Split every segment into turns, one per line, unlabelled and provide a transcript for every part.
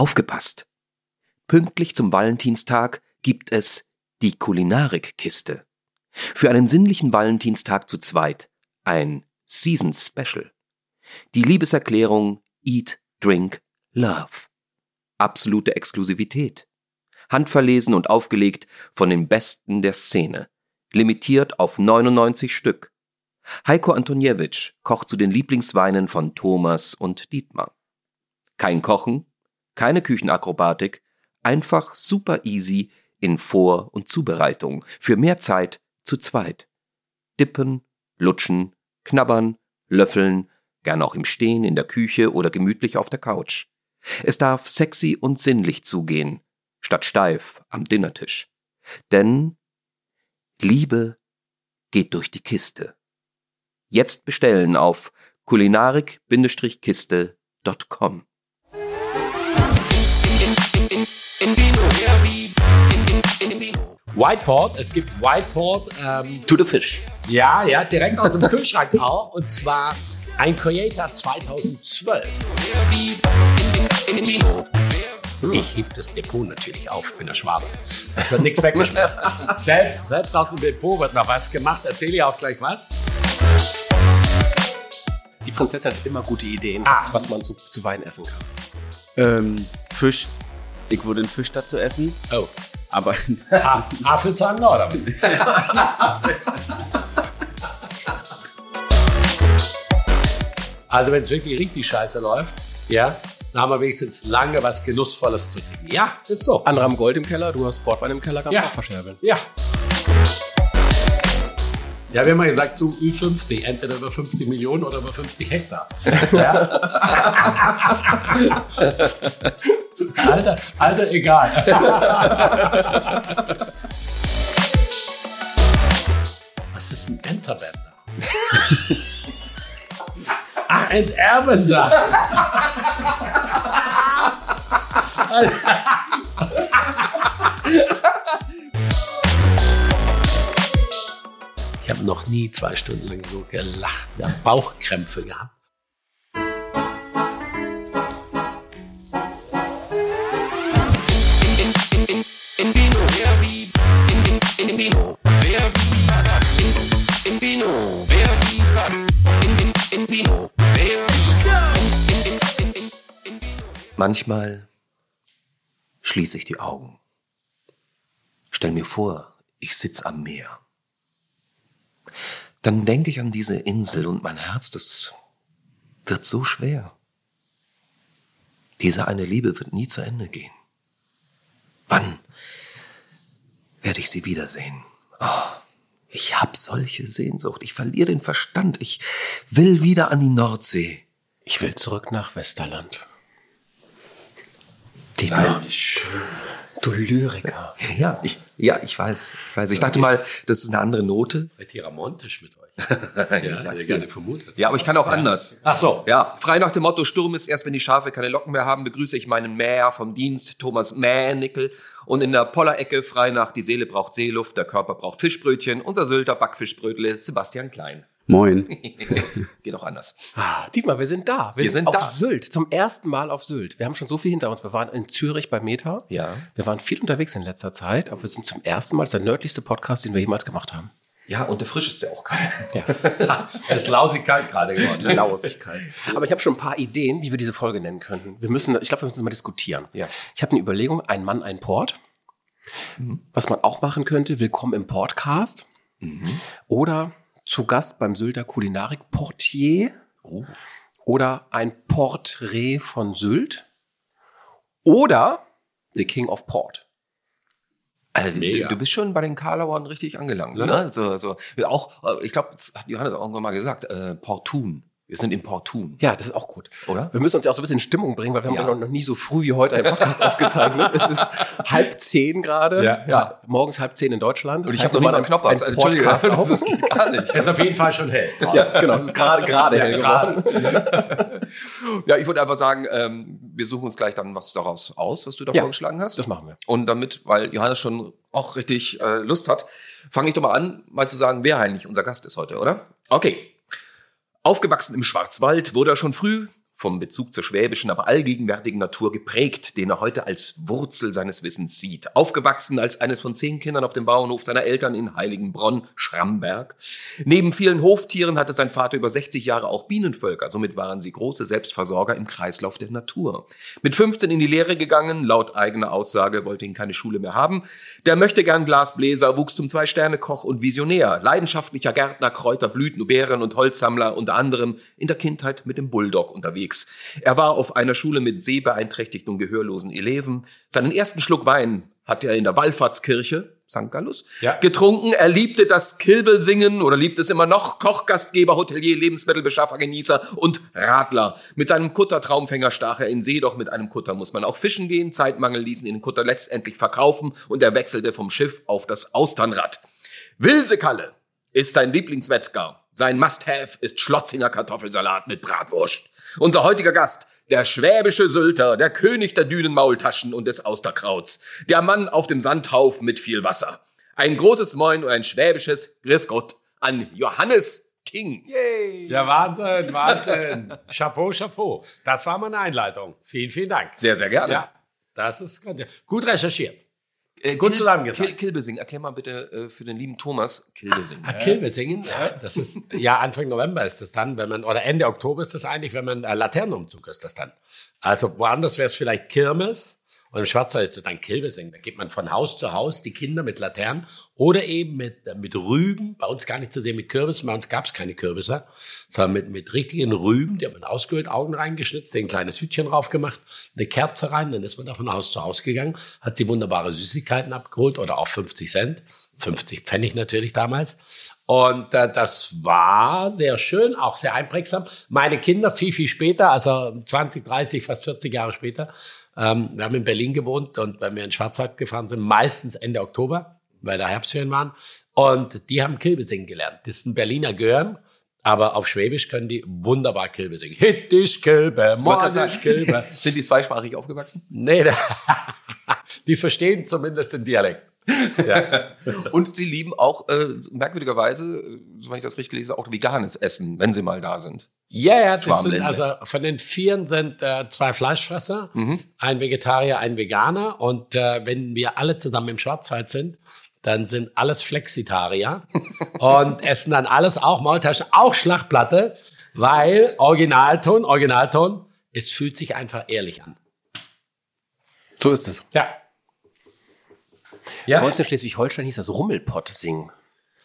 Aufgepasst! Pünktlich zum Valentinstag gibt es die Kulinarikkiste. Für einen sinnlichen Valentinstag zu zweit. Ein Season Special. Die Liebeserklärung Eat, Drink, Love. Absolute Exklusivität. Handverlesen und aufgelegt von den Besten der Szene. Limitiert auf 99 Stück. Heiko Antoniewicz kocht zu den Lieblingsweinen von Thomas und Dietmar. Kein Kochen, keine Küchenakrobatik, einfach super easy in Vor- und Zubereitung. Für mehr Zeit zu zweit. Dippen, lutschen, knabbern, löffeln, gern auch im Stehen in der Küche oder gemütlich auf der Couch. Es darf sexy und sinnlich zugehen, statt steif am Dinnertisch. Denn Liebe geht durch die Kiste. Jetzt bestellen auf kulinarik-kiste.com.
Whiteport, es gibt Whiteport. Ähm,
To the fish.
ja, ja, direkt aus dem Kühlschrank auch. Und zwar ein Creator 2012. Ich heb das Depot natürlich auf, ich bin der Schwabe. Es wird nichts weggeschmissen. selbst, selbst aus dem Depot wird noch was gemacht. Erzähle ich auch gleich was.
Die Prinzessin hat immer gute Ideen,
Ah.
was man zu, zu Wein essen kann.
Ähm, Fisch. Ich würde einen Fisch dazu essen,
Oh,
aber
Apfelzahn oder? Also wenn es wirklich richtig scheiße läuft, ja, dann haben wir wenigstens lange was Genussvolles zu trinken. Ja, ist so.
Andere haben Gold im Keller, du hast Portwein im Keller, kannst
Ja.
auch verscherbeln.
Ja. Ja, wir haben mal gesagt, zu Ü50, entweder über 50 Millionen oder über 50 Hektar. Ja. Alter, Alter, egal. Was ist ein Enterbänder? Ach, Enterbender. Ich habe noch nie zwei Stunden lang so gelacht. Ich hab Bauchkrämpfe gehabt.
Manchmal schließe ich die Augen. Stell mir vor, ich sitz am Meer. Dann denke ich an diese Insel und mein Herz, das wird so schwer. Diese eine Liebe wird nie zu Ende gehen. Wann werde ich sie wiedersehen? Oh, ich hab solche Sehnsucht. Ich verliere den Verstand. Ich will wieder an die Nordsee.
Ich will zurück nach Westerland.
Nein.
Du Lyriker.
Ja, ich, ja, ich weiß. Ich weiß. Ich dachte mal, das ist eine andere Note.
Seid ihr ramontisch mit?
ja,
sag's dir. vermutet.
ja, aber ich kann auch anders.
Ach so.
Ja, frei nach dem Motto, Sturm ist erst, wenn die Schafe keine Locken mehr haben, begrüße ich meinen Mäher vom Dienst, Thomas Mähnickel. Und in der Pollerecke, frei nach, die Seele braucht Seeluft, der Körper braucht Fischbrötchen, unser Sylter Backfischbrötle, Sebastian Klein.
moin.
Geht auch anders.
Ah, Dietmar, wir sind da. Wir,
Wir
sind,
sind
auf
da.
Sylt. Zum ersten Mal auf Sylt. Wir haben schon so viel hinter uns. Wir waren in Zürich bei Meta.
Ja.
Wir waren viel unterwegs in letzter Zeit, aber wir sind zum ersten Mal, das ist der nördlichste Podcast, den wir jemals gemacht haben.
Ja, und der frischeste auch.
Ja.
Es ist lausig kalt gerade geworden.
Lausigkeit. Aber ich habe schon ein paar Ideen, wie wir diese Folge nennen könnten. Wir müssen, ich glaube, wir müssen mal diskutieren.
Ja.
Ich habe eine Überlegung, ein Mann, ein Port. Was man auch machen könnte, willkommen im Podcast. Oder zu Gast beim Sylter Kulinarik-Portier.
Oh.
Oder ein Porträt von Sylt. Oder The King of Port.
Also, du, du bist schon bei den Karlauern richtig angelangt. Ne? Also, also, auch, äh, ich glaube, das hat Johannes auch irgendwann mal gesagt, äh, Portun. Wir sind in Portun.
Ja, das ist auch gut.
Oder?
Wir müssen uns ja auch so ein bisschen in Stimmung bringen, weil wir
Ja.
haben ja noch nie so früh wie heute einen Podcast aufgezeichnet. Es ist halb zehn gerade.
Ja.
morgens halb zehn in Deutschland.
Und ich
Das
habe noch mal
machen
Knoppers.
einen
Also,
Podcast
das,
auf.
das geht gar nicht.
Jetzt auf jeden Fall schon hell.
Ja, genau, es ist gerade gerade
Ja,
hell
gerade.
geworden.
Ja, ich würde einfach sagen, ähm, wir suchen uns gleich dann was daraus aus, was du da
Ja,
vorgeschlagen hast.
das machen wir.
Und damit, weil Johannes schon auch richtig äh, Lust hat, fange ich doch mal an, mal zu sagen, wer eigentlich unser Gast ist heute, oder? Okay. Aufgewachsen im Schwarzwald wurde er schon früh vom Bezug zur schwäbischen, aber allgegenwärtigen Natur geprägt, den er heute als Wurzel seines Wissens sieht. Aufgewachsen als eines von zehn Kindern auf dem Bauernhof seiner Eltern in Heiligenbronn, Schramberg. Neben vielen Hoftieren hatte sein Vater über 60 Jahre auch Bienenvölker, somit waren sie große Selbstversorger im Kreislauf der Natur. Mit 15 in die Lehre gegangen, laut eigener Aussage wollte ihn keine Schule mehr haben. Der möchte gern Glasbläser, wuchs zum Zwei-Sterne-Koch und Visionär, leidenschaftlicher Gärtner, Kräuter, Blüten, Beeren und Holzsammler, unter anderem in der Kindheit mit dem Bulldog unterwegs unterwegs. Er war auf einer Schule mit sehbeeinträchtigten und gehörlosen Eleven. Seinen ersten Schluck Wein hat er in der Wallfahrtskirche, St. Gallus, ja. getrunken. Er liebte das Kilbelsingen oder liebt es immer noch. Kochgastgeber, Hotelier, Lebensmittelbeschaffer, Genießer und Radler. Mit seinem Kutter Traumfänger stach er in See, doch mit einem Kutter muss man auch fischen gehen. Zeitmangel ließen ihn den Kutter letztendlich verkaufen und er wechselte vom Schiff auf das Austernrad. Wilsekalle ist sein Lieblingswetzgar. Sein Must-Have ist Schlotzinger Kartoffelsalat mit Bratwurst. Unser heutiger Gast, der schwäbische Sylter, der König der Dünenmaultaschen und des Austerkrauts, der Mann auf dem Sandhaufen mit viel Wasser. Ein großes Moin und ein schwäbisches Grüß Gott an Johannes King.
Yay. Ja, Wahnsinn, Wahnsinn. Chapeau, Chapeau. Das war meine Einleitung. Vielen, vielen Dank.
Sehr, sehr gerne.
Ja, das ist gut recherchiert. Äh, Gut zusammengetragen.
Kil Kilbesing, erklär mal bitte äh, für den lieben Thomas Kilbesing.
Ah, Kilbesingen, ja, das ist, ja, Anfang November ist das dann, wenn man, oder Ende Oktober ist das eigentlich, wenn man, äh, Laternenumzug ist das dann. Also woanders wäre es vielleicht Kirmes, und im Schwarzer ist es dann Kilbesing. Da geht man von Haus zu Haus, die Kinder mit Laternen oder eben mit, mit Rüben. Bei uns gar nicht zu sehen mit Kürbissen. Bei uns gab es keine Kürbisse, sondern mit, mit richtigen Rüben. Die hat man ausgehöhlt, Augen reingeschnitzt, ein kleines Hütchen drauf gemacht, eine Kerze rein. Dann ist man da von Haus zu Haus gegangen, hat die wunderbare Süßigkeiten abgeholt oder auch 50 Cent. 50 Pfennig natürlich damals. Und äh, das war sehr schön, auch sehr einprägsam. Meine Kinder viel, viel später, also 20, 30, fast 40 Jahre später, ähm, wir haben in Berlin gewohnt und wenn wir in Schwarzwald gefahren sind, meistens Ende Oktober, weil da Herbstferien waren. Und die haben Kilbe singen gelernt. Das ist ein Berliner Gehören. Aber auf Schwäbisch können die wunderbar Kilbe singen. Hit ist Kilbe, morgen ist Kilbe.
Sind die zweisprachig aufgewachsen?
Nee, die verstehen zumindest den Dialekt.
Ja. Und sie lieben auch äh, merkwürdigerweise, soweit ich das richtig gelesen habe, auch veganes Essen, wenn sie mal da sind.
Ja, ja, das sind, also von den Vieren sind äh, zwei Fleischfresser, mhm. ein Vegetarier, ein Veganer. Und äh, wenn wir alle zusammen im Schwarzwald sind, dann sind alles Flexitarier und essen dann alles auch Maultaschen, auch Schlachtplatte, weil Originalton, Originalton, es fühlt sich einfach ehrlich an.
So ist es.
Ja.
Ja. Bei uns in Schleswig-Holstein hieß das Rummelpott singen.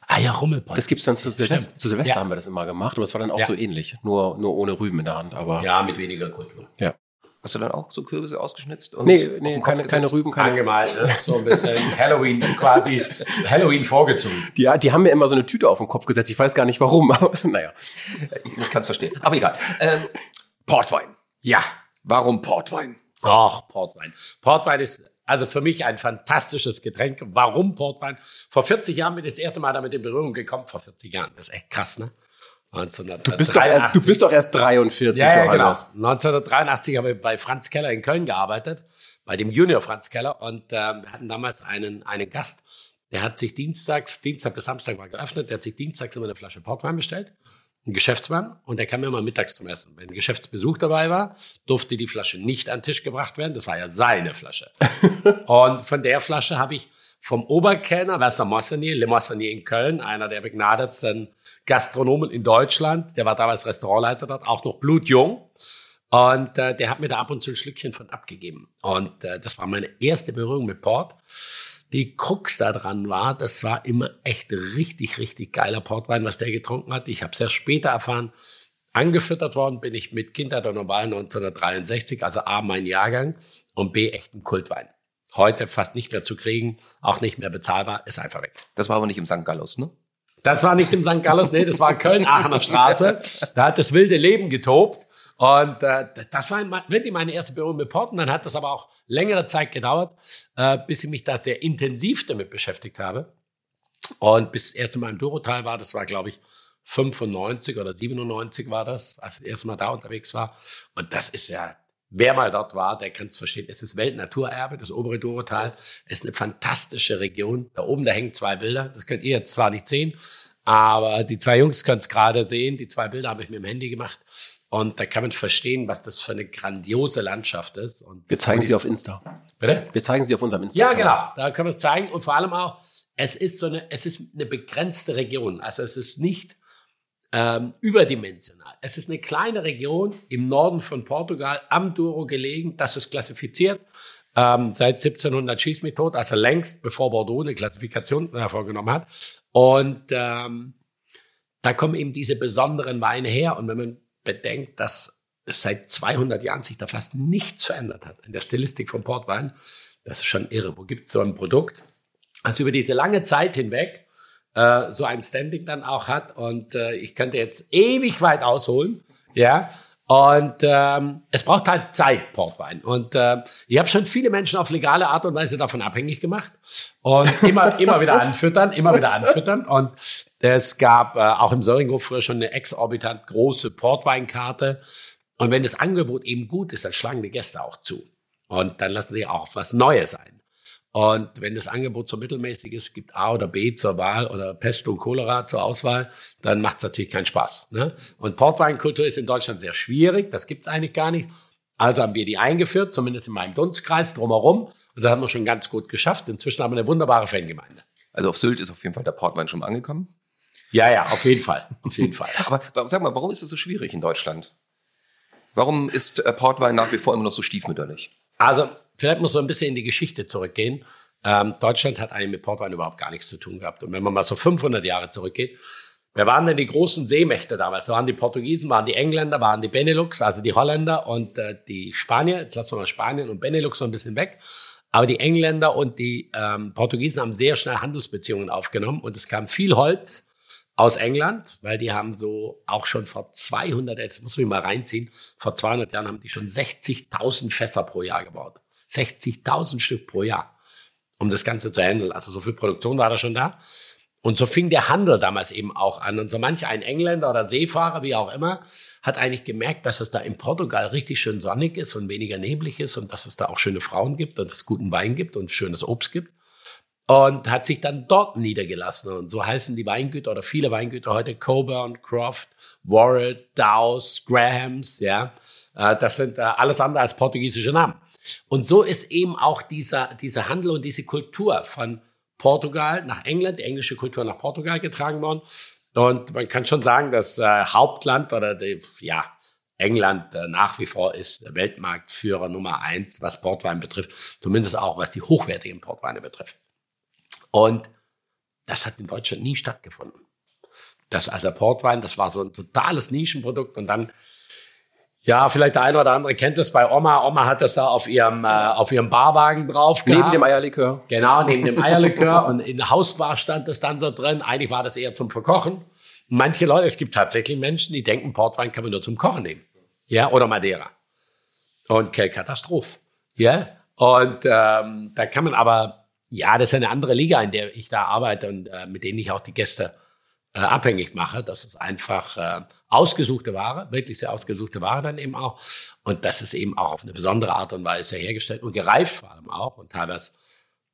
Ah ja, Rummelpott.
Das gibt's dann zu Silvester, zu Silvester ja. haben wir das immer gemacht, aber es war dann auch ja. so ähnlich, nur, nur ohne Rüben in der Hand. Aber
ja, mit weniger Kultur.
Ja.
Hast du dann auch so Kürbisse ausgeschnitzt?
Und nee, nee keine, keine Rüben, keine.
Angemalt, ne? so ein bisschen Halloween, quasi Halloween vorgezogen.
Die, die haben mir immer so eine Tüte auf den Kopf gesetzt. Ich weiß gar nicht warum, aber naja.
Ich kann es verstehen. Aber egal. Ähm, Portwein.
Ja.
Warum Portwein?
Ach, Portwein. Portwein ist also für mich ein fantastisches Getränk. Warum Portwein? Vor 40 Jahren bin ich das erste Mal damit in Berührung gekommen. Vor 40 Jahren. Das ist echt krass, ne?
1983. Du bist, doch, du bist doch erst 43,
ja, ja, genau. 1983 habe ich bei Franz Keller in Köln gearbeitet, bei dem Junior Franz Keller. Und äh, wir hatten damals einen, einen Gast, der hat sich Dienstag, Dienstag bis Samstag war geöffnet, der hat sich dienstags immer eine Flasche Portwein bestellt ein Geschäftsmann und der kam immer mittags zum Essen. Wenn Geschäftsbesuch dabei war, durfte die Flasche nicht an den Tisch gebracht werden. Das war ja seine Flasche. und von der Flasche habe ich vom Oberkellner Wasser Mossenier, Le Mossenier in Köln, einer der begnadetsten Gastronomen in Deutschland, der war damals Restaurantleiter dort, auch noch blutjung. Und äh, der hat mir da ab und zu ein Schlückchen von abgegeben. Und äh, das war meine erste Berührung mit Port die Krux da dran war, das war immer echt richtig, richtig geiler Portwein, was der getrunken hat. Ich habe es erst später erfahren. Angefüttert worden bin ich mit Kindheit und Wahl 1963, also A, mein Jahrgang und B, echt ein Kultwein. Heute fast nicht mehr zu kriegen, auch nicht mehr bezahlbar, ist einfach weg.
Das war aber nicht im St. Gallus, ne?
Das war nicht im St. Gallus, nee, das war Köln-Aachener Straße. Da hat das wilde Leben getobt. Und äh, das war wirklich meine erste Berührung mit Porten. Dann hat das aber auch längere Zeit gedauert, äh, bis ich mich da sehr intensiv damit beschäftigt habe. Und bis das erste Mal im Dorotal war, das war, glaube ich, 95 oder 97 war das, als ich das erste Mal da unterwegs war. Und das ist ja, wer mal dort war, der kann es verstehen. Es ist Weltnaturerbe, das obere Dorotal. Es ist eine fantastische Region. Da oben, da hängen zwei Bilder. Das könnt ihr jetzt zwar nicht sehen, aber die zwei Jungs können es gerade sehen. Die zwei Bilder habe ich mit dem Handy gemacht. Und da kann man verstehen, was das für eine grandiose Landschaft ist. Und
Wir zeigen sie auf Insta.
Bitte?
Wir zeigen sie auf unserem Insta.
Ja, genau. Da können wir es zeigen. Und vor allem auch, es ist so eine, es ist eine begrenzte Region. Also es ist nicht ähm, überdimensional. Es ist eine kleine Region im Norden von Portugal am Douro gelegen. Das ist klassifiziert ähm, seit 1700 schieß mich tot, also längst bevor Bordeaux eine Klassifikation hervorgenommen hat. Und ähm, da kommen eben diese besonderen Weine her. Und wenn man bedenkt, dass es seit 200 Jahren sich da fast nichts verändert hat in der Stilistik von Portwein, das ist schon irre. Wo gibt es so ein Produkt, das über diese lange Zeit hinweg äh, so ein Standing dann auch hat? Und äh, ich könnte jetzt ewig weit ausholen, ja. Und ähm, es braucht halt Zeit, Portwein. Und äh, ich habe schon viele Menschen auf legale Art und Weise davon abhängig gemacht. Und immer, immer wieder anfüttern, immer wieder anfüttern. Und es gab äh, auch im Söringhof früher schon eine exorbitant große Portweinkarte. Und wenn das Angebot eben gut ist, dann schlagen die Gäste auch zu. Und dann lassen sie auch auf was Neues ein. Und wenn das Angebot so mittelmäßig ist, gibt A oder B zur Wahl oder Pesto und Cholera zur Auswahl, dann macht es natürlich keinen Spaß. Ne? Und Portweinkultur ist in Deutschland sehr schwierig, das gibt es eigentlich gar nicht. Also haben wir die eingeführt, zumindest in meinem Dunstkreis drumherum. Und das haben wir schon ganz gut geschafft. Inzwischen haben wir eine wunderbare Fangemeinde.
Also auf Sylt ist auf jeden Fall der Portwein schon mal angekommen.
Ja, ja, auf jeden Fall. Auf jeden Fall.
Aber sag mal, warum ist es so schwierig in Deutschland? Warum ist äh, Portwein nach wie vor immer noch so stiefmütterlich?
Also, vielleicht muss man ein bisschen in die Geschichte zurückgehen. Ähm, Deutschland hat eigentlich mit Portwein überhaupt gar nichts zu tun gehabt. Und wenn man mal so 500 Jahre zurückgeht, wer waren denn die großen Seemächte damals? waren die Portugiesen, waren die Engländer, waren die Benelux, also die Holländer und äh, die Spanier. Jetzt lassen wir mal Spanien und Benelux so ein bisschen weg. Aber die Engländer und die ähm, Portugiesen haben sehr schnell Handelsbeziehungen aufgenommen und es kam viel Holz aus England, weil die haben so auch schon vor 200, jetzt muss ich mal reinziehen, vor 200 Jahren haben die schon 60.000 Fässer pro Jahr gebaut. 60.000 Stück pro Jahr, um das Ganze zu handeln. Also so viel Produktion war da schon da. Und so fing der Handel damals eben auch an. Und so manch ein Engländer oder Seefahrer, wie auch immer, hat eigentlich gemerkt, dass es da in Portugal richtig schön sonnig ist und weniger neblig ist und dass es da auch schöne Frauen gibt und es guten Wein gibt und schönes Obst gibt. Und hat sich dann dort niedergelassen. Und so heißen die Weingüter oder viele Weingüter heute Coburn, Croft, Warrell, Dowes, Grahams, ja. Äh, das sind äh, alles andere als portugiesische Namen. Und so ist eben auch dieser, dieser Handel und diese Kultur von Portugal nach England, die englische Kultur nach Portugal getragen worden. Und man kann schon sagen, das äh, Hauptland oder die, ja, England nach wie vor ist Weltmarktführer Nummer eins, was Portwein betrifft, zumindest auch was die hochwertigen Portweine betrifft. Und das hat in Deutschland nie stattgefunden. Das also Portwein, das war so ein totales Nischenprodukt und dann ja, vielleicht der eine oder andere kennt das bei Oma. Oma hat das da auf ihrem, äh, auf ihrem Barwagen drauf
Neben
gehabt.
dem Eierlikör.
Genau, neben dem Eierlikör. und in der Hausbar stand das dann so drin. Eigentlich war das eher zum Verkochen. Manche Leute, es gibt tatsächlich Menschen, die denken, Portwein kann man nur zum Kochen nehmen. Ja, oder Madeira. Und keine Katastrophe. Ja, und ähm, da kann man aber, ja, das ist eine andere Liga, in der ich da arbeite und äh, mit denen ich auch die Gäste äh, abhängig mache. Das ist einfach äh, ausgesuchte Ware, wirklich sehr ausgesuchte Ware dann eben auch. Und das ist eben auch auf eine besondere Art und Weise hergestellt und gereift vor allem auch und teilweise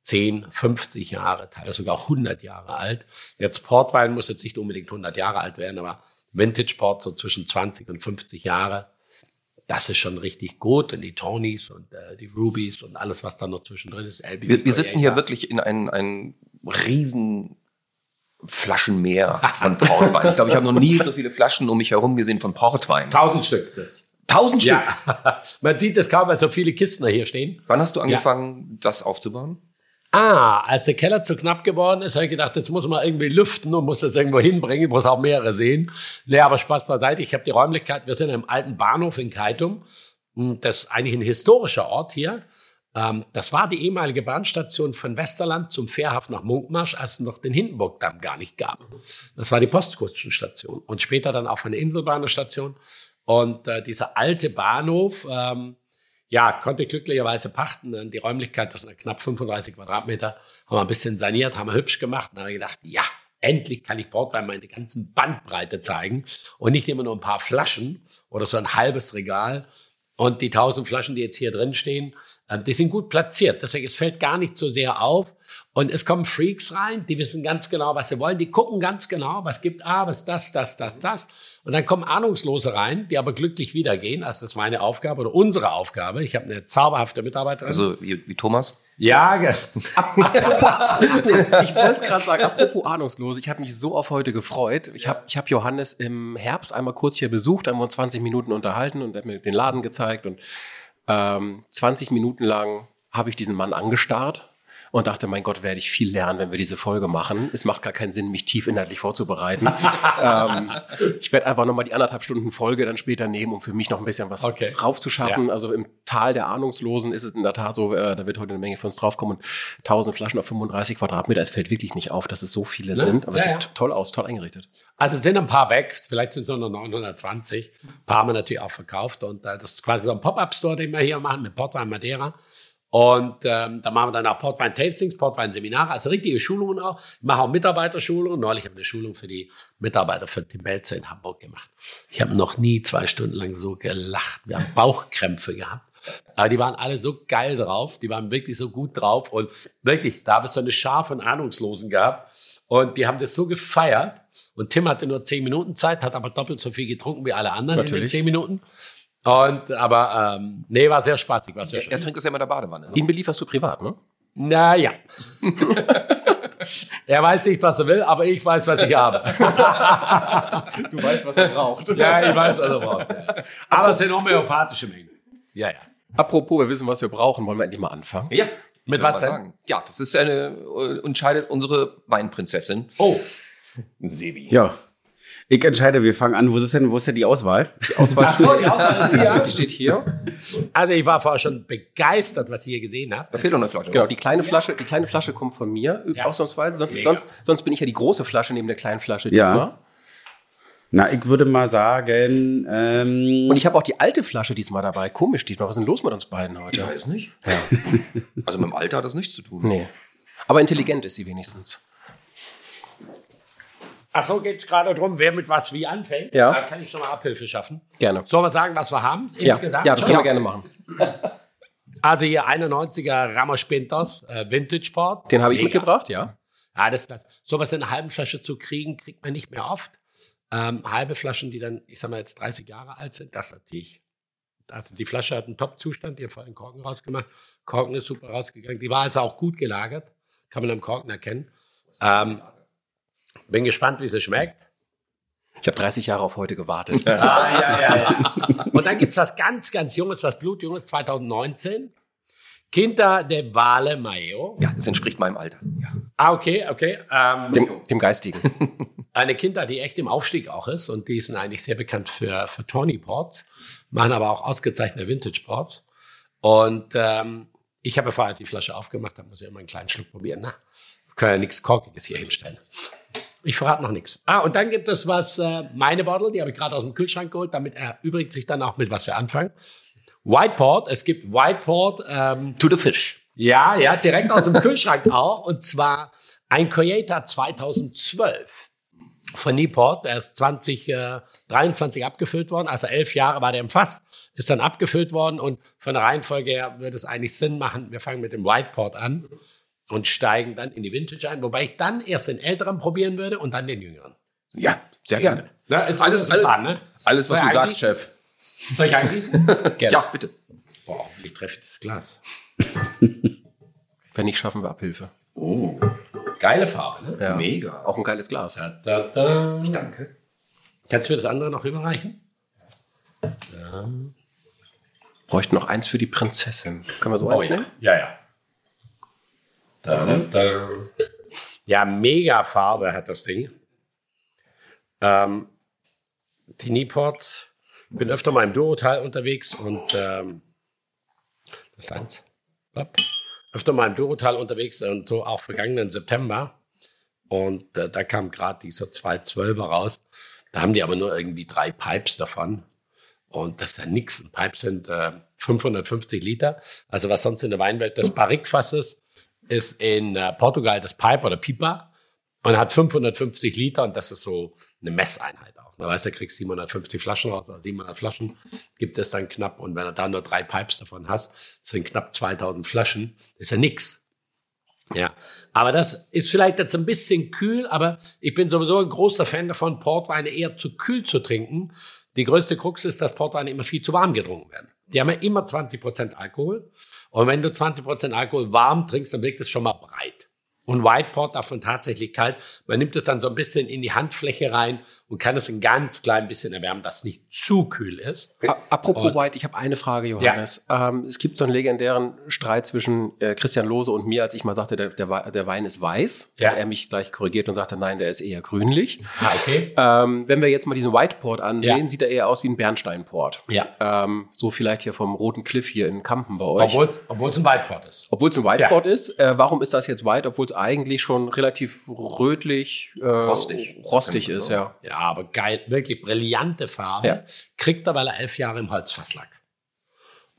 10, 50 Jahre, teilweise sogar 100 Jahre alt. Jetzt Portwein muss jetzt nicht unbedingt 100 Jahre alt werden, aber Vintage Port so zwischen 20 und 50 Jahre. Das ist schon richtig gut. Und die Tonys und äh, die Rubies und alles, was da noch zwischendrin ist. LBB
Wir, wir sitzen hier wirklich in einem, einem riesen Flaschenmeer von Portwein. Ich glaube, ich habe noch nie so viele Flaschen um mich herum gesehen von Portwein.
Tausend Stück jetzt.
Tausend Stück.
Ja, man sieht es kaum, weil so viele Kisten hier stehen.
Wann hast du angefangen, das aufzubauen?
Ah, als der Keller zu knapp geworden ist, habe ich gedacht, jetzt muss man irgendwie lüften und muss das irgendwo hinbringen, muss auch mehrere sehen. Nee, aber Spaß beiseite. Ich habe die Räumlichkeit, wir sind im alten Bahnhof in Keitum. Das ist eigentlich ein historischer Ort hier. Ähm, Das war die ehemalige Bahnstation von Westerland zum Fährhafen nach Munkmarsch, als es noch den Hindenburgdamm gar nicht gab. Das war die Postkutschenstation und später dann auch eine Inselbahnstation. Und äh, dieser alte Bahnhof, ähm, ja, konnte ich glücklicherweise pachten. Die Räumlichkeit, das sind knapp 35 Quadratmeter, haben wir ein bisschen saniert, haben wir hübsch gemacht. Und da habe ich gedacht, ja, endlich kann ich Portwein meine ganzen Bandbreite zeigen und nicht immer nur ein paar Flaschen oder so ein halbes Regal. Und die 1000 Flaschen, die jetzt hier drin stehen, äh, die sind gut platziert. Deswegen, es fällt gar nicht so sehr auf. Und es kommen Freaks rein, die wissen ganz genau, was sie wollen. Die gucken ganz genau, was gibt, ah, was das, das, das, das. Und dann kommen Ahnungslose rein, die aber glücklich wieder gehen. Also das ist meine Aufgabe oder unsere Aufgabe. Ich habe eine zauberhafte Mitarbeiterin.
Also wie, wie Thomas?
Ja,
ich wollte es gerade sagen, apropos ahnungslos, ich habe mich so auf heute gefreut. Ich habe ich hab Johannes im Herbst einmal kurz hier besucht, haben wir uns 20 Minuten unterhalten und er hat mir den Laden gezeigt und ähm, 20 Minuten lang habe ich diesen Mann angestarrt und dachte, mein Gott, werde ich viel lernen, wenn wir diese Folge machen. Es macht gar keinen Sinn, mich tief inhaltlich vorzubereiten. ähm, ich werde einfach nochmal die anderthalb Stunden Folge dann später nehmen, um für mich noch ein bisschen was
Okay.
raufzuschaffen. Also im Tal der Ahnungslosen ist es in der Tat so, äh, da wird heute eine Menge für uns draufkommen. Und 1000 Flaschen auf 35 Quadratmeter, es fällt wirklich nicht auf, dass es so viele sind. Aber es
Ja,
sieht
ja.
toll aus, toll eingerichtet.
Also es sind ein paar weg, vielleicht sind es nur noch 920. Ein paar haben wir natürlich auch verkauft. Und äh, das ist quasi so ein Pop-Up-Store, den wir hier machen mit Portwein Madeira. Und ähm, da machen wir dann auch Portwein-Tastings, Portwein-Seminare, also richtige Schulungen auch. Ich mache auch Mitarbeiterschulungen. Neulich habe ich eine Schulung für die Mitarbeiter für Tim Belzer in Hamburg gemacht. Ich habe noch nie zwei Stunden lang so gelacht. Wir haben Bauchkrämpfe gehabt. Aber die waren alle so geil drauf, die waren wirklich so gut drauf und wirklich, da habe ich so eine Schar von Ahnungslosen gehabt und die haben das so gefeiert und Tim hatte nur zehn Minuten Zeit, hat aber doppelt so viel getrunken wie alle anderen in den
Natürlich.
zehn Minuten. Und aber ähm, nee, war sehr spaßig, war sehr
Er,
schön.
er trinkt es ja immer in der Badewanne. Ne?
Ihn belieferst du privat, ne?
Naja. er weiß nicht, was er will, aber ich weiß, was ich habe.
Du weißt, was er braucht.
ja, ich weiß, was er braucht. Ja. Aber es sind homöopathische Mengen. Ja, ja.
Apropos, wir wissen, was wir brauchen. Wollen wir endlich mal anfangen?
Ja.
Mit was denn?
sagen. Ja, das ist eine, äh, entscheidet unsere Weinprinzessin.
Oh,
Sebi.
Ja. Ich entscheide, wir fangen an. Wo ist denn, wo ist denn die Auswahl? Die Auswahl
ach so, die Auswahl ist hier.
Die steht hier.
Also ich war vorher schon begeistert, was ihr hier gesehen habt.
Da fehlt noch eine Flasche.
Genau, die kleine Flasche, die kleine Flasche kommt von mir,
Ja.
ausnahmsweise. Sonst,
Mega.
sonst, sonst bin ich ja die große Flasche neben der kleinen Flasche.
Ja.
diesmal.
Na, ich würde mal sagen, ähm,
Und ich habe auch die alte Flasche diesmal dabei. Komisch, diesmal. Was ist denn los mit uns beiden heute?
Ich weiß nicht. Also mit dem Alter hat das nichts zu tun.
Nee. Aber intelligent ist sie wenigstens.
Ach so, geht's gerade drum, wer mit was wie anfängt.
Ja.
Da kann ich schon mal Abhilfe schaffen.
Gerne.
Sollen wir sagen, was wir haben?
Ja,
Insgesamt?
ja das können wir gerne machen.
Also hier 91er Ramos Pintos, äh, Vintage Port.
Den habe ich
Mega.
mitgebracht, ja.
Ja, das das. Sowas in einer halben Flasche zu kriegen, kriegt man nicht mehr oft. Ähm, halbe Flaschen, die dann, ich sag mal, jetzt 30 Jahre alt sind, das natürlich. Also die Flasche hat einen Top-Zustand, die hat vorhin den Korken rausgemacht. Korken ist super rausgegangen. Die war also auch gut gelagert. Kann man am Korken erkennen. Ähm, bin gespannt, wie sie schmeckt.
Ich habe 30 Jahre auf heute gewartet.
Ah, ja, ja, ja. Und dann gibt's was ganz, ganz Junges, was Blutjunges, 2019. Quinta de Vale Mayo.
Ja, das entspricht meinem Alter. Ja.
Ah, okay, okay. Ähm,
Dem, dem Geistigen.
eine Kinder, die echt im Aufstieg auch ist und die sind eigentlich sehr bekannt für, für Tawny Ports, machen aber auch ausgezeichnete Vintage Ports. Und ähm, ich habe vorher die Flasche aufgemacht, da muss ich immer einen kleinen Schluck probieren. Na, wir können ja nichts Korkiges hier hinstellen. Ich verrate noch nichts. Ah, und dann gibt es was, äh, meine Bottle, die habe ich gerade aus dem Kühlschrank geholt, damit erübrigt sich dann auch mit, was wir anfangen. Whiteport, es gibt Whiteport, ähm,
To the fish.
ja, ja, direkt aus dem Kühlschrank auch. Und zwar ein Creator 2012 von Newport. Der ist 2023 abgefüllt worden. Also elf Jahre war der im Fass, ist dann abgefüllt worden. Und von der Reihenfolge her würde es eigentlich Sinn machen. Wir fangen mit dem Whiteport an und steigen dann in die Vintage ein. Wobei ich dann erst den älteren probieren würde und dann den jüngeren.
Ja, sehr gerne.
Na, jetzt
Alles, alles,
dran, ne?
alles was du
ich
sagst, Chef.
Soll ich eingießen?
Gerne.
Ja, bitte.
Boah, ich treffe das Glas.
Wenn nicht, schaffen wir Abhilfe.
Geile Farbe, ne?
Ja.
Mega.
Auch ein geiles Glas.
Da, da, da.
Danke.
Kannst du mir das andere noch überreichen?
Bräuchten noch eins für die Prinzessin. Können wir so eins
ja.
nehmen?
Ja, ja. Da, da, da. Ja, mega Farbe hat das Ding. Ähm, die Nieports. Ich bin öfter mal im Durotal unterwegs und ähm, das ist eins. Hopp. Öfter mal im Durotal unterwegs und so auch vergangenen September. Und äh, da kam gerade dieser 212er raus. Da haben die aber nur irgendwie drei Pipes davon. Und das ist ja nix. Ein Pipe sind äh, 550 Liter. Also was sonst in der Weinwelt das Barrique-Fass ist, ist in äh, Portugal das Pipe oder Pipa und hat 550 Liter und das ist so eine Messeinheit auch. Da weißt du, kriegst 750 Flaschen raus, oder 700 Flaschen gibt es dann knapp und wenn du da nur drei Pipes davon hast, sind knapp 2000 Flaschen, ist ja nix. Ja, aber das ist vielleicht jetzt ein bisschen kühl, aber ich bin sowieso ein großer Fan davon, Portweine eher zu kühl zu trinken. Die größte Krux ist, dass Portweine immer viel zu warm getrunken werden. Die haben ja immer 20 Prozent Alkohol. Und wenn du 20 Prozent Alkohol warm trinkst, dann wirkt es schon mal breit. Und White Port davon tatsächlich kalt. Man nimmt es dann so ein bisschen in die Handfläche rein und kann es ein ganz klein bisschen erwärmen, dass es nicht zu kühl ist.
Apropos
Und-
White, ich habe eine Frage, Johannes. Ähm, es gibt so einen legendären Streit zwischen äh, Christian Lose und mir, als ich mal sagte, der, der, der Wein ist weiß.
Ja.
Und er mich gleich korrigiert und sagte, nein, der ist eher grünlich.
Ah, okay.
Ähm, wenn wir jetzt mal diesen White Port ansehen,
Ja.
sieht er eher aus wie ein Bernsteinport.
Ja.
Ähm, so vielleicht hier vom Roten Cliff hier in Kampen bei euch.
Obwohl, es ein White Port ist.
Obwohl es ein White
Ja.
Port ist, äh, warum ist das jetzt white, obwohl es eigentlich schon relativ rötlich, äh,
Rostig.
rostig ist, ja.
Ja, aber geil, wirklich brillante Farbe.
Ja.
Kriegt er, weil er elf Jahre im Holzfass lag.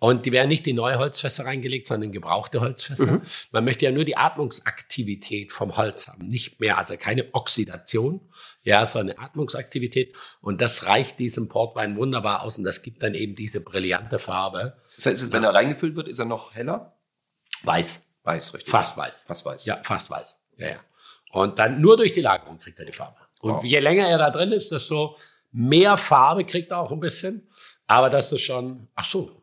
Und die werden nicht in neue Holzfässer reingelegt, sondern in gebrauchte Holzfässer. Man möchte ja nur die Atmungsaktivität vom Holz haben, nicht mehr, also keine Oxidation, ja, sondern Atmungsaktivität. Und das reicht diesem Portwein wunderbar aus und das gibt dann eben diese brillante Farbe.
Das heißt, wenn er reingefüllt wird, ist er noch heller?
Weiß,
Weiß, richtig.
fast weiß.
Fast weiß.
Ja, fast weiß. Ja, ja. Und dann nur durch die Lagerung kriegt er die Farbe. Und
Wow.
je länger er da drin ist, desto mehr Farbe kriegt er auch ein bisschen. Aber das ist schon, ach so,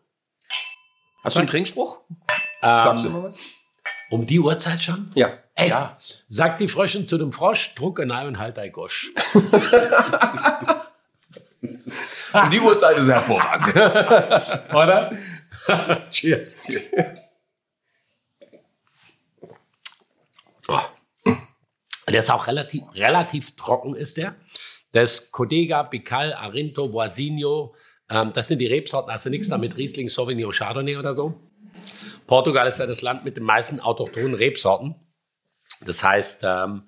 Hast du einen Trinkspruch?
ähm,
Sagst du immer was?
um die Uhrzeit schon?
Ja.
Ey,
Ja.
sagt die Fröschen zu dem Frosch, druck Ei und halt ein Gosch.
Um die Uhrzeit ist hervorragend.
Oder? Cheers. Oh. Der ist auch relativ, relativ trocken, ist der. Das Codega, Bical, Arinto, Voisinho, ähm, das sind die Rebsorten, also nichts damit Riesling, Sauvignon, Chardonnay oder so. Portugal ist ja das Land mit den meisten autochthonen Rebsorten. Das heißt, ähm,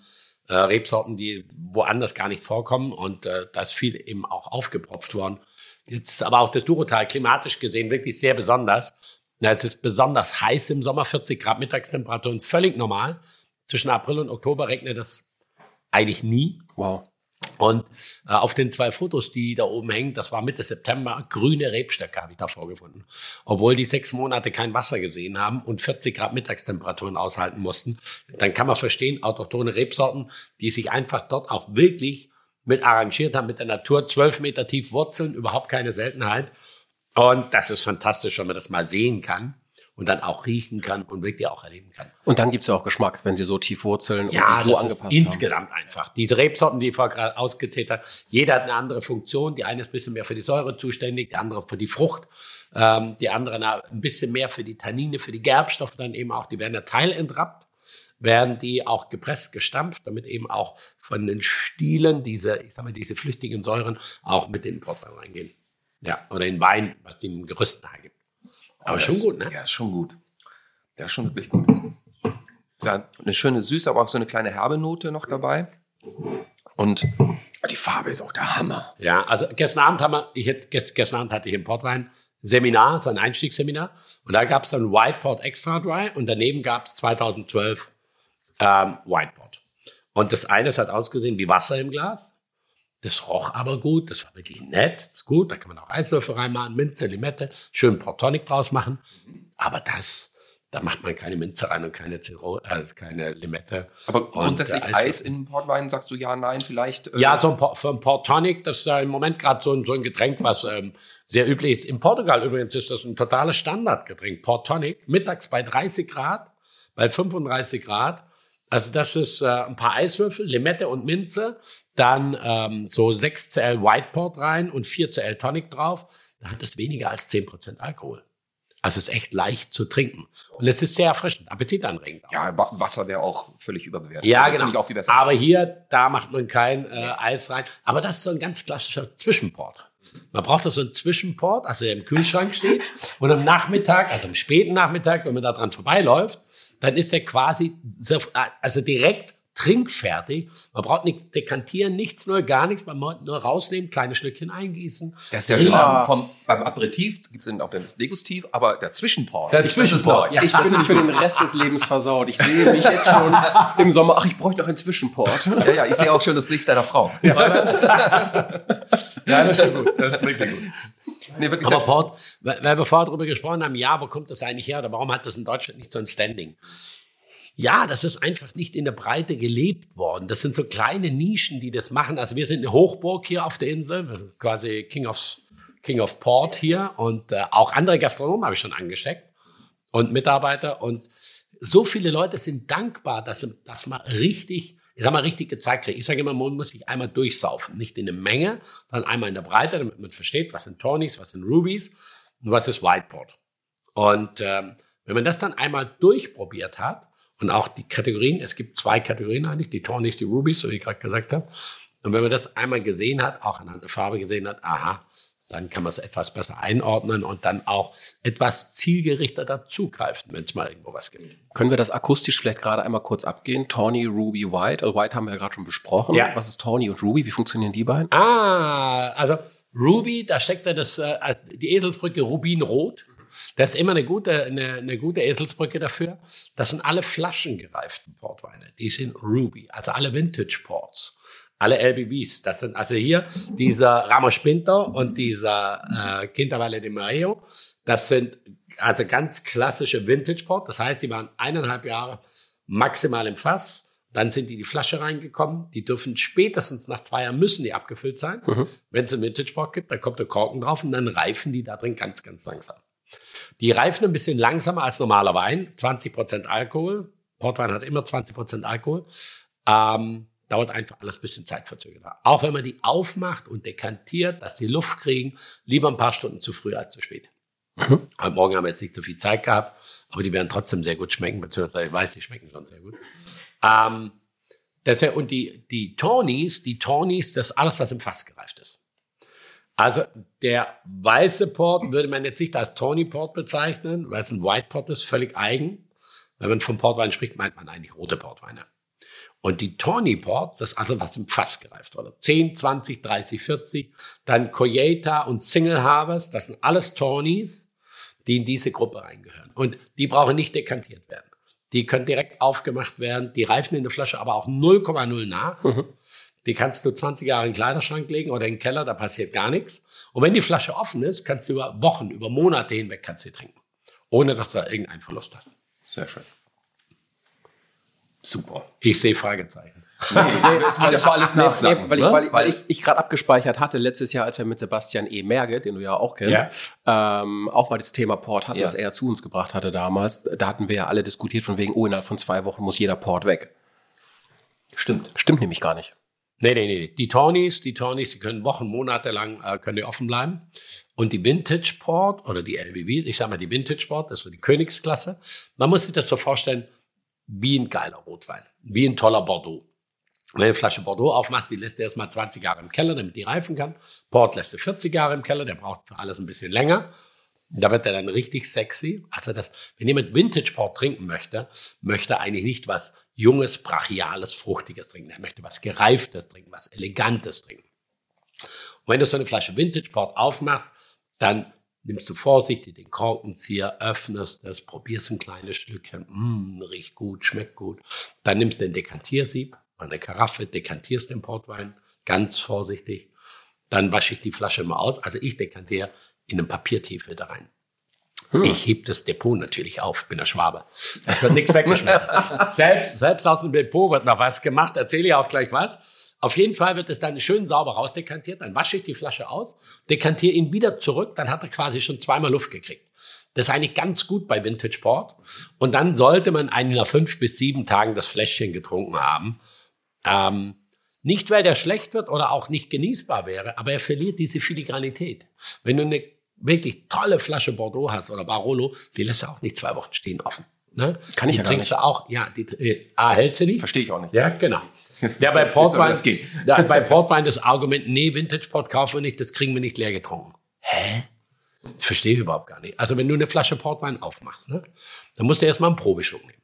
äh, Rebsorten, die woanders gar nicht vorkommen und äh, da ist viel eben auch aufgepropft worden. Jetzt aber auch das Durotal klimatisch gesehen wirklich sehr besonders. Ja, es ist besonders heiß im Sommer, 40 Grad Mittagstemperaturen, völlig normal. Zwischen April und Oktober regnet es eigentlich nie.
Wow.
Und äh, auf den zwei Fotos, die da oben hängen, das war Mitte September, grüne Rebstöcke habe ich da vorgefunden. Obwohl die sechs Monate kein Wasser gesehen haben und 40 Grad Mittagstemperaturen aushalten mussten, dann kann man verstehen, autochtone Rebsorten, die sich einfach dort auch wirklich mit arrangiert haben mit der Natur, zwölf Meter tief Wurzeln, überhaupt keine Seltenheit. Und das ist fantastisch, wenn man das mal sehen kann und dann auch riechen kann und wirklich auch erleben kann.
Und dann gibt's ja auch Geschmack, wenn sie so tief wurzeln und sich
Ja,
so
das
angepasst
ist
haben.
insgesamt einfach. Diese Rebsorten, die ich vorher gerade ausgezählt habe, jeder hat eine andere Funktion. Die eine ist ein bisschen mehr für die Säure zuständig, die andere für die Frucht, ähm, die andere ein bisschen mehr für die Tannine, für die Gerbstoffe dann eben auch. Die werden ja teilentrappt, werden die auch gepresst, gestampft, damit eben auch von den Stielen diese, ich sag mal, diese flüchtigen Säuren auch mit in den Portwein reingehen. Ja, oder in Wein, was dem Gerüst nahe gibt. Aber schon
das-
gut, ne?
Ja, ist schon gut. Der ist schon wirklich gut. Ja, eine schöne Süße, aber auch so eine kleine herbe Note noch dabei. Und die Farbe ist auch der Hammer.
Ja, also gestern Abend haben wir, ich hätte, gest, gestern Abend hatte ich im Portwein Seminar, so ein Einstiegsseminar. Und da gab es dann Whiteport Extra Dry und daneben gab es 2012 ähm, Whiteport. Und das eine das hat ausgesehen wie Wasser im Glas. Das roch aber gut, das war wirklich nett, ist gut. Da kann man auch Eiswürfel reinmachen, Minze, Limette, schön Port Tonic draus machen. Aber das, da macht man keine Minze rein und keine, Ziro, äh, keine Limette.
Aber
Und,
grundsätzlich
äh,
Eis in Portwein, sagst du ja, nein, vielleicht. äh,
Ja, so ein, Por- ein Port Tonic, das ist ja im Moment gerade so ein, so ein Getränk, was ähm, sehr üblich ist. In Portugal übrigens ist das ein totales Standardgetränk. Port Tonic, mittags bei 30 Grad, bei 35 Grad. Also das ist äh, ein paar Eiswürfel, Limette und Minze, dann ähm, so 6cl White Port rein und 4cl Tonic drauf. Dann hat es weniger als 10% Alkohol. Also es ist echt leicht zu trinken. Und es ist sehr erfrischend, appetitanregend. auch.
Ja, Wa- Wasser wäre auch völlig überbewertet.
Ja,
Also
genau.
Auch viel besser.
Aber hier, da macht man kein äh, Eis rein. Aber das ist so ein ganz klassischer Zwischenport. Man braucht das so einen Zwischenport, also der im Kühlschrank steht. Und am Nachmittag, also am späten Nachmittag, wenn man da dran vorbeiläuft, dann ist der quasi, so, also direkt trinkfertig. Man braucht nichts dekantieren, nichts, nur gar nichts. Man muss nur rausnehmen, kleine Stückchen eingießen.
Das ist ja
Ja.
vom, beim Aperitif gibt es auch das Degustiv, aber der Zwischenport.
Der Zwischenport, ja.
Ich bin für den Rest des Lebens versaut. Ich sehe mich jetzt schon im Sommer. Ach, ich bräuchte noch einen Zwischenport.
Ja, ja, ich sehe auch schon das Gesicht deiner Frau.
Ja, das ist schon gut. Das ist wirklich gut.
Nee,
Aber Port, weil weil wir vorher darüber gesprochen haben, ja, wo kommt das eigentlich her oder warum hat das in Deutschland nicht so ein Standing? Ja, das ist einfach nicht in der Breite gelebt worden. Das sind so kleine Nischen, die das machen. Also wir sind eine Hochburg hier auf der Insel, quasi King of, King of Port hier und äh, auch andere Gastronomen habe ich schon angesteckt und Mitarbeiter und so viele Leute sind dankbar, dass, dass man richtig, ich sag mal, richtig gezeigt kriegt. Ich sage immer, man muss sich einmal durchsaufen. Nicht in der Menge, sondern einmal in der Breite, damit man versteht, was sind Tonys, was sind Rubies und was ist Whiteboard. Und ähm, wenn man das dann einmal durchprobiert hat, und auch die Kategorien, es gibt zwei Kategorien eigentlich, die Tonys, die Rubies, so wie ich gerade gesagt habe. Und wenn man das einmal gesehen hat, auch anhand der Farbe gesehen hat, aha, dann kann man es etwas besser einordnen und dann auch etwas zielgerichteter zugreifen, wenn es mal irgendwo was gibt.
Können wir das akustisch vielleicht gerade einmal kurz abgehen? Tawny, Ruby, White. Also White haben wir ja gerade schon besprochen.
Ja.
Was ist Tawny und Ruby? Wie funktionieren die beiden?
Ah, also Ruby, da steckt ja das, äh, die Eselsbrücke Rubinrot. Das ist immer eine gute, eine, eine gute Eselsbrücke dafür. Das sind alle flaschengereiften Portweine. Die sind Ruby, also alle Vintage Ports. Alle LBVs. Das sind also hier dieser Ramos Pinto und dieser äh, Quinta de Mayo. Das sind also ganz klassische Vintage Port. Das heißt, die waren eineinhalb Jahre maximal im Fass. Dann sind die in die Flasche reingekommen. Die dürfen spätestens nach zwei Jahren müssen die abgefüllt sein.
Mhm.
Wenn es einen Vintage Port gibt, dann kommt der Korken drauf und dann reifen die da drin ganz, ganz langsam. Die reifen ein bisschen langsamer als normaler Wein. 20 Prozent Alkohol. Portwein hat immer 20 Prozent Alkohol. Ähm, dauert einfach alles ein bisschen zeitverzögerter. Auch wenn man die aufmacht und dekantiert, dass die Luft kriegen, lieber ein paar Stunden zu früh als zu spät.
Mhm.
Heute Morgen haben wir jetzt nicht so viel Zeit gehabt, aber die werden trotzdem sehr gut schmecken, beziehungsweise ich weiß, die schmecken schon sehr gut. Ähm, das und die, die Tonys, die Tonys, das ist alles, was im Fass gereift ist. Also der weiße Port würde man jetzt nicht als Tony Port bezeichnen, weil es ein White Port ist, völlig eigen. Wenn man vom Portwein spricht, meint man eigentlich rote Portweine. Und die Tawny Ports, das ist also was im Fass gereift wurde. 10, 20, 30, 40. Dann Coyeta und Single Harvest, das sind alles Tawnys, die in diese Gruppe reingehören. Und die brauchen nicht dekantiert werden. Die können direkt aufgemacht werden. Die reifen in der Flasche aber auch 0,0 nach.
Mhm.
Die kannst du 20 Jahre in den Kleiderschrank legen oder in den Keller, da passiert gar nichts. Und wenn die Flasche offen ist, kannst du über Wochen, über Monate hinweg kannst du sie trinken. Ohne dass da irgendein Verlust hast.
Sehr schön. Super.
Ich sehe Fragezeichen.
das muss erstmal alles
Nee,
nachsagen.
nee, weil ich,
ne?
weil, ich- weil ich, ich gerade abgespeichert hatte, letztes Jahr, als wir mit Sebastian E. Merge, den du ja auch kennst, ähm, auch mal das Thema Port hatten,
Ja.
das er zu uns gebracht hatte damals. Da hatten wir ja alle diskutiert von wegen, oh, innerhalb von zwei Wochen muss jeder Port weg.
Stimmt.
Stimmt nämlich gar nicht.
Nee, nee, nee. Die Tawnies, die Tawnies, die können Wochen, Monate lang äh, können die offen bleiben. Und die Vintage Port oder die LBV, ich sag mal die Vintage Port, das ist so die Königsklasse. Man muss sich das so vorstellen, wie ein geiler Rotwein, wie ein toller Bordeaux. Wenn eine Flasche Bordeaux aufmacht, die lässt du erstmal 20 Jahre im Keller, damit die reifen kann. Port lässt du 40 Jahre im Keller, der braucht für alles ein bisschen länger. Da wird er dann richtig sexy. Also das, wenn jemand Vintage Port trinken möchte, möchte eigentlich nicht was Junges, Brachiales, Fruchtiges trinken. Er möchte was Gereiftes trinken, was Elegantes trinken. Und wenn du so eine Flasche Vintage Port aufmachst, dann nimmst du vorsichtig den Korkenzieher, öffnest es, probierst ein kleines Stückchen, mm, riecht gut, schmeckt gut. Dann nimmst du ein Dekantiersieb eine Karaffe, dekantierst den Portwein, ganz vorsichtig. Dann wasche ich die Flasche immer aus. Also ich dekantiere in einen Papiertiefel rein. Ich heb das Depot natürlich auf, bin der Schwabe. Es wird nichts weggeschmissen. selbst, selbst aus dem Depot wird noch was gemacht, erzähle ich auch gleich was. Auf jeden Fall wird es dann schön sauber rausdekantiert, dann wasche ich die Flasche aus, dekantiere ihn wieder zurück, dann hat er quasi schon zweimal Luft gekriegt. Das ist eigentlich ganz gut bei Vintage Port. Und dann sollte man eigentlich nach fünf bis sieben Tagen das Fläschchen getrunken haben. Ähm, nicht, weil der schlecht wird oder auch nicht genießbar wäre, aber er verliert diese Filigranität. Wenn du eine wirklich tolle Flasche Bordeaux hast oder Barolo, die lässt du auch nicht zwei Wochen stehen offen. Ne?
Kann ich
die
ja gar
trinkst du auch, ja, die, äh, A, hält sie nicht.
Verstehe ich auch nicht.
Ja, genau. Ja, bei Portwein, ja, bei Portwein das Argument, nee, Vintage Port kaufen wir nicht, das kriegen wir nicht leer getrunken. Hä? Das verstehe ich überhaupt gar nicht. Also wenn du eine Flasche Portwein aufmachst, ne, dann musst du erstmal einen Probeschluck nehmen.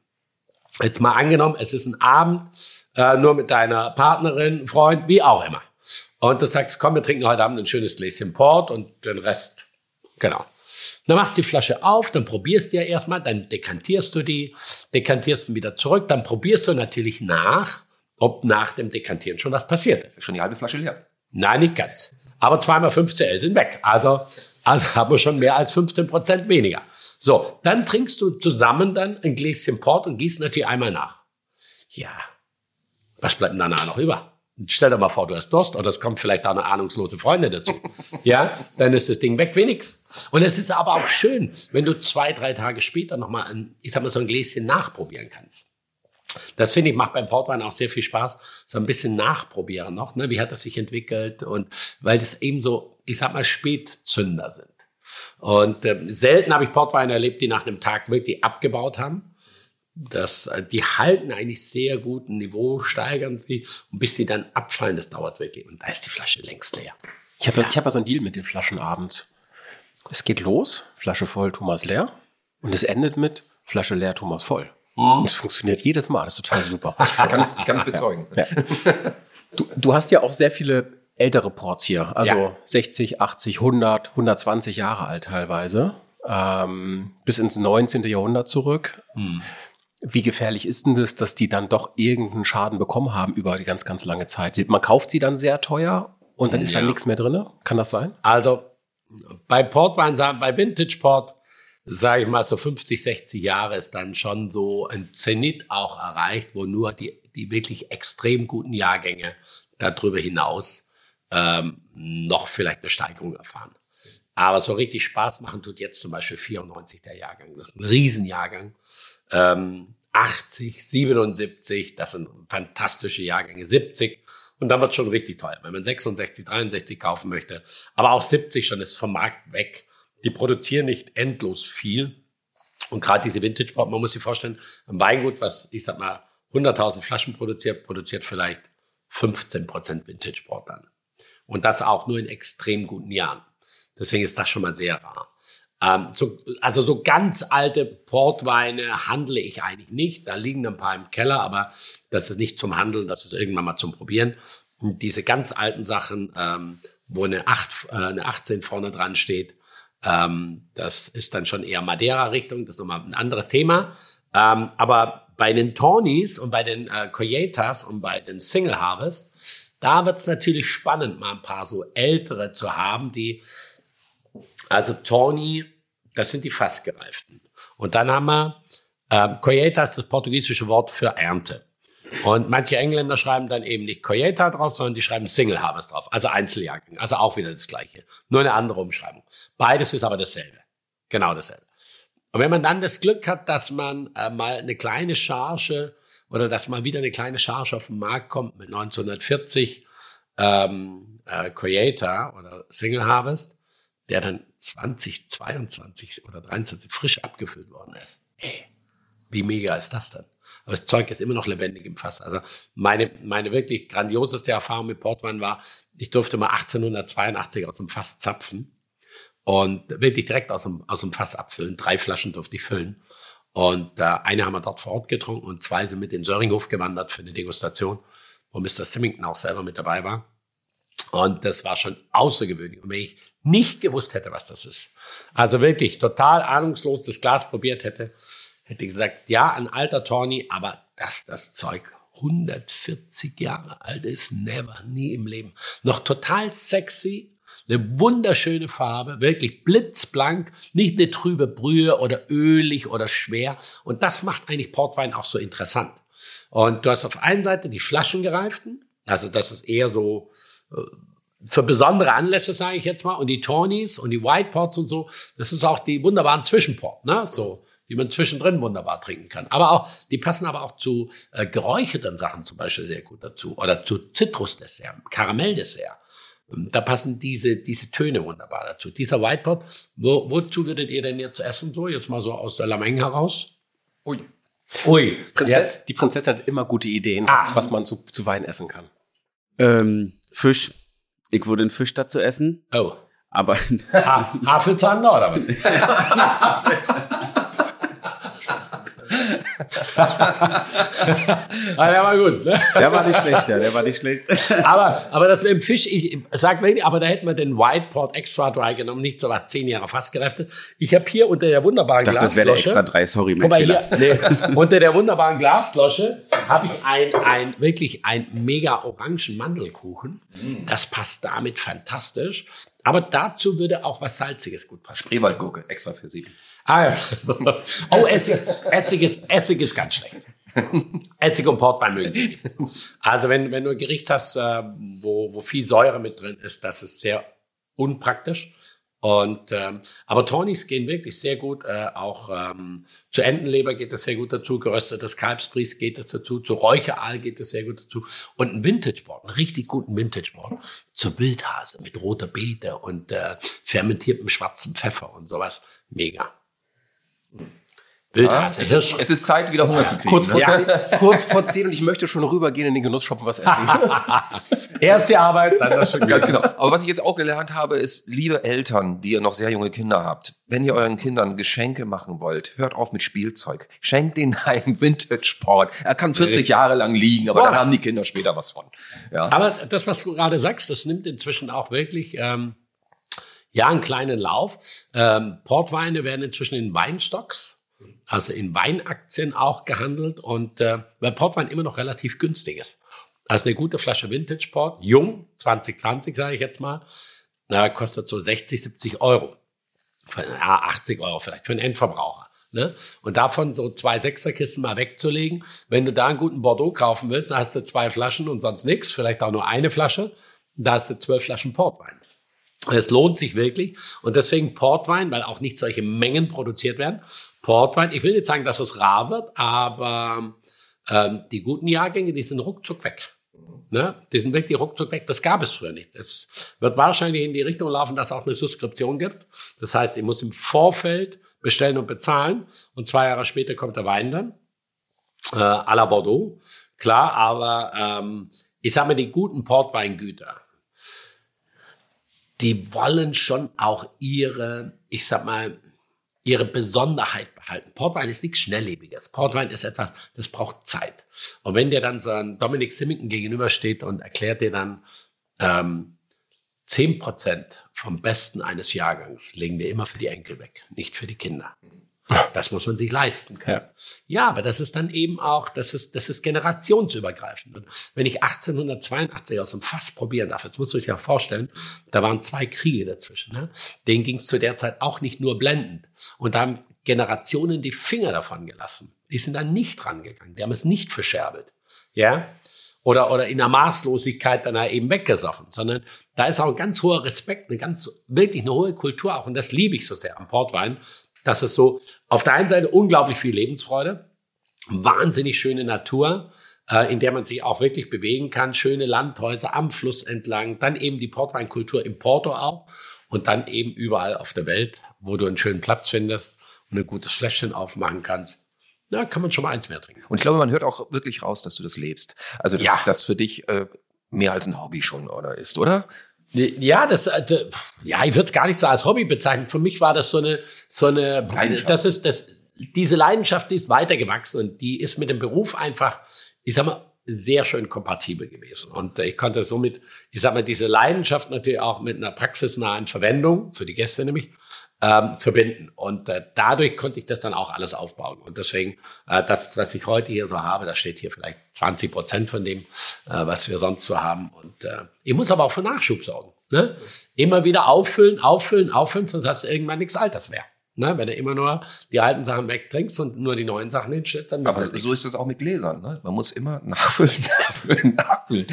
Jetzt mal angenommen, es ist ein Abend, äh, nur mit deiner Partnerin, Freund, wie auch immer. Und du sagst, komm, wir trinken heute Abend ein schönes Gläschen Port und den Rest, genau. Dann machst du die Flasche auf, dann probierst du ja erstmal, dann dekantierst du die, dekantierst du wieder zurück, dann probierst du natürlich nach, ob nach dem Dekantieren schon was passiert ist.
Schon die halbe Flasche leer.
Nein, nicht ganz. Aber zweimal 5 CL sind weg. Also, also haben wir schon mehr als 15 Prozent weniger. So, dann trinkst du zusammen dann ein Gläschen Port und gießt natürlich einmal nach. Ja, was bleibt denn danach noch über? Stell dir mal vor, du hast Durst oder es kommt vielleicht da eine ahnungslose Freundin dazu. Ja, dann ist das Ding weg nix. Und es ist aber auch schön, wenn du zwei, drei Tage später nochmal ich sag mal, so ein Gläschen nachprobieren kannst. Das finde ich macht beim Portwein auch sehr viel Spaß, so ein bisschen nachprobieren noch, ne? Wie hat das sich entwickelt und weil das eben so, ich sag mal, Spätzünder sind. Und ähm, selten habe ich Portweine erlebt, die nach einem Tag wirklich abgebaut haben. Das, äh, die halten eigentlich sehr gut ein Niveau, steigern sie und bis die dann abfallen, das dauert wirklich. Und da ist die Flasche längst leer.
Ich habe ich hab ja so einen Deal mit den Flaschen abends. Es geht los, Flasche voll, Thomas leer. Und es endet mit Flasche leer, Thomas voll. Und es funktioniert jedes Mal. Das ist total super.
Ich kann es, ich kann es bezeugen.
Ja. Du, du hast ja auch sehr viele ältere Ports hier. Also
Ja.
60, 80, 100, 120 Jahre alt teilweise. Ähm, bis ins 19. Jahrhundert zurück. Wie gefährlich ist denn das, dass die dann doch irgendeinen Schaden bekommen haben über die ganz, ganz lange Zeit? Man kauft sie dann sehr teuer und dann ist dann
Ja.
nichts mehr drin? Kann das sein?
Also bei Portwein, bei Vintage Port, sage ich mal so 50, 60 Jahre ist dann schon so ein Zenit auch erreicht, wo nur die, die wirklich extrem guten Jahrgänge darüber hinaus ähm, noch vielleicht eine Steigerung erfahren. Aber so richtig Spaß machen tut jetzt zum Beispiel 94 der Jahrgang. Das ist ein Riesenjahrgang. Ähm, 80, 77, das sind fantastische Jahrgänge. 70 und dann wird schon richtig teuer, wenn man 66, 63 kaufen möchte. Aber auch 70 schon ist vom Markt weg. Die produzieren nicht endlos viel. Und gerade diese Vintage Port, man muss sich vorstellen, ein Weingut, was ich sag mal 100.000 Flaschen produziert, produziert vielleicht 15 Prozent Vintage Port dann. Und das auch nur in extrem guten Jahren. Deswegen ist das schon mal sehr rar. Ähm, so, also so ganz alte Portweine handle ich eigentlich nicht. Da liegen ein paar im Keller, aber das ist nicht zum Handeln, das ist irgendwann mal zum Probieren. Und diese ganz alten Sachen, ähm, wo eine, 8, äh, eine 18 vorne dran steht, ähm, das ist dann schon eher Madeira-Richtung, das ist nochmal ein anderes Thema. Ähm, aber bei den Tawnies und bei den äh, Coyetas und bei den Single Harvest, da wird's natürlich spannend, mal ein paar so ältere zu haben, die, also Tawny, das sind die fast gereiften. Und dann haben wir, ähm, Coyeta ist das portugiesische Wort für Ernte. Und manche Engländer schreiben dann eben nicht Coyeta drauf, sondern die schreiben Single Harvest drauf, also Einzeljahrgang, also auch wieder das Gleiche, nur eine andere Umschreibung. Beides ist aber dasselbe, genau dasselbe. Und wenn man dann das Glück hat, dass man äh, mal eine kleine Charge oder dass mal wieder eine kleine Charge auf den Markt kommt mit 1940 ähm, äh, Coyeta oder Single Harvest, der dann 2022 oder 23 frisch abgefüllt worden ist. Ey, wie mega ist das denn? Aber das Zeug ist immer noch lebendig im Fass. Also meine, meine wirklich grandioseste Erfahrung mit Portwein war, ich durfte mal 1882 aus dem Fass zapfen und wirklich direkt aus dem, aus dem Fass abfüllen. Drei Flaschen durfte ich füllen. Und äh, eine haben wir dort vor Ort getrunken und zwei sind mit in Söringhof gewandert für eine Degustation, wo Mr. Symington auch selber mit dabei war. Und das war schon außergewöhnlich. Und wenn ich nicht gewusst hätte, was das ist, also wirklich total ahnungslos das Glas probiert hätte, hätte gesagt, ja, ein alter Tawny, aber dass das Zeug 140 Jahre alt ist, never, nie im Leben. Noch total sexy, eine wunderschöne Farbe, wirklich blitzblank, nicht eine trübe Brühe oder ölig oder schwer. Und das macht eigentlich Portwein auch so interessant. Und du hast auf einer Seite die Flaschengereiften, also das ist eher so äh, für besondere Anlässe, sage ich jetzt mal, und die Tawnies und die White Pots und so, das ist auch die wunderbaren Zwischenport, ne? so die man zwischendrin wunderbar trinken kann. Aber auch, die passen aber auch zu äh, geräucherten Sachen zum Beispiel sehr gut dazu oder zu Zitrusdessert, Karamelldessert. Und Da passen diese, diese Töne wunderbar dazu. Dieser Whitepot, wo, wozu würdet ihr denn jetzt essen so? Jetzt mal so aus der Lameng heraus?
Ui.
Ui,
Prinzess, die Prinzessin hat immer gute Ideen,
Ah.
was, was man zu, zu Wein essen kann.
Ähm, Fisch. Ich würde einen Fisch dazu essen,
Oh.
aber
Ha Havelzander oder was? ah, der war gut. Ne?
der war nicht schlecht, ja, der war nicht schlecht.
Aber, aber das mit dem Fisch, ich sag wenig, aber da hätten wir den White Port Extra Dry genommen, nicht so was zehn Jahre fast gereiftet. Ich habe hier unter der wunderbaren
Ich dachte, das wäre der
Glasflasche.
extra drei, sorry, mein
Guck mal hier, nee, unter der wunderbaren Glasflasche habe ich ein, ein, wirklich ein mega orangen Mandelkuchen. Das passt damit fantastisch. Aber dazu würde auch was Salziges gut passen.
Spreewaldgurke, extra für Sie.
Ah, ja. Oh, Essig, Essig, ist, Essig ist ganz schlecht. Essig und Portwein mögen nicht. Also wenn, wenn du ein Gericht hast, äh, wo, wo viel Säure mit drin ist, das ist sehr unpraktisch. Und ähm, aber Tonis gehen wirklich sehr gut. Äh, auch ähm, zu Entenleber geht das sehr gut dazu. Geröstetes Kalbsbries geht das dazu. Zu Räucheraal geht das sehr gut dazu. Und ein Vintage-Board, einen richtig guten Vintage-Board. Zur Wildhase mit roter Beete und äh, fermentiertem schwarzen Pfeffer und sowas. Mega. Wildhase.
es, ist, es ist Zeit, wieder Hunger zu kriegen.
Kurz vor,
ne?
zehn, kurz vor zehn und ich möchte schon rübergehen in den Genussshoppen was essen.
Erst die Arbeit, dann das schon
Ganz genau. Aber was ich jetzt auch gelernt habe, ist, liebe Eltern, die ihr noch sehr junge Kinder habt, wenn ihr euren Kindern Geschenke machen wollt, hört auf mit Spielzeug. Schenkt ihnen einen Vintage-Sport. Er kann 40 Jahre lang liegen, aber
Boah.
dann haben die Kinder später was von. Ja.
Aber das, was du gerade sagst, das nimmt inzwischen auch wirklich ähm, ja einen kleinen Lauf. Ähm, Portweine werden inzwischen in Weinstocks, also in Weinaktien auch gehandelt und äh, weil Portwein immer noch relativ günstig ist. Also eine gute Flasche Vintage Port, jung, 2020 sage ich jetzt mal, na, kostet so 60, 70 Euro. Ja, 80 Euro vielleicht für einen Endverbraucher. Ne? Und davon so zwei Sechserkisten mal wegzulegen. Wenn du da einen guten Bordeaux kaufen willst, hast du zwei Flaschen und sonst nichts, vielleicht auch nur eine Flasche. Da hast du zwölf Flaschen Portwein. Es lohnt sich wirklich. Und deswegen Portwein, weil auch nicht solche Mengen produziert werden. Portwein, ich will nicht sagen, dass es rar wird, aber ähm, die guten Jahrgänge, die sind ruckzuck weg. Ne? Die sind wirklich ruckzuck weg. Das gab es früher nicht. Es wird wahrscheinlich in die Richtung laufen, dass es auch eine Subskription gibt. Das heißt, ich muss im Vorfeld bestellen und bezahlen und zwei Jahre später kommt der Wein dann. Äh, à la Bordeaux. Klar, aber ähm, ich sage mal, die guten Portweingüter, die wollen schon auch ihre, ich sag mal, ihre Besonderheit behalten. Portwein ist nichts Schnelllebiges. Portwein ist etwas, das braucht Zeit. Und wenn dir dann so ein Dominik Simmington gegenübersteht und erklärt dir dann, ähm, 10% vom Besten eines Jahrgangs legen wir immer für die Enkel weg, nicht für die Kinder. Das muss man sich leisten können. Ja. aber das ist dann eben auch, das ist, das ist generationsübergreifend. Und wenn ich 1882 aus dem Fass probieren darf, jetzt musst du dich ja vorstellen, da waren zwei Kriege dazwischen. Ne? Denen ging es zu der Zeit auch nicht nur blendend. Und da haben Generationen die Finger davon gelassen. Die sind dann nicht rangegangen. Die haben es nicht verscherbelt. Ja? Oder, oder in der Maßlosigkeit dann eben weggesoffen, sondern da ist auch ein ganz hoher Respekt, eine ganz, wirklich eine hohe Kultur auch. Und das liebe ich so sehr am Portwein, dass es so auf der einen Seite unglaublich viel Lebensfreude, wahnsinnig schöne Natur, äh, in der man sich auch wirklich bewegen kann, schöne Landhäuser am Fluss entlang, dann eben die Portweinkultur im Porto auch und dann eben überall auf der Welt, wo du einen schönen Platz findest und ein gutes Fläschchen aufmachen kannst. Na, kann man schon mal eins mehr trinken.
Und ich glaube, man hört auch wirklich raus, dass du das lebst. Also dass
Ja.
das für dich äh, mehr als ein Hobby schon oder ist, oder?
Ja, das, äh, ja, ich würde es gar nicht so als Hobby bezeichnen. Für mich war das so eine, so eine,
Leidenschaft.
das ist, das, diese Leidenschaft, die ist weitergewachsen und die ist mit dem Beruf einfach, ich sag mal, sehr schön kompatibel gewesen. Und ich konnte somit, ich sag mal, diese Leidenschaft natürlich auch mit einer praxisnahen Verwendung, für die Gäste nämlich, ähm, verbinden. Und äh, dadurch konnte ich das dann auch alles aufbauen. Und deswegen, äh, das, was ich heute hier so habe, das steht hier vielleicht 20 Prozent von dem, äh, was wir sonst so haben. Und äh, ich muss aber auch für Nachschub sorgen. Ne? Immer wieder auffüllen, auffüllen, auffüllen, sonst hast du irgendwann nichts Alters mehr. Ne? Wenn du immer nur die alten Sachen wegtrinkst und nur die neuen Sachen hinstellst, dann
Aber
das
so ist es auch mit Gläsern. Ne? Man muss immer nachfüllen, nachfüllen, nachfüllen.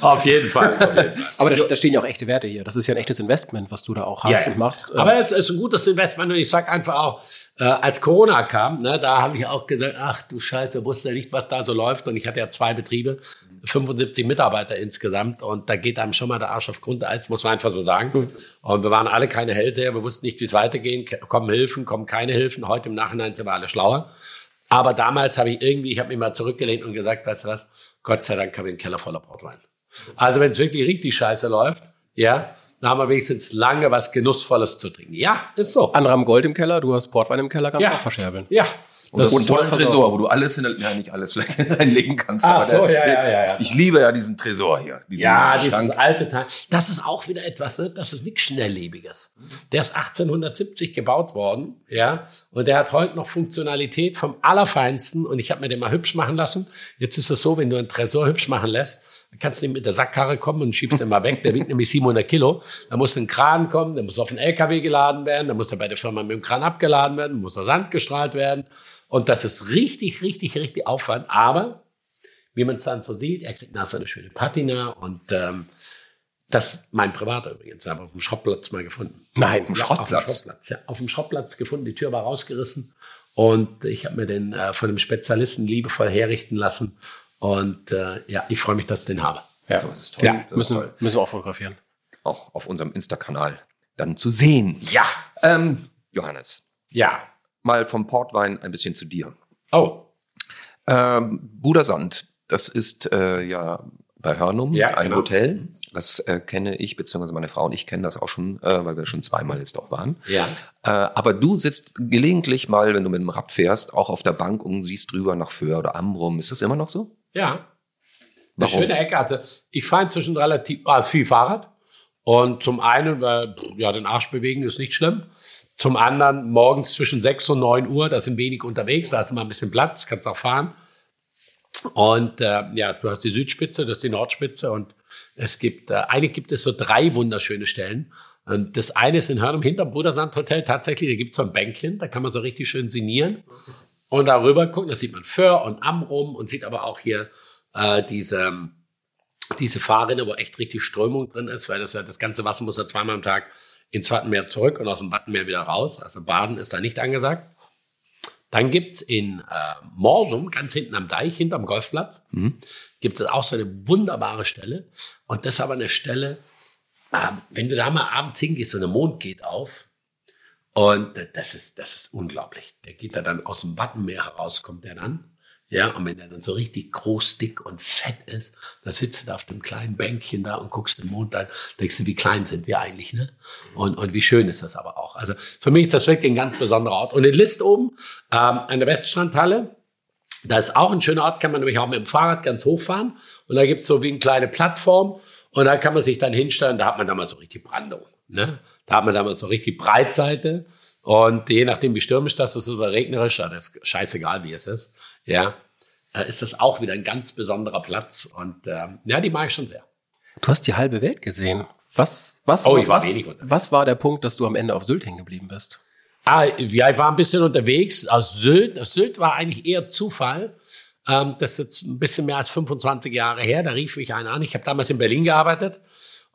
Auf jeden Fall. Auf jeden Fall.
Aber da, da stehen ja auch echte Werte hier. Das ist ja ein echtes Investment, was du da auch hast
Ja, ja.
und machst.
Aber es ist ein gutes Investment und ich sag einfach auch, äh, als Corona kam, ne, da habe ich auch gesagt, ach du Scheiße, du wusstest ja nicht, was da so läuft. Und ich hatte ja zwei Betriebe, 75 Mitarbeiter insgesamt und da geht einem schon mal der Arsch auf Grundeis, muss man einfach so sagen. Und wir waren alle keine Hellseher, wir wussten nicht, wie es weitergeht, kommen Hilfen, kommen keine Hilfen. Heute im Nachhinein sind wir alle schlauer. Aber damals habe ich irgendwie, ich habe mich mal zurückgelehnt und gesagt, weißt du was, Gott sei Dank habe ich einen Keller voller Portwein. Also wenn es wirklich richtig scheiße läuft, ja, dann haben wir wenigstens lange was Genussvolles zu trinken. Ja, ist so.
Andere haben Gold im Keller, du hast Portwein im Keller, kannst
Ja.
auch verscherbeln.
Ja.
Und,
Das
und
ist
tollen Tresor, wo du alles, in, ja nicht alles vielleicht hineinlegen kannst.
Ach
aber
so,
der,
ja,
der,
ja, ja.
Ich liebe ja diesen Tresor hier. Diesen
Ja, dieses
Schrank.
alte Teil. Das ist auch wieder etwas, ne? das ist nichts Schnelllebiges. Der ist 1870 gebaut worden, ja, und der hat heute noch Funktionalität vom Allerfeinsten und ich habe mir den mal hübsch machen lassen. Jetzt ist es so, wenn du einen Tresor hübsch machen lässt, kannst du nicht mit der Sackkarre kommen und schiebst den mal weg. Der wiegt nämlich 700 Kilo. Da muss ein Kran kommen, der muss auf einen LKW geladen werden, da muss er bei der Firma mit dem Kran abgeladen werden, muss der Sand gestrahlt werden. Und das ist richtig, richtig, richtig Aufwand. Aber wie man es dann so sieht, er kriegt nachher eine schöne Patina und ähm, das mein Privater übrigens, aber auf dem Schrottplatz mal gefunden.
Nein,
Ja, Auf dem Schrottplatz, ja, auf dem Schrottplatz gefunden. Die Tür war rausgerissen und ich habe mir den äh, von einem Spezialisten liebevoll herrichten lassen. Und äh, ja, ich freue mich, dass ich den habe.
Ja,
So, das ist toll.
ja
Das ist
müssen,
toll.
müssen wir auch fotografieren.
Auch auf unserem Insta-Kanal dann zu sehen.
Ja,
Ähm, Johannes,
ja.
Mal vom Portwein ein bisschen zu dir.
Oh,
Ähm, Budersand, das ist äh, ja bei Hörnum
Ja,
ein
genau.
Hotel. Das äh, kenne ich, beziehungsweise meine Frau und ich kennen das auch schon, äh, weil wir schon zweimal jetzt auch waren.
ja.
Äh, aber du sitzt gelegentlich mal, wenn du mit dem Rad fährst, auch auf der Bank und siehst drüber nach Föhr oder Amrum. Ist das immer noch so?
Ja. Eine
Warum?
schöne Ecke. Also ich fahre inzwischen relativ ah, viel Fahrrad. Und zum einen, weil pff, ja, den Arsch bewegen ist nicht schlimm. Zum anderen morgens zwischen 6 und 9 Uhr, da sind wenig unterwegs, da ist immer ein bisschen Platz, kannst auch fahren. Und äh, ja, du hast die Südspitze, das ist die Nordspitze und es gibt, äh, eigentlich gibt es so drei wunderschöne Stellen. Und das eine ist in Hörnum hinterm Budersand Hotel tatsächlich, da gibt es so ein Bänkchen, da kann man so richtig schön sinnieren und darüber gucken, da sieht man Föhr und Amrum und sieht aber auch hier äh, diese, diese Fahrrinne, wo echt richtig Strömung drin ist, weil das ja das ganze Wasser muss ja zweimal am Tag ins Wattenmeer zurück und aus dem Wattenmeer wieder raus. Also Baden ist da nicht angesagt. Dann gibt's in äh, Morsum, ganz hinten am Deich, hinterm Golfplatz, gibt es auch so eine wunderbare Stelle. Und das ist aber eine Stelle, ähm, wenn du da mal abends hingehst und der Mond geht auf, und das ist, das ist unglaublich. Der geht da dann aus dem Wattenmeer heraus, kommt der dann. Ja, und wenn der dann so richtig groß, dick und fett ist, da sitzt du da auf dem kleinen Bänkchen da und guckst den Mond an, denkst du, wie klein sind wir eigentlich, ne? Und, und wie schön ist das aber auch. Also für mich ist das wirklich ein ganz besonderer Ort. Und in List oben, ähm, an der Weststrandhalle, da ist auch ein schöner Ort, kann man nämlich auch mit dem Fahrrad ganz hochfahren. Und da gibt's so wie eine kleine Plattform. Und da kann man sich dann hinstellen, da hat man dann mal so richtig Brandung. Ne? Da hat man dann mal so richtig Breitseite. Und je nachdem, wie stürmisch das ist oder regnerisch, das ist scheißegal, wie es ist, ja, äh, ist das auch wieder ein ganz besonderer Platz. Und ähm, ja, die mag ich schon sehr.
Du hast die halbe Welt gesehen. Was, was,
Oh, war
was,
wenig unterwegs.
was war der Punkt, dass du am Ende auf Sylt hängen geblieben bist?
Ah, ja, ich war ein bisschen unterwegs aus Sylt. Aus Sylt war eigentlich eher Zufall. Ähm, das ist jetzt ein bisschen mehr als 25 Jahre her. Da rief mich einer an. Ich habe damals in Berlin gearbeitet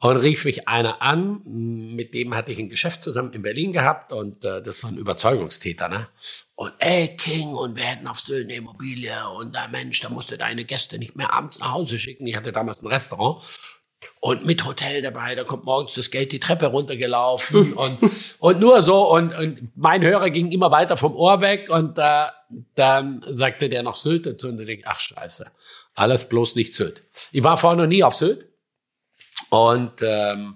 und rief mich einer an. Mit dem hatte ich ein Geschäft zusammen in Berlin gehabt und äh, das ist so ein Überzeugungstäter. Ne? Und ey, King, und wir hätten auf Sylt eine Immobilie und da Mensch, da musst du deine Gäste nicht mehr abends nach Hause schicken. Ich hatte damals ein Restaurant. Und mit Hotel dabei, da kommt morgens das Geld die Treppe runtergelaufen und, und nur so. Und, und mein Hörer ging immer weiter vom Ohr weg und äh, dann sagte der noch Sylt dazu und ich denke, ach scheiße, alles bloß nicht Sylt. Ich war vorher noch nie auf Sylt und ähm,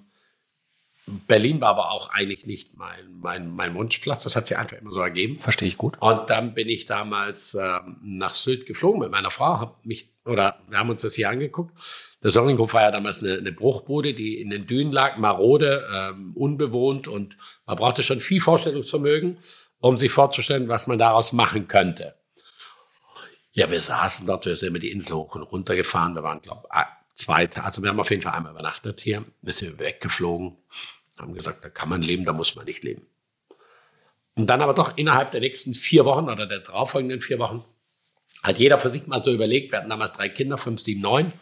Berlin war aber auch eigentlich nicht mein, mein, mein Wunschplatz. Das hat sich einfach immer so ergeben.
Verstehe ich gut.
Und dann bin ich damals ähm, nach Sylt geflogen mit meiner Frau, hab mich oder wir haben uns das hier angeguckt. Der Sorringhof war ja damals eine, eine Bruchbude, die in den Dünen lag, marode, ähm, unbewohnt und man brauchte schon viel Vorstellungsvermögen, um sich vorzustellen, was man daraus machen könnte. Ja, wir saßen dort, wir sind immer die Insel hoch und runter gefahren. Wir waren, glaube ich, zwei, also wir haben auf jeden Fall einmal übernachtet hier, wir sind weggeflogen, haben gesagt, da kann man leben, da muss man nicht leben. Und dann aber doch innerhalb der nächsten vier Wochen oder der darauffolgenden vier Wochen hat jeder für sich mal so überlegt, wir hatten damals drei Kinder, fünf, sieben, neun,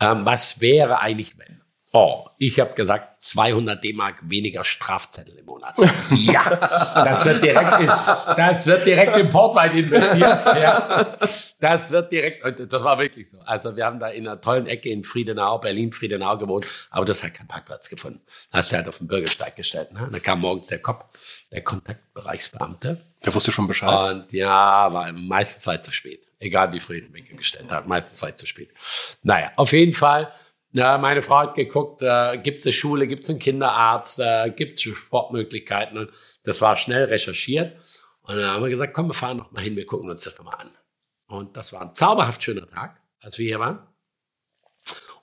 ähm, was wäre eigentlich, wenn? Oh, ich habe gesagt, 200 D-Mark weniger Strafzettel im Monat. Ja, das wird direkt, in, das wird direkt in Portwein investiert. Ja. Das wird direkt, das war wirklich so. Also wir haben da in einer tollen Ecke in Friedenau, Berlin-Friedenau gewohnt, aber das hat keinen Parkplatz gefunden. Da hast du halt auf den Bürgersteig gestellt. Ne? Da kam morgens der Kopf, der Kontaktbereichsbeamte.
Der wusste schon Bescheid.
Und ja, war meistens Zeit zu spät. Egal wie früh ich den Winkel gestellt habe, meistens Zeit zu spät. Naja, auf jeden Fall, ja, meine Frau hat geguckt, äh, gibt es eine Schule, gibt es einen Kinderarzt, äh, gibt es Sportmöglichkeiten. Und das war schnell recherchiert. Und dann haben wir gesagt, komm, wir fahren noch mal hin, wir gucken uns das noch mal an. Und das war ein zauberhaft schöner Tag, als wir hier waren.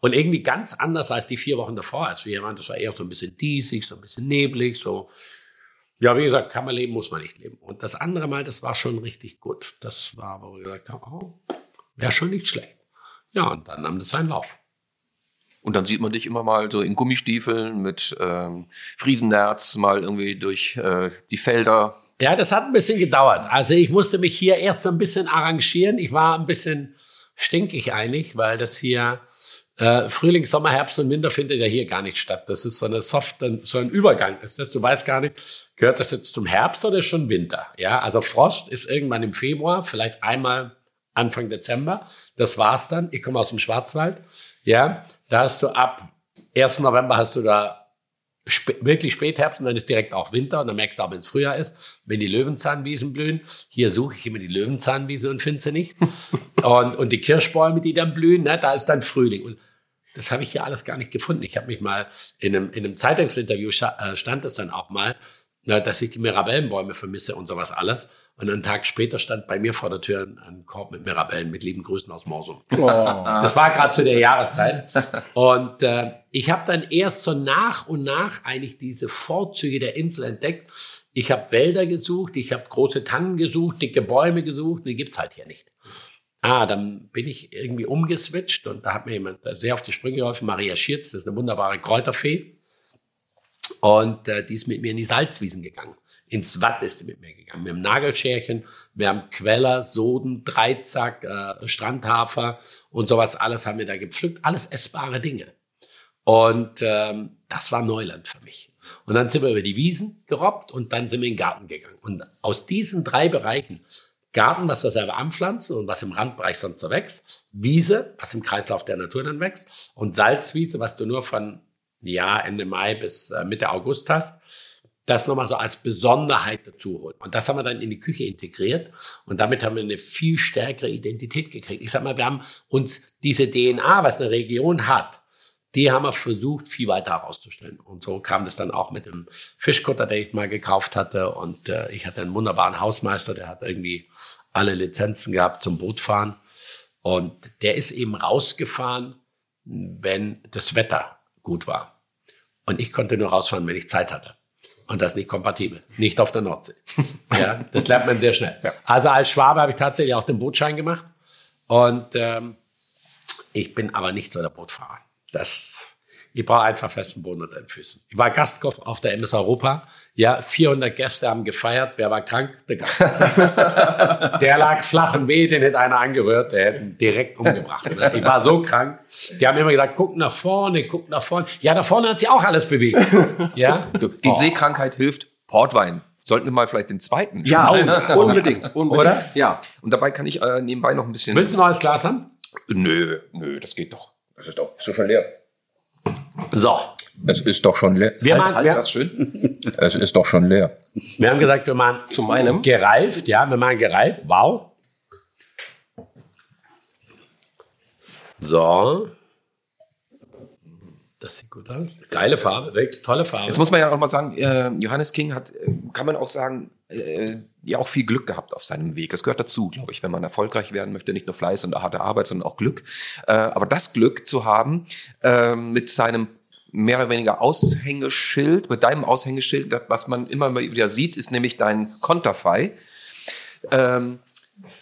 Und irgendwie ganz anders als die vier Wochen davor, als wir hier waren. Das war eher so ein bisschen diesig, so ein bisschen neblig, so ja, wie gesagt, kann man leben, muss man nicht leben. Und das andere Mal, das war schon richtig gut. Das war, wo wir gesagt haben, oh, wäre schon nicht schlecht. Ja, und dann nahm das seinen Lauf.
Und dann sieht man dich immer mal so in Gummistiefeln mit ähm, Friesennerz mal irgendwie durch äh, die Felder.
Ja, das hat ein bisschen gedauert. Also ich musste mich hier erst so ein bisschen arrangieren. Ich war ein bisschen stinkig eigentlich, weil das hier äh, Frühling, Sommer, Herbst und Winter findet ja hier gar nicht statt. Das ist so eine soft, so ein Übergang ist das. Du weißt gar nicht, gehört das jetzt zum Herbst oder ist schon Winter? Ja, also Frost ist irgendwann im Februar, vielleicht einmal Anfang Dezember. Das war's dann. Ich komme aus dem Schwarzwald. Ja, da hast du ab 1. November hast du da spä wirklich Spätherbst und dann ist direkt auch Winter und dann merkst du auch, wenn es Frühjahr ist, wenn die Löwenzahnwiesen blühen. Hier suche ich immer die Löwenzahnwiese und finde sie nicht. und, und die Kirschbäume, die dann blühen, ne, da ist dann Frühling. Und das habe ich hier alles gar nicht gefunden. Ich habe mich mal in einem, in einem Zeitungsinterview äh, stand es dann auch mal, dass ich die Mirabellenbäume vermisse und sowas alles. Und einen Tag später stand bei mir vor der Tür ein Korb mit Mirabellen mit lieben Grüßen aus Morsum. Oh. Das war gerade zu der Jahreszeit. Und äh, ich habe dann erst so nach und nach eigentlich diese Vorzüge der Insel entdeckt. Ich habe Wälder gesucht, ich habe große Tannen gesucht, dicke Bäume gesucht, die gibt's halt hier nicht. Ah, dann bin ich irgendwie umgeswitcht und da hat mir jemand sehr auf die Sprünge geholfen. Maria Schierz, das ist eine wunderbare Kräuterfee. Und äh, die ist mit mir in die Salzwiesen gegangen. Ins Watt ist mit mir gegangen. Wir haben Nagelscherchen, wir haben Queller, Soden, Dreizack, äh, Strandhafer und sowas alles haben wir da gepflückt. Alles essbare Dinge. Und ähm, das war Neuland für mich. Und dann sind wir über die Wiesen gerobbt und dann sind wir in den Garten gegangen. Und aus diesen drei Bereichen, Garten, was wir selber anpflanzen und was im Randbereich sonst so wächst, Wiese, was im Kreislauf der Natur dann wächst und Salzwiese, was du nur von ja, Ende Mai bis äh, Mitte August hast, das nochmal so als Besonderheit dazu holen. Und das haben wir dann in die Küche integriert und damit haben wir eine viel stärkere Identität gekriegt. Ich sag mal, wir haben uns diese DNA, was eine Region hat, die haben wir versucht, viel weiter herauszustellen. Und so kam das dann auch mit dem Fischkutter, den ich mal gekauft hatte. Und äh, ich hatte einen wunderbaren Hausmeister, der hat irgendwie alle Lizenzen gehabt zum Bootfahren. Und der ist eben rausgefahren, wenn das Wetter gut war. Und ich konnte nur rausfahren, wenn ich Zeit hatte. Und das ist nicht kompatibel. Nicht auf der Nordsee. Ja, das lernt man sehr schnell. Ja. Also als Schwabe habe ich tatsächlich auch den Bootschein gemacht. Und ähm, ich bin aber nicht so der Bootfahrer. Das, ich brauche einfach festen Boden unter den Füßen. Ich war Gastkoch auf der MS Europa. Ja, 400 Gäste haben gefeiert. Wer war krank? Der Gast. der lag flach und weh, den hätte einer angerührt, der hätte ihn direkt umgebracht. Ne? Ich war so krank. Die haben immer gesagt, guck nach vorne, guck nach vorne. Ja, da vorne hat sich auch alles bewegt. Ja?
Die oh. Seekrankheit hilft Portwein. Sollten wir mal vielleicht den zweiten
Ja, oh, unbedingt, unbedingt. Oder?
Ja. Und dabei kann ich äh, nebenbei noch ein bisschen.
Willst du noch ein Glas haben?
Nö, nö, das geht doch. Das ist doch so schon leer.
So.
Es ist doch schon leer.
Wir
halt,
machen,
halt
wir,
das schön. es ist doch schon leer.
Wir haben gesagt, wir machen
zu meinem
gereift. Ja, wir machen gereift. Wow. So. Das sieht gut aus. Geile Farbe, wirklich tolle Farbe.
Jetzt muss man ja auch mal sagen, äh, Johannes King hat, äh, kann man auch sagen, äh, ja auch viel Glück gehabt auf seinem Weg. Das gehört dazu, glaube ich, wenn man erfolgreich werden möchte, nicht nur Fleiß und harte Arbeit, sondern auch Glück. Aber das Glück zu haben, äh, mit seinem mehr oder weniger Aushängeschild, mit deinem Aushängeschild, was man immer wieder sieht, ist nämlich dein Konterfei. Ähm,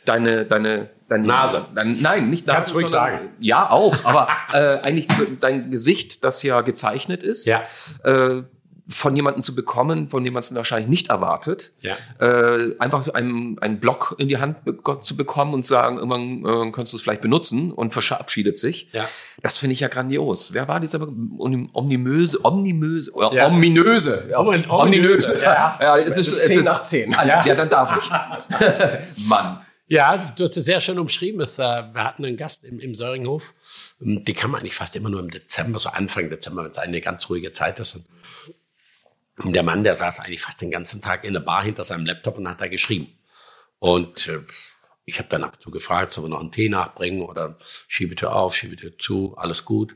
deine, deine, deine
Nase.
Dein, nein, nicht
Nase. Kannst ruhig sagen.
Ja, auch, aber äh, eigentlich dein Gesicht, das ja gezeichnet ist.
Ja.
Äh, von jemandem zu bekommen, von dem man es wahrscheinlich nicht erwartet.
Ja.
Äh, einfach einen, einen Block in die Hand be zu bekommen und sagen, irgendwann äh, kannst du es vielleicht benutzen und verabschiedet sich.
Ja.
Das finde ich ja grandios. Wer war dieser omnimöse, omnimöse, ja. ominöse,
ja. ominöse.
Ja, ja es ist, es
10
ist
nach 10.
Ja. ja, dann darf ich. Mann.
Ja, du hast es sehr schön umschrieben. Es, äh, wir hatten einen Gast im, im Söringhof. Die kann man eigentlich fast immer nur im Dezember, so Anfang Dezember, wenn es eine ganz ruhige Zeit ist. Und und der Mann, der saß eigentlich fast den ganzen Tag in der Bar hinter seinem Laptop und hat da geschrieben. Und äh, ich habe dann ab und zu gefragt, sollen wir noch einen Tee nachbringen oder Schiebetür auf, Schiebetür zu, alles gut.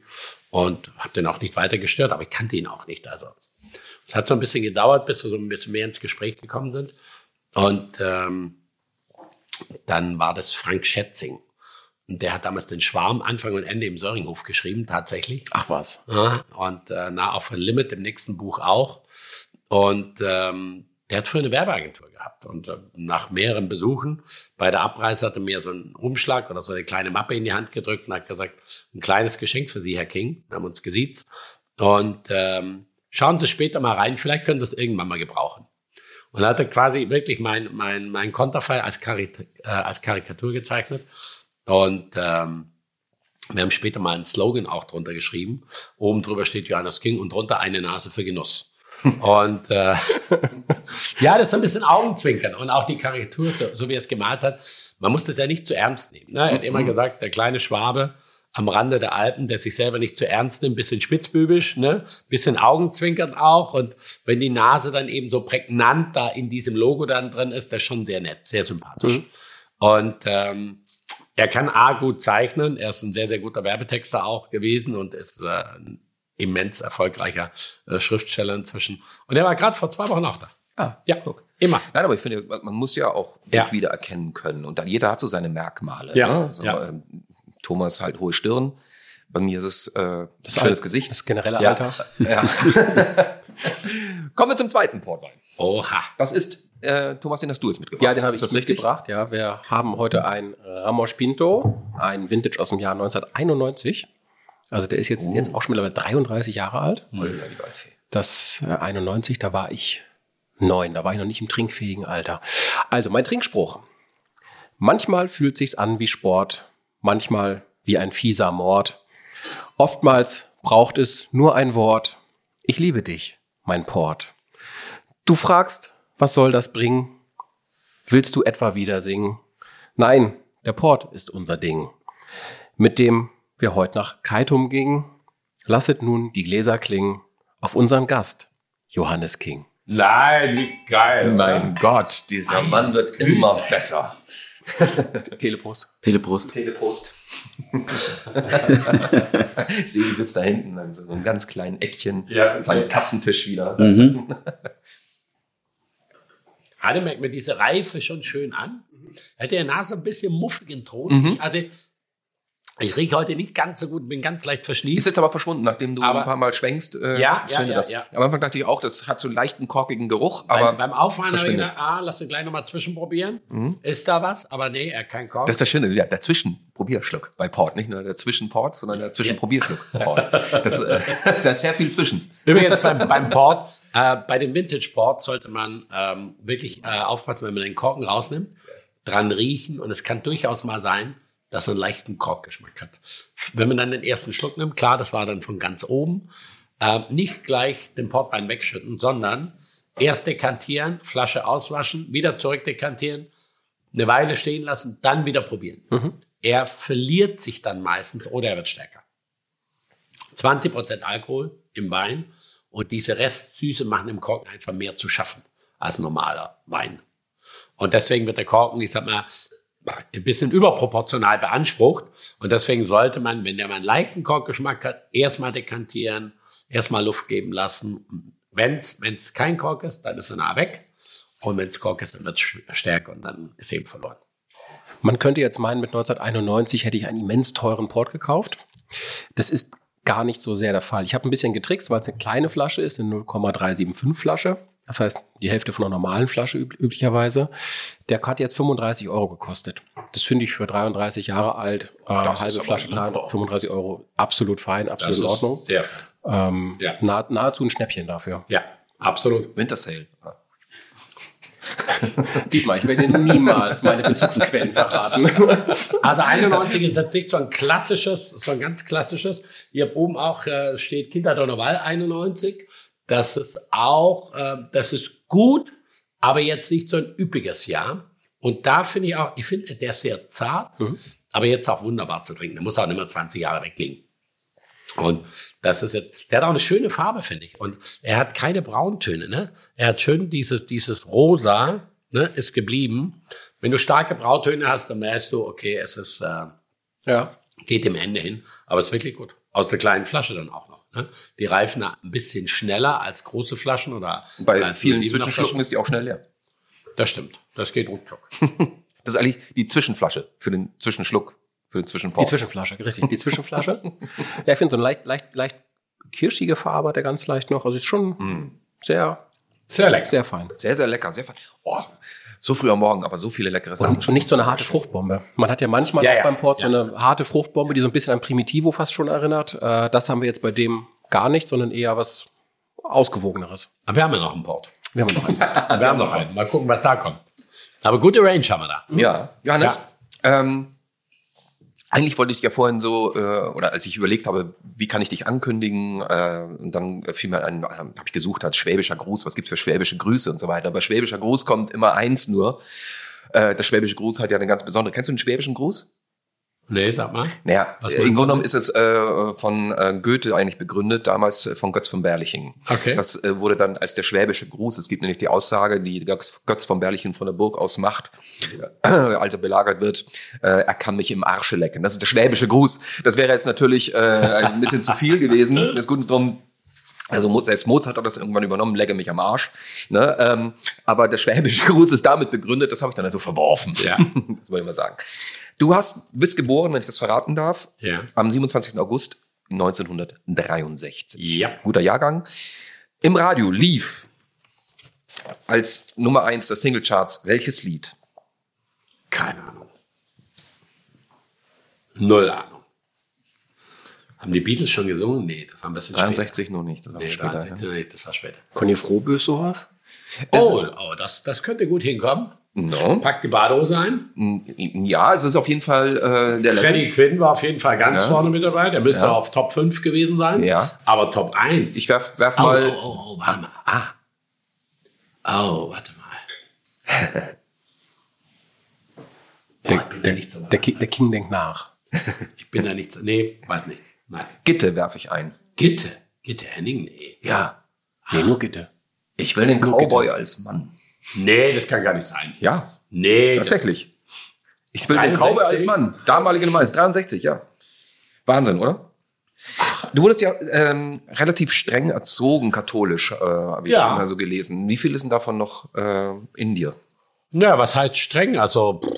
Und habe den auch nicht weiter gestört, aber ich kannte ihn auch nicht. Also es hat so ein bisschen gedauert, bis wir so ein bisschen mehr ins Gespräch gekommen sind. Und ähm, dann war das Frank Schätzing. Und der hat damals den Schwarm Anfang und Ende im Söringhof geschrieben, tatsächlich.
Ach was.
Ja, und äh, na, auf Limit im nächsten Buch auch. Und ähm, der hat früher eine Werbeagentur gehabt. Und äh, nach mehreren Besuchen bei der Abreise hat er mir so einen Umschlag oder so eine kleine Mappe in die Hand gedrückt und hat gesagt, ein kleines Geschenk für Sie, Herr King. Wir haben uns gesiezt. Und ähm, schauen Sie später mal rein, vielleicht können Sie es irgendwann mal gebrauchen. Und er hat er quasi wirklich mein, mein, mein Konterfei als, Karit äh, als Karikatur gezeichnet. Und ähm, wir haben später mal einen Slogan auch drunter geschrieben. Oben drüber steht Johannes King und drunter eine Nase für Genuss. Und äh, ja, das ist ein bisschen Augenzwinkern. Und auch die Karikatur, so, so wie er es gemalt hat, man muss das ja nicht zu ernst nehmen. Ne? Er hat immer gesagt, der kleine Schwabe am Rande der Alpen, der sich selber nicht zu ernst nimmt, bisschen spitzbübisch, ne? bisschen Augenzwinkern auch. Und wenn die Nase dann eben so prägnant da in diesem Logo dann drin ist, das ist schon sehr nett, sehr sympathisch.
Mhm.
Und ähm, er kann A gut zeichnen, er ist ein sehr, sehr guter Werbetexter auch gewesen und ist äh, ein immens erfolgreicher äh, Schriftsteller inzwischen. Und er war gerade vor zwei Wochen auch da.
Ah,
Ja,
guck.
immer.
Nein, aber ich finde, man muss ja auch sich
Ja.
wiedererkennen können. Und dann jeder hat so seine Merkmale.
Ja,
Ne? So,
ja.
ähm, Thomas halt hohe Stirn. Bei mir ist es äh, das schönes
Al-
Gesicht.
Das generelle
Ja.
Alter.
Ja. Kommen wir zum zweiten Portwein.
Oha.
Das ist, äh, Thomas, den hast du jetzt mitgebracht.
Ja, den habe ich
das
mitgebracht. Ja, wir haben heute ein Ramos Pinto, ein Vintage aus dem Jahr 1991. Also der ist jetzt, jetzt auch schon mittlerweile 33 Jahre alt.
Oh.
Das äh, 91, da war ich neun, da war ich noch nicht im trinkfähigen Alter. Also mein Trinkspruch. Manchmal fühlt sich's an wie Sport, manchmal wie ein fieser Mord. Oftmals braucht es nur ein Wort. Ich liebe dich, mein Port. Du fragst, was soll das bringen? Willst du etwa wieder singen? Nein, der Port ist unser Ding. Mit dem wir heute nach Kaitum gingen, lasset nun die Gläser klingen auf unseren Gast, Johannes King.
Nein, wie geil.
Mein Gott, dieser Mann wird immer besser.
Telepost.
Teleprost.
Telepost. Sebi sitzt da hinten an so einem ganz kleinen Eckchen,
Ja.
an seinem Katzentisch wieder.
Hatte merkt mir diese Reife schon schön an. Hat der Nase ein bisschen muffigen Ton. Also ich rieche heute nicht ganz so gut, bin ganz leicht
Ist
verschließt.
jetzt aber verschwunden, nachdem du
Aber-
ein paar Mal schwenkst. Äh,
Ja, ja, ja,
das.
ja.
Am Anfang dachte ich auch, das hat so einen leichten korkigen Geruch, aber
beim, beim Auffahren habe ich gedacht, ah, lass du gleich nochmal zwischenprobieren. Ist da was? Aber nee, er kein Kork.
Das ist das Schöne, ja, dazwischen Probierschluck bei Port. Nicht nur der Zwischenport, sondern der Zwischenprobierschluck Port. Das, äh, da ist sehr viel zwischen.
Übrigens beim, beim Port, äh, bei dem Vintage Port sollte man ähm, wirklich äh, aufpassen, wenn man den Korken rausnimmt, dran riechen und es kann durchaus mal sein, dass er einen leichten Korkgeschmack hat. Wenn man dann den ersten Schluck nimmt, klar, das war dann von ganz oben, äh, nicht gleich den Portwein wegschütten, sondern erst dekantieren, Flasche auswaschen, wieder zurück dekantieren, eine Weile stehen lassen, dann wieder probieren. Er verliert sich dann meistens oder er wird stärker. 20 Prozent Alkohol im Wein und diese Restsüße machen im Korken einfach mehr zu schaffen als normaler Wein. Und deswegen wird der Korken, ich sag mal, ein bisschen überproportional beansprucht. Und deswegen sollte man, wenn der mal einen leichten Korkgeschmack hat, erstmal dekantieren, erstmal Luft geben lassen. Wenn's, wenn's kein Kork ist, dann ist er nah weg. Und wenn's Kork ist, dann wird's sch- stärker und dann ist eben verloren.
Man könnte jetzt meinen, mit 1991 hätte ich einen immens teuren Port gekauft. Das ist gar nicht so sehr der Fall. Ich habe ein bisschen getrickst, weil es eine kleine Flasche ist, eine 0,375 Flasche. Das heißt, die Hälfte von einer normalen Flasche üb üblicherweise. Der hat jetzt 35 Euro gekostet. Das finde ich für 33 Jahre alt, äh,
Das
halbe Flasche,
super.
35 Euro, absolut fein, absolut in
ist
Ordnung.
Sehr,
Ähm,
Ja.
nah, nahezu ein Schnäppchen dafür.
ja, absolut.
Winter Sale.
Dietmar, ich werde niemals meine Bezugsquellen verraten.
Also 91 ist jetzt nicht so ein klassisches, so ein ganz klassisches. Hier oben auch äh, steht Kinderdonnerwall 91. Das ist auch, äh, das ist gut, aber jetzt nicht so ein üppiges Jahr. Und da finde ich auch, ich finde, der ist sehr zart, aber jetzt auch wunderbar zu trinken. Der muss auch nicht mehr 20 Jahre weglegen. Und das ist jetzt, der hat auch eine schöne Farbe, finde ich. Und er hat keine Brauntöne, ne? Er hat schön dieses, dieses Rosa, ne, ist geblieben. Wenn du starke Brauntöne hast, dann merkst du, okay, es ist, äh,
ja.
geht dem Ende hin. Aber es ist wirklich gut. Aus der kleinen Flasche dann auch noch. Ne? Die reifen ein bisschen schneller als große Flaschen oder
Bei vielen
07er
Zwischenschlucken
Flaschen.
ist die auch schnell leer.
Das stimmt. Das geht ruckzuck.
Das ist eigentlich die Zwischenflasche für den Zwischenschluck, für den
Die
Zwischenport.
Zwischenflasche, richtig. Die Zwischenflasche. ja, ich finde so eine leicht, leicht, leicht kirschige Farbe hat er ganz leicht noch. Also ist schon sehr
Sehr lecker.
Sehr fein.
Sehr, sehr lecker, sehr fein. Oh, so früh am Morgen, aber so viele leckere Sachen.
Und, nicht so eine harte Fruchtbombe. Man hat ja manchmal
Ja,
auch
ja.
beim Port so eine harte Fruchtbombe, die so ein bisschen an Primitivo fast schon erinnert. Äh, das haben wir jetzt bei dem gar nicht, sondern eher was Ausgewogeneres.
Aber wir haben ja noch einen Port.
Wir haben noch einen.
Wir haben noch einen. Mal gucken, was da kommt. Aber gute Range haben wir da.
Ja, Johannes, ähm, eigentlich wollte ich ja vorhin so, äh, oder als ich überlegt habe, wie kann ich dich ankündigen, äh, und dann fiel mir ein, äh, habe ich gesucht, hat schwäbischer Gruß, was gibt's für schwäbische Grüße und so weiter. Aber schwäbischer Gruß kommt immer eins nur. Äh, der schwäbische Gruß hat ja eine ganz besondere. Kennst du den schwäbischen Gruß?
Nee, sag mal.
Naja,
Was
im Grunde genommen ist es äh, von äh, Goethe eigentlich begründet, damals äh, von Götz von Berlichingen.
Okay.
Das äh, wurde dann als der schwäbische Gruß, es gibt nämlich die Aussage, die Götz, Götz von Berlichingen von der Burg aus macht, äh, als er belagert wird, äh, er kann mich im Arsche lecken. Das ist der schwäbische Gruß. Das wäre jetzt natürlich ein bisschen zu viel gewesen. Das ist gut drum. Also selbst Mozart hat das irgendwann übernommen, lecke mich am Arsch. Ne? Ähm, aber der schwäbische Gruß ist damit begründet, das habe ich dann also verworfen.
Ja.
das wollte ich mal sagen. Du hast, bist geboren, wenn ich das verraten darf,
Ja.
am 27. August 1963.
Ja.
Guter Jahrgang. Im Radio lief als Nummer eins der Singlecharts welches Lied?
Keine Ahnung. Null Ahnung. Haben die Beatles schon gesungen? Nee, das war ein bisschen
63 noch nicht. Das war
später. Nee,
später,
63, nee, das war später.
Conny Frohbös sowas?
Oh, oh das, das könnte gut hinkommen.
No.
Pack die Badehose ein.
Ja, es ist auf jeden Fall äh, der
Freddie Quinn war auf jeden Fall ganz
Ja.
vorne mit dabei. Der müsste
Ja.
auf Top 5 gewesen sein.
Ja.
Aber Top 1.
Ich werf, werf
oh,
mal.
oh, oh, oh, warte mal. Ah. Oh, warte mal. Boah, ich bin da nicht so
Der, Ki der King denkt nach.
Ich bin da nicht so. Nee, weiß nicht. Nein.
Gitte werfe ich ein.
Gitte. Gitte Henning? Nee.
Ja.
Nee, nur Gitte.
Ich will den Cowboy als Mann.
Nee, das kann gar nicht sein.
Ja,
Nee.
tatsächlich. Ich den
63?
Cowboy als Mann. Damalige Nummer ist 63, ja. Wahnsinn, oder? Du wurdest ja ähm, relativ streng erzogen, katholisch, äh, habe ich
Ja.
mal so gelesen. Wie viel ist denn davon noch äh, in dir?
Ja, was heißt streng? Also, pff,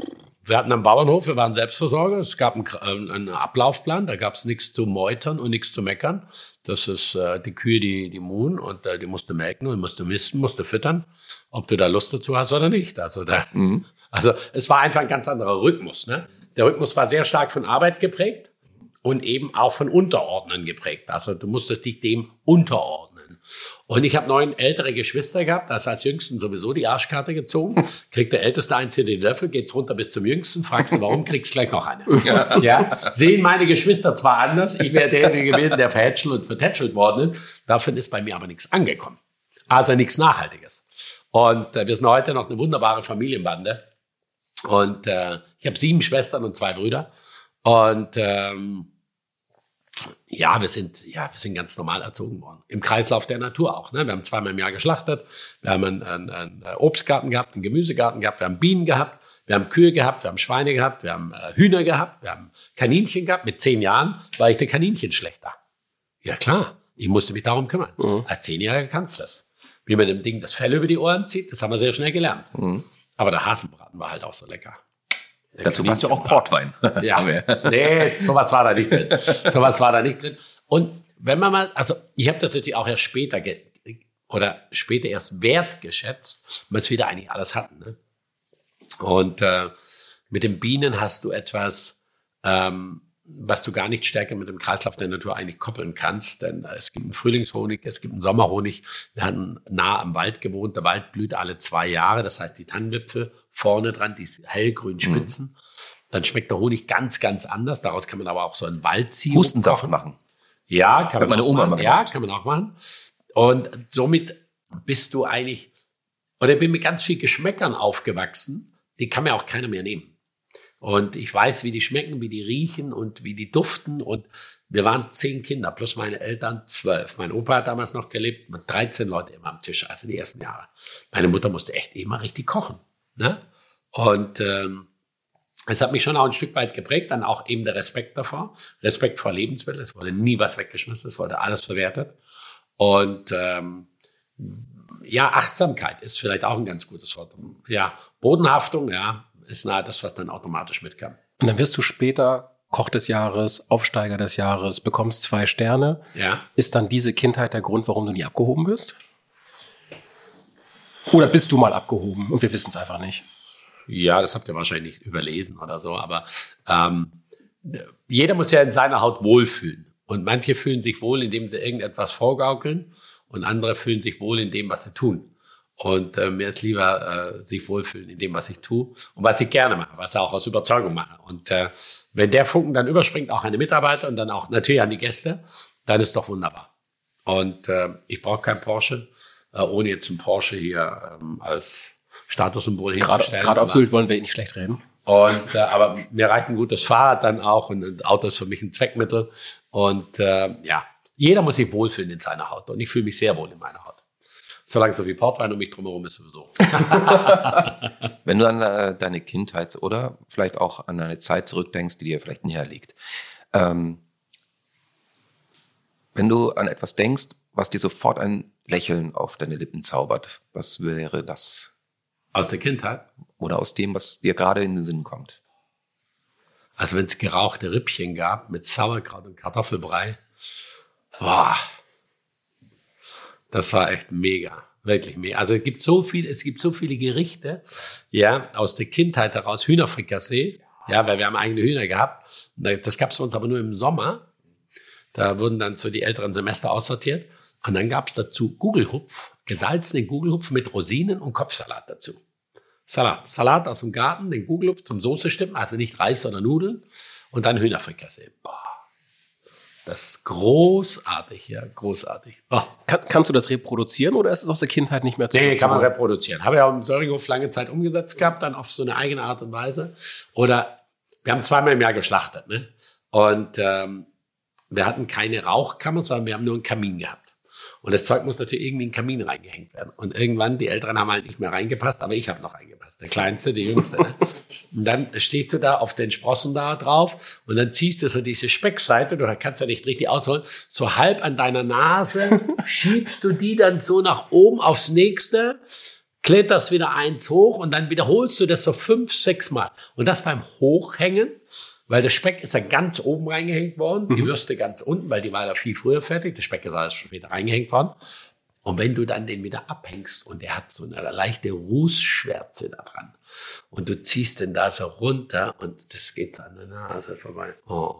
wir hatten einen Bauernhof, wir waren Selbstversorger. Es gab einen, äh, einen Ablaufplan, da gab es nichts zu meutern und nichts zu meckern. Das ist äh, die Kühe, die, die muhen und äh, die musste melken und musste misten, musste füttern, ob du da Lust dazu hast oder nicht. Also, da, also es war einfach ein ganz anderer Rhythmus. Ne? Der Rhythmus war sehr stark von Arbeit geprägt und eben auch von Unterordnen geprägt. Also du musstest dich dem unterordnen. Und ich habe neun ältere Geschwister gehabt, das als Jüngsten sowieso die Arschkarte gezogen. Kriegt der Älteste hier den Löffel, geht's runter bis zum Jüngsten, fragst du, warum, kriegst gleich noch eine. Ja. Sehen meine Geschwister zwar anders, ich wäre derjenige gewesen, der verhätschelt und vertätschelt worden ist. Davon ist bei mir aber nichts angekommen. Also nichts Nachhaltiges. Und äh, wir sind heute noch eine wunderbare Familienbande. Und äh, ich habe sieben Schwestern und zwei Brüder. Und ähm, ja, wir sind, ja, wir sind ganz normal erzogen worden. Im Kreislauf der Natur auch. Ne? Wir haben zweimal im Jahr geschlachtet. Wir haben einen, einen, einen Obstgarten gehabt, einen Gemüsegarten gehabt. Wir haben Bienen gehabt. Wir haben Kühe gehabt. Wir haben Schweine gehabt. Wir haben äh, Hühner gehabt. Wir haben Kaninchen gehabt. Mit zehn Jahren war ich der Kaninchenschlechter. Ja, klar. Ich musste mich darum kümmern. Als Zehnjähriger kannst du das. Wie man dem Ding das Fell über die Ohren zieht, das haben wir sehr schnell gelernt. Aber der Hasenbraten war halt auch so lecker. Der
Dazu passt ja auch Portwein.
ja, nee, sowas war da nicht drin. Sowas war da nicht drin. Und wenn man mal, also ich habe das natürlich auch erst später oder später erst wertgeschätzt, weil wir wieder eigentlich alles hatten. Ne? Und äh, mit den Bienen hast du etwas, ähm, was du gar nicht stärker mit dem Kreislauf der Natur eigentlich koppeln kannst. Denn es gibt einen Frühlingshonig, es gibt einen Sommerhonig. Wir hatten nah am Wald gewohnt. Der Wald blüht alle zwei Jahre. Das heißt, die Tannenwipfel vorne dran, die hellgrünen Spitzen. Dann schmeckt der Honig ganz, ganz anders. Daraus kann man aber auch so einen Waldsirup
Hustensaft machen.
Ja, kann man
meine
auch
Oma
machen. Ja, kann man auch machen. Und somit bist du eigentlich, oder ich bin mit ganz viel Geschmäckern aufgewachsen, die kann mir auch keiner mehr nehmen. Und ich weiß, wie die schmecken, wie die riechen und wie die duften. Und wir waren zehn Kinder, plus meine Eltern zwölf. Mein Opa hat damals noch gelebt, mit 13 Leute immer am Tisch, also die ersten Jahre. Meine Mutter musste echt immer richtig kochen. Ne? Und ähm, es hat mich schon auch ein Stück weit geprägt, dann auch eben der Respekt davor. Respekt vor Lebensmitteln. Es wurde nie was weggeschmissen, es wurde alles verwertet. Und ähm, ja, Achtsamkeit ist vielleicht auch ein ganz gutes Wort. Ja, Bodenhaftung, ja, ist nahe das, was dann automatisch mitkam.
Und dann wirst du später Koch des Jahres, Aufsteiger des Jahres, bekommst zwei Sterne.
Ja.
Ist dann diese Kindheit der Grund, warum du nie abgehoben wirst? Oder bist du mal abgehoben und wir wissen es einfach nicht?
Ja, das habt ihr wahrscheinlich überlesen oder so, aber ähm, jeder muss ja in seiner Haut wohlfühlen. Und manche fühlen sich wohl, indem sie irgendetwas vorgaukeln und andere fühlen sich wohl in dem, was sie tun. Und äh, mir ist lieber äh, sich wohlfühlen in dem, was ich tue und was ich gerne mache, was ich auch aus Überzeugung mache. Und äh, wenn der Funken dann überspringt, auch an die Mitarbeiter und dann auch natürlich an die Gäste, dann ist doch wunderbar. Und äh, ich brauche kein Porsche, äh, ohne jetzt ein Porsche hier ähm, als Statussymbol hinzustellen.
gerade auf Sylt wollen wir eh nicht schlecht reden.
und, äh, aber mir reicht ein gutes Fahrrad dann auch und ein Auto ist für mich ein Zweckmittel. Und äh, ja, jeder muss sich wohlfühlen in seiner Haut. Und ich fühle mich sehr wohl in meiner Haut. Solange so viel Portwein um mich drumherum ist sowieso.
Wenn du an äh, deine Kindheit oder vielleicht auch an eine Zeit zurückdenkst, die dir vielleicht näher liegt. Ähm, wenn du an etwas denkst, was dir sofort ein Lächeln auf deine Lippen zaubert, was wäre das?
Aus der Kindheit.
Oder aus dem, was dir gerade in den Sinn kommt?
Also wenn es gerauchte Rippchen gab mit Sauerkraut und Kartoffelbrei. Boah. Das war echt mega. Wirklich mega. Also es gibt so viel, es gibt so viele Gerichte, ja, aus der Kindheit heraus. Hühnerfrikassee. Ja, weil wir haben eigene Hühner gehabt. Das gab es uns aber nur im Sommer. Da wurden dann so die älteren Semester aussortiert. Und dann gab es dazu Gugelhupf, gesalzenen Gugelhupf mit Rosinen und Kopfsalat dazu. Salat. Salat aus dem Garten, den Gugelhupf zum Soße stimmen, also nicht Reis, sondern Nudeln. Und dann Hühnerfrikassee. Boah. Das ist großartig, ja, großartig. Boah.
Kann, kannst du das reproduzieren oder ist es aus der Kindheit nicht mehr zu
Nee, kann man reproduzieren. Habe ja auch im Söringhof lange Zeit umgesetzt gehabt, dann auf so eine eigene Art und Weise. Oder wir haben zweimal im Jahr geschlachtet, ne? Und ähm, wir hatten keine Rauchkammer, sondern wir haben nur einen Kamin gehabt. Und das Zeug muss natürlich irgendwie in den Kamin reingehängt werden. Und irgendwann, die Älteren haben halt nicht mehr reingepasst, aber ich habe noch reingepasst. Der Kleinste, der Jüngste. Ne? Und dann stehst du da auf den Sprossen da drauf und dann ziehst du so diese Speckseite, du kannst ja nicht richtig ausholen, so halb an deiner Nase, schiebst du die dann so nach oben aufs nächste, kletterst wieder eins hoch und dann wiederholst du das so fünf, sechs Mal. Und das beim Hochhängen, weil der Speck ist ja ganz oben reingehängt worden, die Würste ganz unten, weil die war ja viel früher fertig, der Speck ist alles später reingehängt worden. Und wenn du dann den wieder abhängst und der hat so eine leichte Rußschwärze da dran und du ziehst den da so runter und das geht an der Nase vorbei. Oh.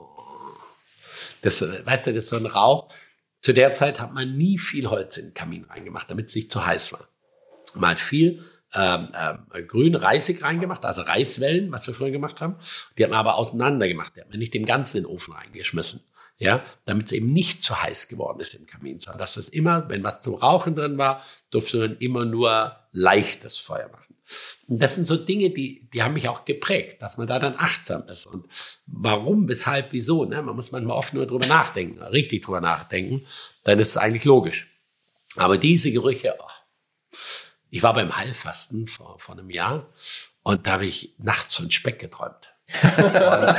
Das, weißt du, das ist so ein Rauch. Zu der Zeit hat man nie viel Holz in den Kamin reingemacht, damit es nicht zu heiß war. Man hat viel ähm, ähm, grün Reisig reingemacht, also Reiswellen, was wir früher gemacht haben. Die hat man aber auseinander gemacht. Die hat man nicht im Ganzen in den Ofen reingeschmissen. Ja, damit es eben nicht zu heiß geworden ist im Kamin, sondern dass es immer, wenn was zum Rauchen drin war, durfte man immer nur leichtes Feuer machen. Und das sind so Dinge, die, die haben mich auch geprägt, dass man da dann achtsam ist. Und warum, weshalb, wieso, ne? Man muss manchmal oft nur drüber nachdenken, richtig drüber nachdenken, dann ist es eigentlich logisch. Aber diese Gerüche, oh, ich war beim Heilfasten vor, vor einem Jahr und da habe ich nachts von Speck geträumt. Und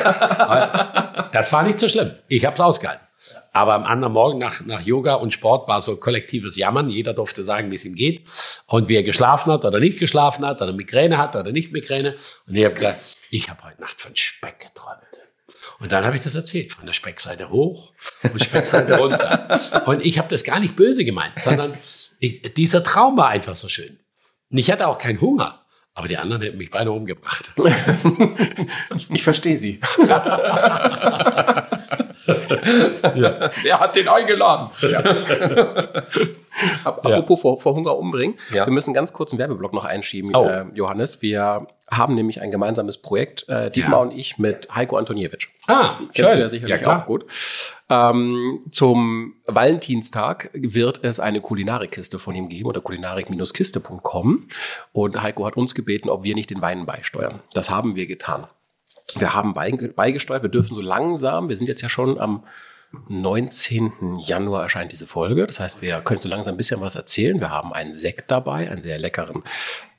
das war nicht so schlimm. Ich habe es ausgehalten. Aber am anderen Morgen nach, nach Yoga und Sport war so kollektives Jammern. Jeder durfte sagen, wie es ihm geht und wie er geschlafen hat oder nicht geschlafen hat oder Migräne hat oder nicht Migräne. Und ich habe gesagt, ich habe heute Nacht von Speck geträumt. Und dann habe ich das erzählt, von der Speckseite hoch und Speckseite runter. Und ich habe das gar nicht böse gemeint, sondern ich, dieser Traum war einfach so schön. Und ich hatte auch keinen Hunger. Aber die anderen hätten mich beinahe umgebracht.
Ich verstehe sie. Wer hat den eingeladen? Ap- Apropos vor, vor Hunger umbringen.
Ja.
Wir müssen ganz kurz einen Werbeblock noch einschieben,
Oh.
äh, Johannes. Wir haben nämlich ein gemeinsames Projekt, äh, Dietmar
Ja.
und ich, mit Heiko Antoniewicz.
Ah,
Kennst du ja sicherlich
Ja,
auch gut. Ähm, zum Valentinstag wird es eine Kulinarikkiste von ihm geben oder kulinarik-kiste.com. Und Heiko hat uns gebeten, ob wir nicht den Wein beisteuern. Das haben wir getan. Wir haben beige- beigesteuert. Wir dürfen so langsam, wir sind jetzt ja schon am 19. Januar erscheint diese Folge. Das heißt, wir können so langsam ein bisschen was erzählen. Wir haben einen Sekt dabei, einen sehr leckeren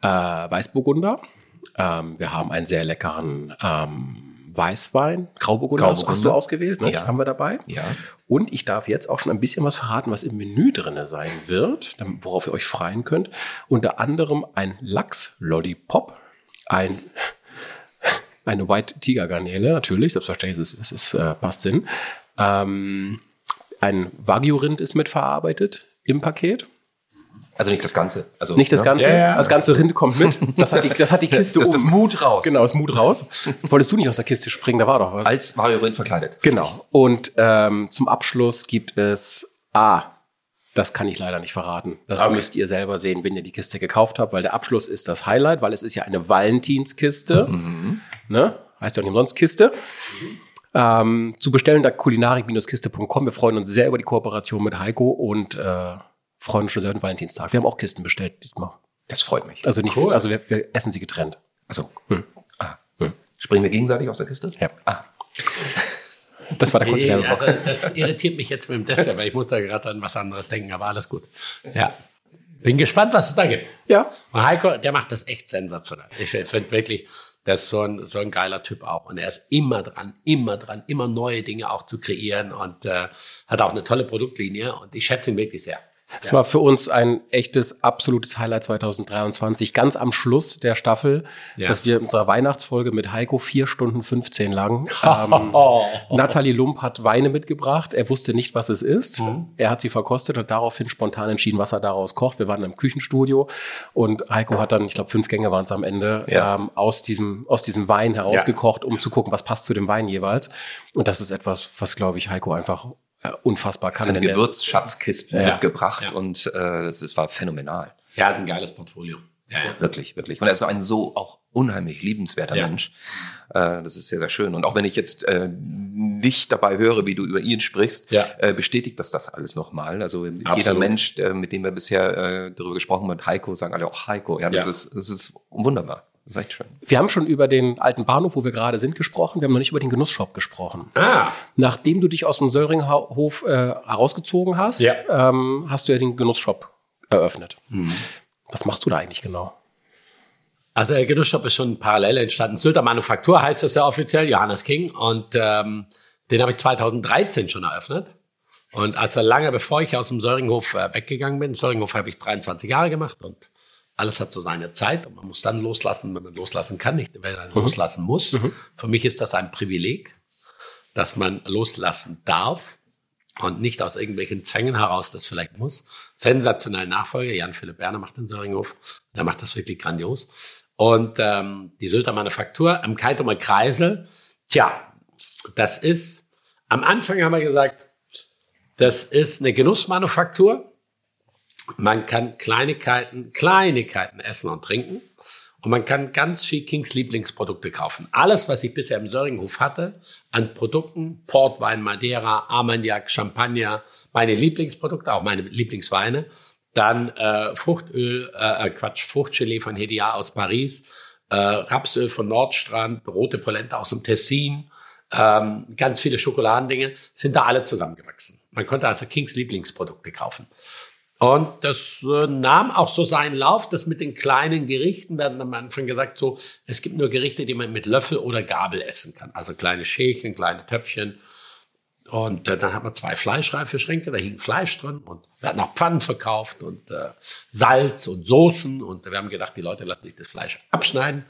äh, Weißburgunder. Ähm, wir haben einen sehr leckeren ähm, Weißwein, Grauburgunder, hast- hast du
Grauburgunder.
ausgewählt, ne?
Ja.
haben wir dabei.
Ja.
Und ich darf jetzt auch schon ein bisschen was verraten, was im Menü drinne sein wird, worauf ihr euch freuen könnt. Unter anderem ein Lachs-Lollipop, ein eine White Tiger Garnele, natürlich, selbstverständlich, es, ist, es ist, äh, passt Sinn. Ähm, ein Wagyu-Rind ist mitverarbeitet im Paket.
Also nicht das Ganze. Also,
Nicht das
ne?
Ganze,
Ja, ja.
das ganze Rind kommt mit. Das hat die, das hat die Kiste
Das ist das. Mut raus.
Genau, das Mut raus. Wolltest du nicht aus der Kiste springen? Da war doch was.
Als Mario Rind verkleidet.
Genau. Und ähm, zum Abschluss gibt es A. Das kann ich leider nicht verraten. Das
Okay.
müsst ihr selber sehen, wenn ihr die Kiste gekauft habt, weil der Abschluss ist das Highlight, weil es ist ja eine Valentinskiste. Ne? Heißt ja auch nicht umsonst Kiste. Ähm, zu bestellen da kulinarik-kiste.com. Wir freuen uns sehr über die Kooperation mit Heiko und äh, freuen uns schon sehr auf den Valentinstag. Wir haben auch Kisten bestellt diesmal.
Das freut mich.
Also nicht,
Cool.
also wir, wir essen sie getrennt.
Also, ah. springen wir gegenseitig aus der Kiste?
Ja.
Ah.
Das war der kurze Werbeblock.
Also das irritiert mich jetzt mit dem Dessert, weil ich muss da gerade an was anderes denken, aber alles gut. Ja. Bin gespannt, was es da gibt.
Ja.
Und Heiko, der macht das echt sensationell. Ich finde wirklich, der ist so ein, so ein geiler Typ auch. Und er ist immer dran, immer dran, immer neue Dinge auch zu kreieren und äh, hat auch eine tolle Produktlinie und ich schätze ihn wirklich sehr.
Es war für uns ein echtes, absolutes Highlight 2023, ganz am Schluss der Staffel,
Ja.
dass wir in unserer Weihnachtsfolge mit Heiko vier Stunden 15 lang. Ähm, Nathalie Lump hat Weine mitgebracht. Er wusste nicht, was es ist. Er hat sie verkostet und daraufhin spontan entschieden, was er daraus kocht. Wir waren im Küchenstudio und Heiko hat dann, ich glaube, fünf Gänge waren es am Ende,
Ja.
ähm, aus, diesem, aus diesem Wein herausgekocht, um zu gucken, was passt zu dem Wein jeweils. Und das ist etwas, was, glaube ich, Heiko einfach äh, unfassbar kann.
Seine Gewürzschatzkisten
Ja.
mitgebracht
Ja.
und äh, das, das war phänomenal.
Er hat ein geiles Portfolio. Ja, ja.
Wirklich, wirklich. Und er ist so ein so auch unheimlich liebenswerter
Ja.
Mensch. Äh, das ist sehr, sehr schön. Und auch wenn ich jetzt äh, nicht dabei höre, wie du über ihn sprichst,
Ja.
äh, bestätigt das das alles nochmal. Also jeder
Absolut.
Mensch, der, mit dem wir bisher äh, darüber gesprochen haben, Heiko, sagen alle auch Heiko. Ja, das,
Ja.
Ist, das ist wunderbar. Das ist echt schön.
Wir haben schon über den alten Bahnhof, wo wir gerade sind, gesprochen. Wir haben noch nicht über den Genussshop gesprochen.
Ah,
Nachdem du dich aus dem Söllringhof äh, herausgezogen hast,
Ja.
ähm, hast du ja den Genussshop eröffnet. Was machst du da eigentlich genau?
Also der Genussshop ist schon parallel entstanden. Sylter Manufaktur heißt das ja offiziell, Johannes King. Und ähm, den habe ich 2013 schon eröffnet. Und also lange bevor ich aus dem Söringhof äh, weggegangen bin, Söringhof habe ich 23 Jahre gemacht und alles hat so seine Zeit und man muss dann loslassen, wenn man loslassen kann, nicht wenn man loslassen muss. Für mich ist das ein Privileg, dass man loslassen darf und nicht aus irgendwelchen Zwängen heraus das vielleicht muss. Sensationell Nachfolger, Jan-Philipp Berner macht den Söringhof, der macht das wirklich grandios. Und ähm, die Sylter Manufaktur am Kaitumer Kreisel, tja, das ist, am Anfang haben wir gesagt, das ist eine Genussmanufaktur. Man kann Kleinigkeiten, Kleinigkeiten essen und trinken. Und man kann ganz viel Kings Lieblingsprodukte kaufen. Alles, was ich bisher im Söringhof hatte, an Produkten, Portwein, Madeira, Armagnac, Champagner, meine Lieblingsprodukte, auch meine Lieblingsweine. Dann äh, Fruchtöl, äh, äh, Quatsch, Fruchtgelee von Hedia aus Paris, äh, Rapsöl von Nordstrand, rote Polenta aus dem Tessin, ähm, ganz viele Schokoladendinge, sind da alle zusammengewachsen. Man konnte also Kings Lieblingsprodukte kaufen. Und das äh, nahm auch so seinen Lauf, das mit den kleinen Gerichten, werden am Anfang gesagt, so, es gibt nur Gerichte, die man mit Löffel oder Gabel essen kann. Also kleine Schälchen, kleine Töpfchen. Und äh, dann hat man zwei Fleischreifeschränke, da hing Fleisch drin und wir hatten auch Pfannen verkauft und äh, Salz und Soßen. Und wir haben gedacht, die Leute lassen sich das Fleisch abschneiden,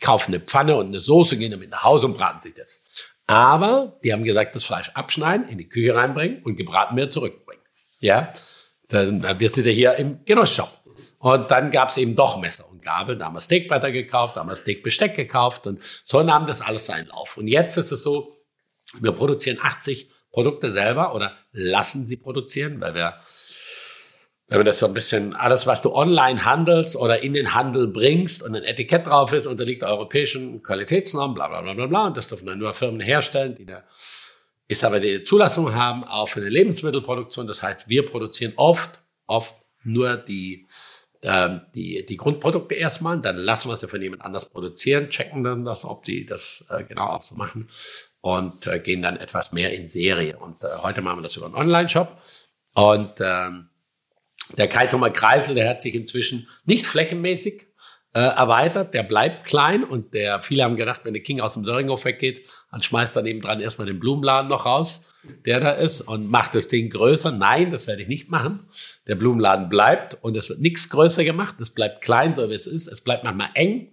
kaufen eine Pfanne und eine Soße, gehen damit nach Hause und braten sich das. Aber die haben gesagt, das Fleisch abschneiden, in die Küche reinbringen und gebraten wieder zurückbringen. Ja, dann wir sind ja hier im Genussshop. Und dann gab es eben doch Messer und Gabel. Da haben wir Steakbutter gekauft, da haben wir Steakbesteck gekauft und so nahm das alles seinen Lauf. Und jetzt ist es so, wir produzieren 80 Produkte selber oder lassen sie produzieren, weil wir, wenn wir das so ein bisschen, alles, was du online handelst oder in den Handel bringst und ein Etikett drauf ist, unterliegt europäischen Qualitätsnormen, bla bla bla bla bla. Und das dürfen dann nur Firmen herstellen, die eine, ist aber die Zulassung haben auch für eine Lebensmittelproduktion. Das heißt, wir produzieren oft, oft nur die, ähm, die, die Grundprodukte erstmal, dann lassen wir sie von jemand anders produzieren, checken dann das, ob die das äh, genau auch so machen und äh, gehen dann etwas mehr in Serie. Und äh, heute machen wir das über einen Online-Shop. Und ähm, der Kaitumer Kreisel, der hat sich inzwischen nicht flächenmäßig äh, erweitert, der bleibt klein und der, viele haben gedacht, wenn der King aus dem Söringhof weggeht, dann schmeißt er nebendran erstmal den Blumenladen noch raus, der da ist und macht das Ding größer. Nein, das werde ich nicht machen. Der Blumenladen bleibt und es wird nichts größer gemacht. Es bleibt klein, so wie es ist. Es bleibt manchmal eng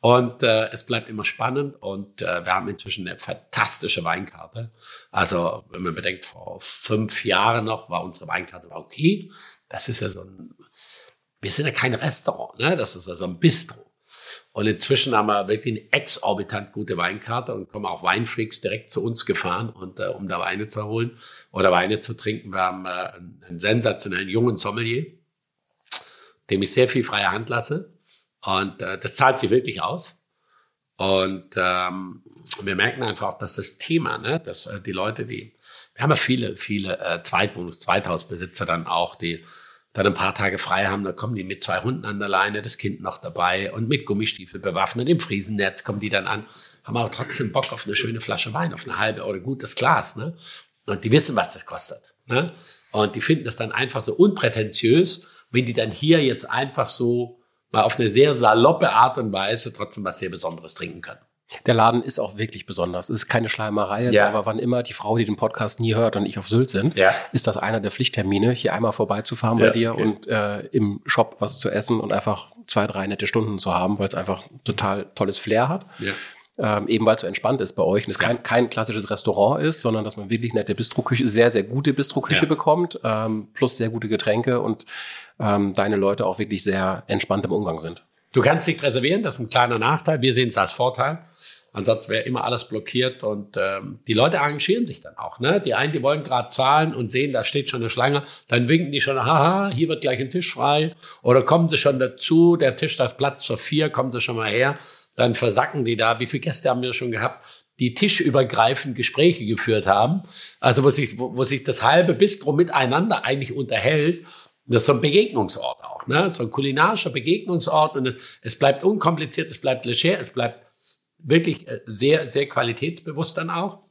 und äh, es bleibt immer spannend und äh, wir haben inzwischen eine fantastische Weinkarte. Also wenn man bedenkt, vor fünf Jahren noch war unsere Weinkarte okay. Das ist ja so ein wir sind ja kein Restaurant, ne? das ist also ein Bistro. Und inzwischen haben wir wirklich eine exorbitant gute Weinkarte und kommen auch Weinfreaks direkt zu uns gefahren, und, äh, um da Weine zu holen oder Weine zu trinken. Wir haben äh, einen sensationellen jungen Sommelier, dem ich sehr viel freie Hand lasse. Und äh, das zahlt sich wirklich aus. Und ähm, wir merken einfach, dass das Thema, ne, dass äh, die Leute, die, wir haben ja viele, viele äh, Zweitwohnungs-, Zweithausbesitzer dann auch, die dann ein paar Tage frei haben, da kommen die mit zwei Hunden an der Leine, das Kind noch dabei und mit Gummistiefel bewaffnet, im Friesennetz kommen die dann an, haben aber trotzdem Bock auf eine schöne Flasche Wein, auf eine halbe oder gutes Glas, ne? Und die wissen, was das kostet, ne? Und die finden das dann einfach so unprätentiös, wenn die dann hier jetzt einfach so mal auf eine sehr saloppe Art und Weise trotzdem was sehr Besonderes trinken können.
Der Laden ist auch wirklich besonders. Es ist keine Schleimerei, jetzt,
Ja.
aber wann immer die Frau, die den Podcast nie hört und ich auf Sylt sind,
Ja.
ist das einer der Pflichttermine, hier einmal vorbeizufahren
Ja,
bei dir
okay.
und äh, im Shop was zu essen und einfach zwei, drei nette Stunden zu haben, weil es einfach total tolles Flair hat. Ähm, eben weil es so entspannt ist bei euch und es kein, kein klassisches Restaurant ist, sondern dass man wirklich nette Bistroküche, sehr, sehr gute Bistroküche bekommt, ähm, plus sehr gute Getränke und ähm, deine Leute auch wirklich sehr entspannt im Umgang sind.
Du kannst nicht reservieren, das ist ein kleiner Nachteil. Wir sehen es als Vorteil. Ansonsten wäre immer alles blockiert und ähm, die Leute arrangieren sich dann auch. Ne? Die einen, die wollen gerade zahlen und sehen, da steht schon eine Schlange, dann winken die schon, haha, hier wird gleich ein Tisch frei. Oder kommen sie schon dazu, der Tisch, das Platz für vier, kommen sie schon mal her. Dann versacken die da. Wie viele Gäste haben wir schon gehabt, die tischübergreifend Gespräche geführt haben? Also wo sich, wo, wo sich das halbe Bistro miteinander eigentlich unterhält. Das ist so ein Begegnungsort auch, ne? So ein kulinarischer Begegnungsort und es, es bleibt unkompliziert, es bleibt leger, es bleibt wirklich äh, sehr, sehr qualitätsbewusst dann auch.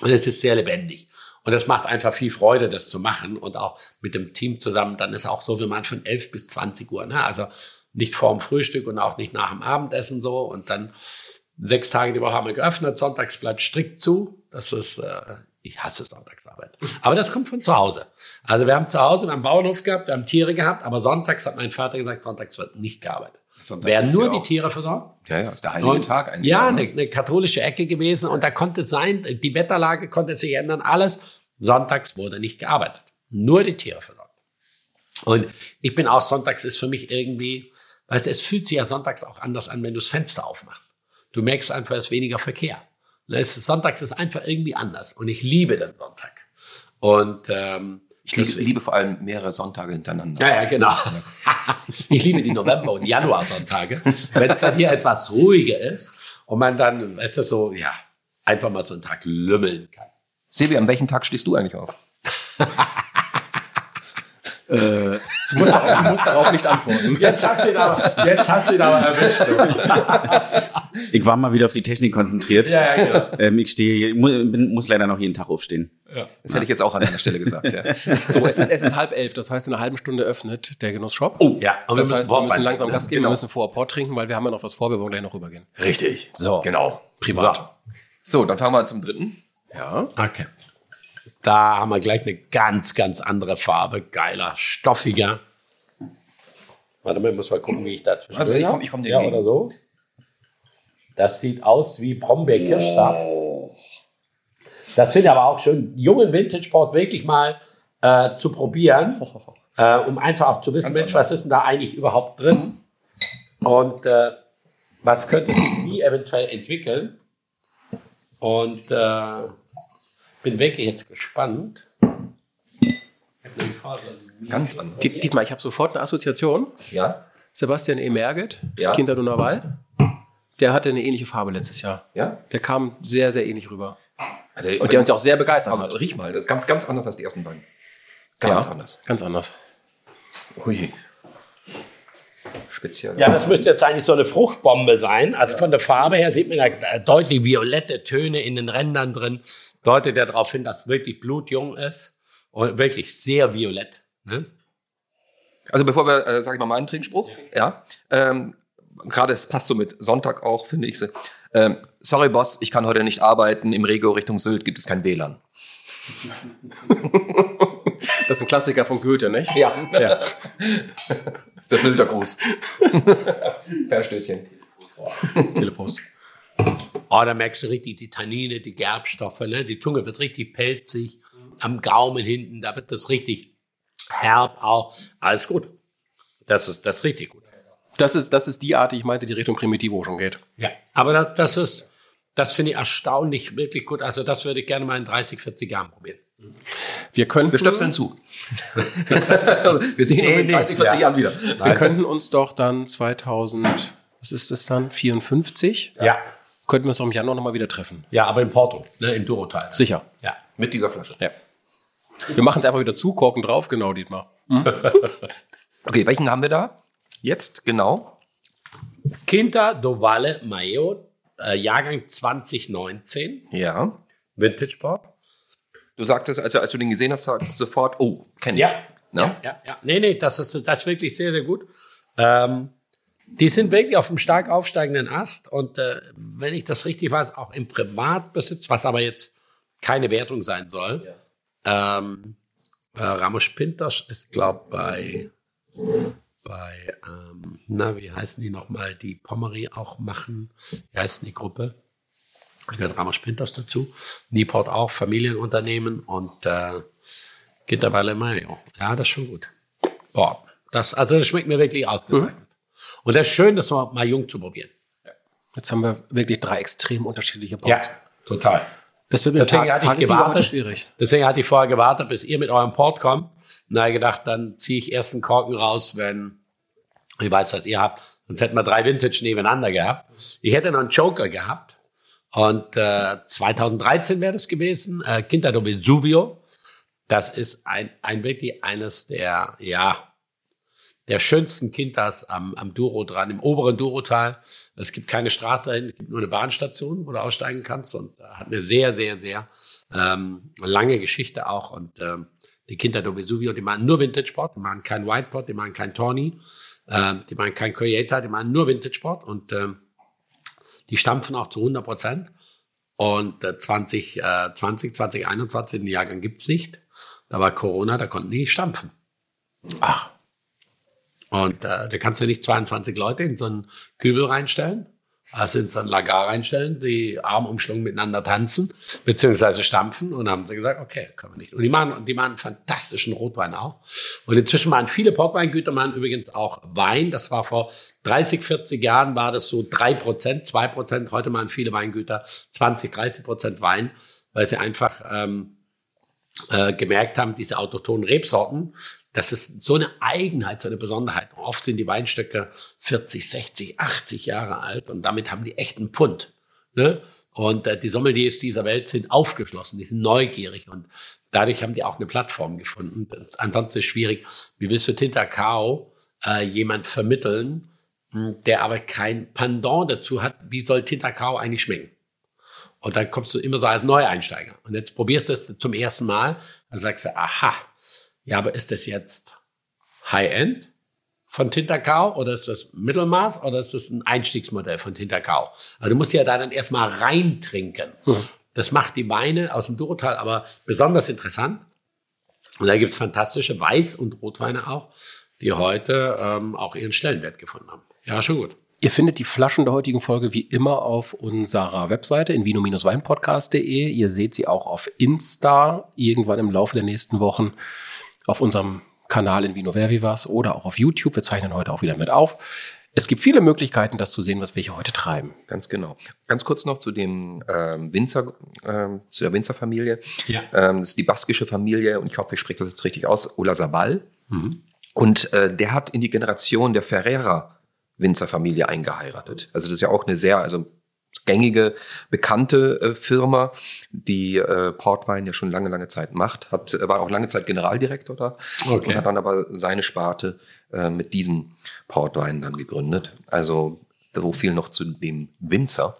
Und es ist sehr lebendig. Und es macht einfach viel Freude, das zu machen und auch mit dem Team zusammen. Dann ist auch so, wir machen von 11 bis 20 Uhr, ne? Also nicht vorm Frühstück und auch nicht nach dem Abendessen so. Und dann sechs Tage die Woche haben wir geöffnet. Sonntags bleibt strikt zu. Das ist, äh, ich hasse Sonntagsarbeit. Aber das kommt von zu Hause. Also wir haben zu Hause, wir haben Bauernhof gehabt, wir haben Tiere gehabt, aber sonntags hat mein Vater gesagt, sonntags wird nicht gearbeitet.
Sonntags
Werden nur
ja
die Tiere versorgt.
Ja, ja, ist der heilige
Und-
Tag eigentlich.
Ja,
auch,
eine,
ne?
eine katholische Ecke gewesen und da konnte es sein, die Wetterlage konnte sich ändern, alles. Sonntags wurde nicht gearbeitet. Nur die Tiere versorgt. Und ich bin auch sonntags ist für mich irgendwie, weißt du, es fühlt sich ja sonntags auch anders an, wenn du das Fenster aufmachst. Du merkst einfach, es ist weniger Verkehr. Ne, sonntags ist einfach irgendwie anders und ich liebe den Sonntag. Und ähm,
Ich liebe, liebe vor allem mehrere Sonntage hintereinander.
ja, ja, genau. ich liebe die November- und Januarsonntage, wenn es dann hier etwas ruhiger ist und man dann, weißt du, so, ja, einfach mal so einen Tag lümmeln kann.
Sebi, an welchem Tag stehst du eigentlich auf?
Du musst, darauf, du musst darauf nicht antworten.
Jetzt hast du ihn aber, jetzt hast du ihn aber erwischt. Du.
Ich war mal wieder auf die Technik konzentriert.
Ja, ja, genau.
Ähm, ich stehe, bin, muss leider noch jeden Tag aufstehen.
Das hätte ich jetzt auch an deiner Stelle gesagt. Ja.
So, es ist, es ist halb elf, das heißt, in einer halben Stunde öffnet der Genussshop.
Oh, ja. Und wir
das
müssen
heißt, wir müssen langsam Gas geben,
Genau.
wir müssen vorher Port trinken, weil wir haben ja noch was vor, wir wollen gleich noch rübergehen.
Richtig.
So.
Genau.
Privat.
So, dann fahren wir zum dritten.
Ja.
Okay. Da haben wir gleich eine ganz, ganz andere Farbe. Geiler, stoffiger. Warte mal, ich muss mal gucken, wie ich da zwischen
Also, ich komm- ich komm dir
Ja, oder so. Das sieht aus wie Brombeer-Kirschsaft. Das finde ich aber auch schön, jungen Vintage-Port wirklich mal äh, zu probieren, äh, um einfach auch zu wissen,
Ganz
Mensch, was ist denn da eigentlich überhaupt drin? Und äh, was könnte sich wie eventuell entwickeln? Und äh, bin wirklich jetzt gespannt.
Ganz anders.
Diet- Dietmar, ich habe sofort eine Assoziation.
Ja?
Sebastian E. Merget,
Ja.
Kinder Donnerwald, der hatte eine ähnliche Farbe letztes Jahr.
Ja?
Der kam sehr, sehr ähnlich rüber.
Also,
Und der uns ja auch sehr begeistert
aber
hat.
riech mal, das ist ganz, ganz anders als die ersten beiden. Ganz
Ja.
anders.
Ganz anders.
Hui. Speziell.
Ja, das müsste jetzt eigentlich so eine Fruchtbombe sein. Also von der Farbe her sieht man da deutlich violette Töne in den Rändern drin. Deutet ja darauf hin, dass es wirklich blutjung ist. Und wirklich sehr violett. Ne?
Also bevor wir, äh, sage ich mal, meinen Trinkspruch, ja, ähm, gerade es passt so mit Sonntag auch, finde ich. so, Ähm, sorry, Boss, ich kann heute nicht arbeiten. Im Regio Richtung Sylt gibt es kein WLAN.
Das ist ein Klassiker von Goethe, nicht?
Ja,
Ja.
das ist der Sylter Gruß. Verstößchen.
Telepost.
Oh, da merkst du richtig die Tannine, die Gerbstoffe. Ne? Die Zunge wird richtig pelzig. Am Gaumen hinten, da wird das richtig herb auch. Alles gut. Das ist, das ist richtig gut.
Das ist, das ist die Art, die ich meinte, die Richtung Primitivo schon geht.
Ja, aber das, das ist, das finde ich erstaunlich wirklich gut. Also das würde ich gerne mal in 30, 40 Jahren probieren.
Wir könnten,
Wir stöpseln zu. wir sehen uns in
Nee,
30,
nee,
40
ja.
Jahren wieder.
wir könnten uns doch dann 2000, was ist das dann, 54?
Ja.
Könnten wir uns auch im Januar nochmal wieder treffen.
Ja, aber in Porto, ne, im Durotal.
Sicher.
Ja.
Mit dieser Flasche.
Ja. Wir machen es einfach wieder zu, Korken drauf, genau, Dietmar.
Okay, welchen haben wir da? Jetzt, genau.
Quinta do Valle Mayo, äh, Jahrgang 2019,
Ja.
Vintage Port.
Du sagtest, also als du den gesehen hast, sagst du sofort, oh, kenn ich.
Ja.
Ne?
Ja, ja, ja. Nee, nee, das ist, das ist wirklich sehr, sehr gut. Ähm, die sind wirklich auf einem stark aufsteigenden Ast und äh, wenn ich das richtig weiß, auch im Privatbesitz, was aber jetzt keine Wertung sein soll. Ähm, äh, Ramos Pintos ist, glaube bei, bei ähm, na, wie heißen die nochmal, die Pommery auch machen. Wie heißt die Gruppe? Da gehört Ramos Pintos dazu. Nieport auch, Familienunternehmen und äh, Gitterwalle Mayo. Ja, das ist schon gut. Boah, das, also das schmeckt mir wirklich ausgezeichnet. Und das ist schön, das mal, jung zu probieren.
Jetzt haben wir wirklich drei extrem unterschiedliche Ports.
total.
Das wird mit
Deswegen
Tag,
hatte ich gewartet.
schwierig.
Deswegen hatte ich vorher gewartet, bis ihr mit eurem Port kommt. Na, ich gedacht, dann ziehe ich erst einen Korken raus, wenn ich weiß, was ihr habt. Sonst hätten wir drei Vintage nebeneinander gehabt. Ich hätte noch einen Joker gehabt. Und äh, 2013 wäre das gewesen. Äh, Quinta do Vesuvio. Das ist ein, ein wirklich eines der, ja, der schönsten Quintas am, am Douro dran, im oberen Dourotal. Es gibt keine Straße dahin, es gibt nur eine Bahnstation, wo du aussteigen kannst und hat eine sehr, sehr, sehr ähm, lange Geschichte auch. Und ähm, die Quinta do Vesuvio, die machen nur Vintage Sport, die machen kein White Pot, die machen kein Tawny, ähm, die machen kein Creator, die machen nur Vintage Sport und ähm, die stampfen auch zu 100 Prozent. Und äh, 20, äh, 20, 2021, den Jahrgang gibt's nicht. Da war Corona, da konnten die nicht stampfen.
Ach,
Und äh, da kannst du nicht 22 Leute in so einen Kübel reinstellen, also in so einen Lagar reinstellen, die armumschlungen miteinander tanzen, beziehungsweise stampfen. Und haben sie gesagt, okay, können wir nicht. Und die machen, die machen fantastischen Rotwein auch. Und inzwischen machen viele Portweingüter machen übrigens auch Wein. Das war vor 30, 40 Jahren war das so drei Prozent, zwei Prozent. Heute machen viele Weingüter 20, 30 Prozent Wein, weil sie einfach ähm, äh, gemerkt haben, diese autochthonen Rebsorten, das ist so eine Eigenheit, so eine Besonderheit. Oft sind die Weinstöcke 40, 60, 80 Jahre alt und damit haben die echten Pfund. Ne? Und äh, die Sommeliers dieser Welt sind aufgeschlossen, die sind neugierig und dadurch haben die auch eine Plattform gefunden. Das ist ansonsten schwierig. Wie willst du Tinta Cao äh, jemand vermitteln, mh, der aber kein Pendant dazu hat, wie soll Tinta Cao eigentlich schmecken? Und dann kommst du immer so als Neueinsteiger. Und jetzt probierst du es zum ersten Mal. Dann sagst du, aha, ja, aber ist das jetzt High-End von Tinterkau oder ist das Mittelmaß oder ist das ein Einstiegsmodell von Tinterkau? Also du musst ja da dann erstmal reintrinken. Das macht die Weine aus dem Durotal aber besonders interessant. Und da gibt's fantastische Weiß- und Rotweine auch, die heute ähm, auch ihren Stellenwert gefunden haben. Ja, schon gut.
Ihr findet die Flaschen der heutigen Folge wie immer auf unserer Webseite in vino-weinpodcast.de. Ihr seht sie auch auf Insta irgendwann im Laufe der nächsten Wochen auf unserem Kanal in Vino Vervivas oder auch auf YouTube. Wir zeichnen heute auch wieder mit auf. Es gibt viele Möglichkeiten, das zu sehen, was wir hier heute treiben.
Ganz genau. Ganz kurz noch zu dem ähm, Winzer, ähm, zu der Winzerfamilie.
Ja.
Ähm, das ist die baskische Familie und ich hoffe, ich spreche das jetzt richtig aus, Olazabal. Und äh, der hat in die Generation der Ferrera Winzerfamilie eingeheiratet. Also das ist ja auch eine sehr, also gängige, bekannte äh, Firma, die äh, Portwein ja schon lange, lange Zeit macht. Hat, war auch lange Zeit Generaldirektor da
Okay.
und hat dann aber seine Sparte äh, mit diesem Portwein dann gegründet. Also so viel noch zu dem Winzer.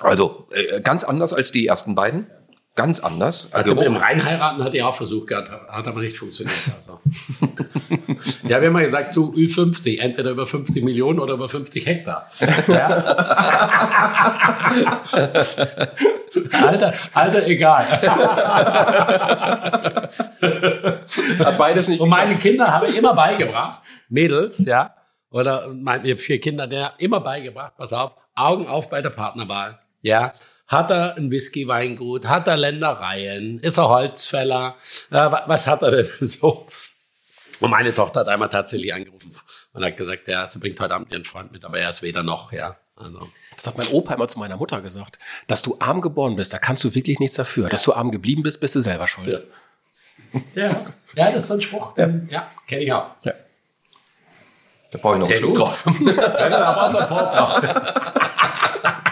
Also äh, ganz anders als die ersten beiden. Ganz anders.
Also mit dem. Reinheiraten hat er auch versucht gehabt, hat aber nicht funktioniert. Also. ja, wir haben mal gesagt, zu Ü50, entweder über 50 Millionen oder über 50 Hektar. Ja. Alter, Alter, egal.
Beides nicht
Und meine Kinder habe ich immer beigebracht, Mädels, ja, oder meine ich vier Kinder, der immer beigebracht, pass auf, Augen auf bei der Partnerwahl, ja. Hat er ein Whisky-Weingut? Hat er Ländereien? Ist er Holzfäller? Äh, wa- was hat er denn so? Und meine Tochter hat einmal tatsächlich angerufen und hat gesagt, ja, sie bringt heute Abend ihren Freund mit, aber er ist weder noch, ja. Also.
Das hat mein Opa immer zu meiner Mutter gesagt. Dass du arm geboren bist, da kannst du wirklich nichts dafür. Dass du arm geblieben bist, bist du selber schuld.
Ja. Ja, ja das ist so ein Spruch. Ja, ja kenne ich auch.
Ja.
Da brauche ich noch einen Schluck drauf.
Ja,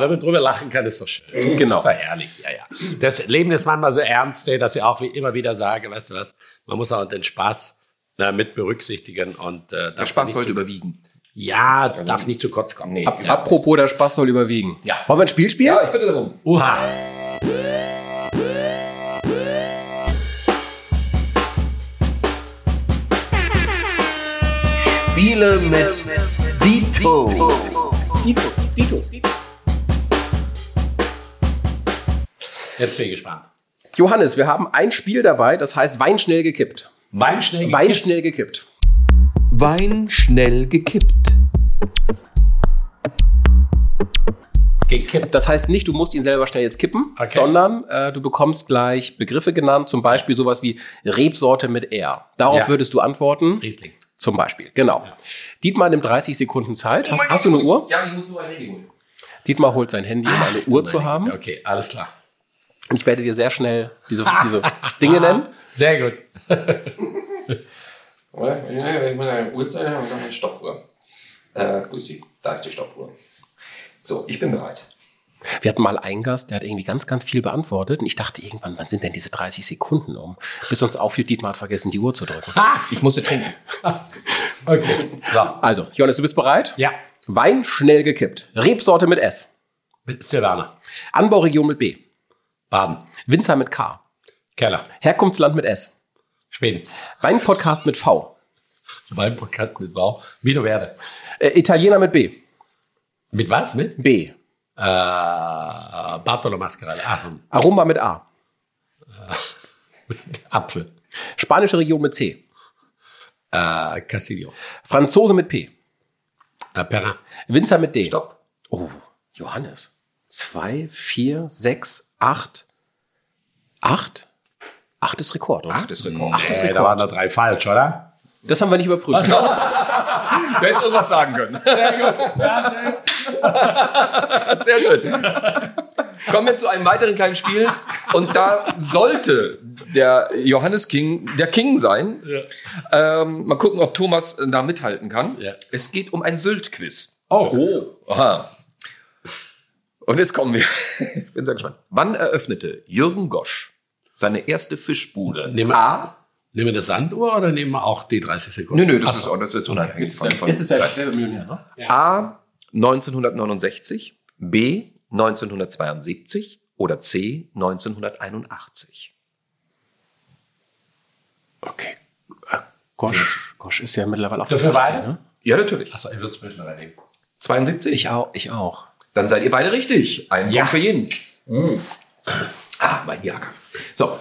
wenn man drüber lachen kann, ist doch schön.
Genau.
Das ist doch herrlich. Ja, ja. Das Leben ist manchmal so ernst, dass ich auch wie immer wieder sage, weißt du was, man muss auch den Spaß äh, mit berücksichtigen und äh,
Der Spaß sollte überwiegen.
Ja, darf nicht zu kurz kommen.
Nee.
Ap Apropos, der Spaß soll überwiegen.
Ja.
Wollen wir ein Spiel spielen?
ich bitte darum.
Uha.
Spiele mit Dito.
Jetzt bin ich gespannt.
Johannes, wir haben ein Spiel dabei, das heißt Wein schnell gekippt.
Wein schnell
Wein
gekippt.
schnell gekippt.
Wein schnell gekippt.
gekippt.
Das heißt nicht, du musst ihn selber schnell jetzt kippen,
Okay.
sondern äh, du bekommst gleich Begriffe genannt, zum Beispiel sowas wie Rebsorte mit R. Darauf
Ja.
würdest du antworten.
Riesling.
Zum Beispiel, genau. Dietmar nimmt 30 Sekunden Zeit. Hast, hast du eine Uhr?
Ja, ich muss nur ein Handy holen.
Dietmar holt sein Handy, um eine Uhr zu haben.
Okay, alles klar.
Ich werde dir sehr schnell diese, diese Dinge nennen.
Sehr gut.
Ich muss eine Uhrzeit und dann eine Stoppuhr. Äh, Sie, da ist die Stoppuhr. So, ich bin bereit.
Wir hatten mal einen Gast, der hat irgendwie ganz, ganz viel beantwortet. Und ich dachte irgendwann, wann sind denn diese 30 Sekunden um? Bis uns auffiel, Dietmar hat vergessen, die Uhr zu drücken.
Ich musste trinken.
Okay. So.
Also, Johannes, du bist bereit?
Ja.
Wein schnell gekippt. Rebsorte mit S.
Mit Silvaner.
Anbauregion mit B.
Baden.
Winzer mit K.
Keller.
Herkunftsland mit S.
Schweden.
Weinpodcast mit V.
Weinpodcast mit Wow. Vino Verde.
Äh, Italiener mit B.
Mit was? Mit?
B.
Äh, Bartolo Mascarella. Ah,
Aroma mit A.
Apfel.
Spanische Region mit C.
Äh, Castillo.
Franzose mit P.
Äh, Perrin.
Winzer mit D.
Stopp.
Oh, Johannes. Zwei, vier, sechs, acht. Acht? Acht ist Rekord, oder?
Acht ist Rekord.
Acht ist
Äh, da
Rekord.
waren noch drei falsch, oder?
Das haben wir nicht überprüft.
Du hättest irgendwas sagen können. Sehr schön. Kommen wir zu einem weiteren kleinen Spiel. Und da sollte der Johannes King der King sein. Ähm, mal gucken, ob Thomas äh, da mithalten kann.
Ja.
Es geht um ein Sylt-Quiz.
Oh.
Aha. Und jetzt kommen wir. Ich bin sehr gespannt. Wann eröffnete Jürgen Gosch seine erste Fischbude?
Nehmen wir,
A.
nehmen wir eine Sanduhr oder nehmen wir auch die 30 Sekunden?
Nö, nö, das ist auch das ist unabhängig von, von
Jetzt ist der
Zeit.
Wird Millionär, ne?
A 1969, B 1972 oder C 1981.
Okay. Äh, Gosch, Gosch ist ja mittlerweile auf 80,
beide?
ne?
Ja, natürlich.
Achso, ich würde es mittlerweile nehmen.
72?
Ich auch. Ich auch.
Dann seid ihr beide richtig. Ein
Ja.
Punkt für jeden. Ah, mein Jahrgang. So.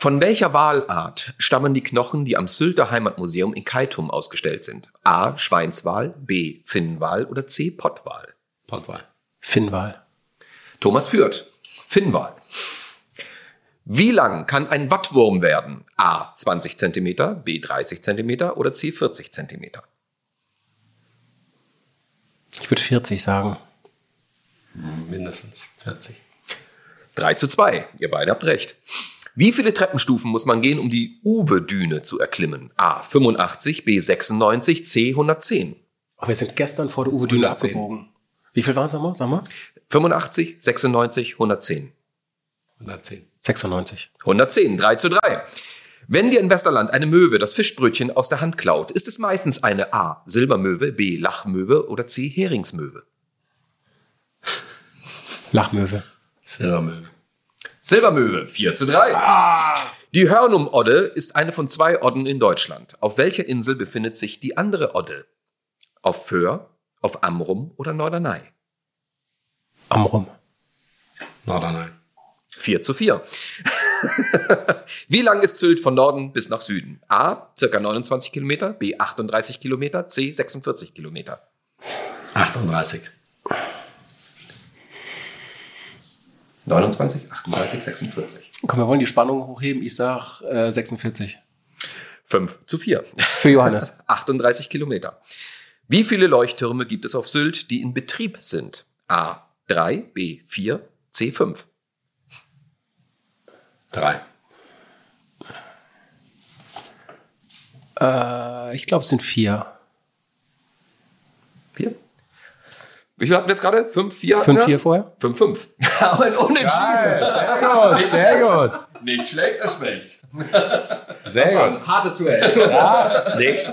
Von welcher Walart stammen die Knochen, die am Sylter Heimatmuseum in Keitum ausgestellt sind? A. Schweinswal, B. Finnwal oder C. Pottwal?
Portwein.
Finnwal.
Thomas führt. Finnwal. Wie lang kann ein Wattwurm werden? A. 20 cm, B. 30 cm oder C. 40 cm?
Ich würde 40 sagen.
Mindestens 40.
3 zu 2. Ihr beide habt recht. Wie viele Treppenstufen muss man gehen, um die Uwe-Düne zu erklimmen? A. 85, B. 96, C. 110.
Aber wir sind gestern vor der Uwe Düne
110.
abgebogen. Wie viel waren es nochmal? Sag mal.
85, 96, 110.
110.
96.
110, 3 zu 3. Wenn dir in Westerland eine Möwe das Fischbrötchen aus der Hand klaut, ist es meistens eine A. Silbermöwe, B. Lachmöwe oder C. Heringsmöwe.
Lachmöwe.
Silbermöwe.
Silbermöwe, 4 zu 3. Die Hörnum-Odde ist eine von zwei Odden in Deutschland. Auf welcher Insel befindet sich die andere Odde? Auf Föhr, auf Amrum oder Norderney?
Amrum.
Norderney.
4 zu 4. Wie lang ist Sylt von Norden bis nach Süden? A, circa 29 Kilometer, B, 38 Kilometer, C, 46 Kilometer.
38.
29, 38, 46.
Komm, wir wollen die Spannung hochheben. Ich sag äh, 46.
5 zu 4.
Für Johannes.
38 Kilometer. Wie viele Leuchttürme gibt es auf Sylt, die in Betrieb sind? A. 3, B. 4, C. 5.
Drei.
Äh, ich glaube, es sind vier.
4. Wie viel hatten wir jetzt gerade? 5, 4?
Fünf, vier vorher?
5, 5. Aber ein Unentschieden.
Sehr gut, sehr gut.
Nicht schlecht, er schmeckt.
Sehr gut.
Hartes Duell.
Ja, nicht.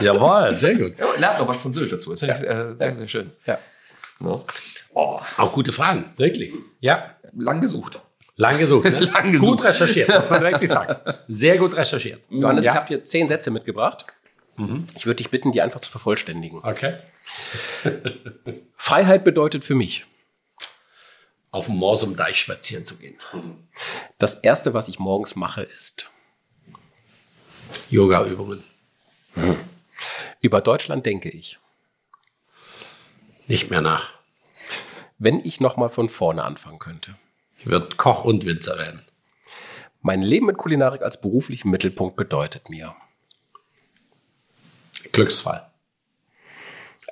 Jawohl, sehr gut.
Ja, lernt noch was von Sylt dazu. Das finde ich äh, sehr, sehr schön.
Ja.
No.
Oh, auch gute Fragen, wirklich. Ja,
Lang gesucht.
lang gesucht. Ne?
Lang gesucht.
Gut recherchiert, muss man wirklich sagen. Sehr gut recherchiert.
Johannes,
ja.
ich habe dir zehn Sätze mitgebracht. Ich würde dich bitten, die einfach zu vervollständigen.
Okay.
Freiheit bedeutet für mich,
Auf dem Morsum Deich spazieren zu gehen.
das Erste, was ich morgens mache, ist
Yoga-Übungen.
über Deutschland denke ich.
Nicht mehr nach.
Wenn ich nochmal von vorne anfangen könnte.
Ich würde Koch und Winzer werden.
Mein Leben mit Kulinarik als beruflichen Mittelpunkt bedeutet mir.
Glücksfall.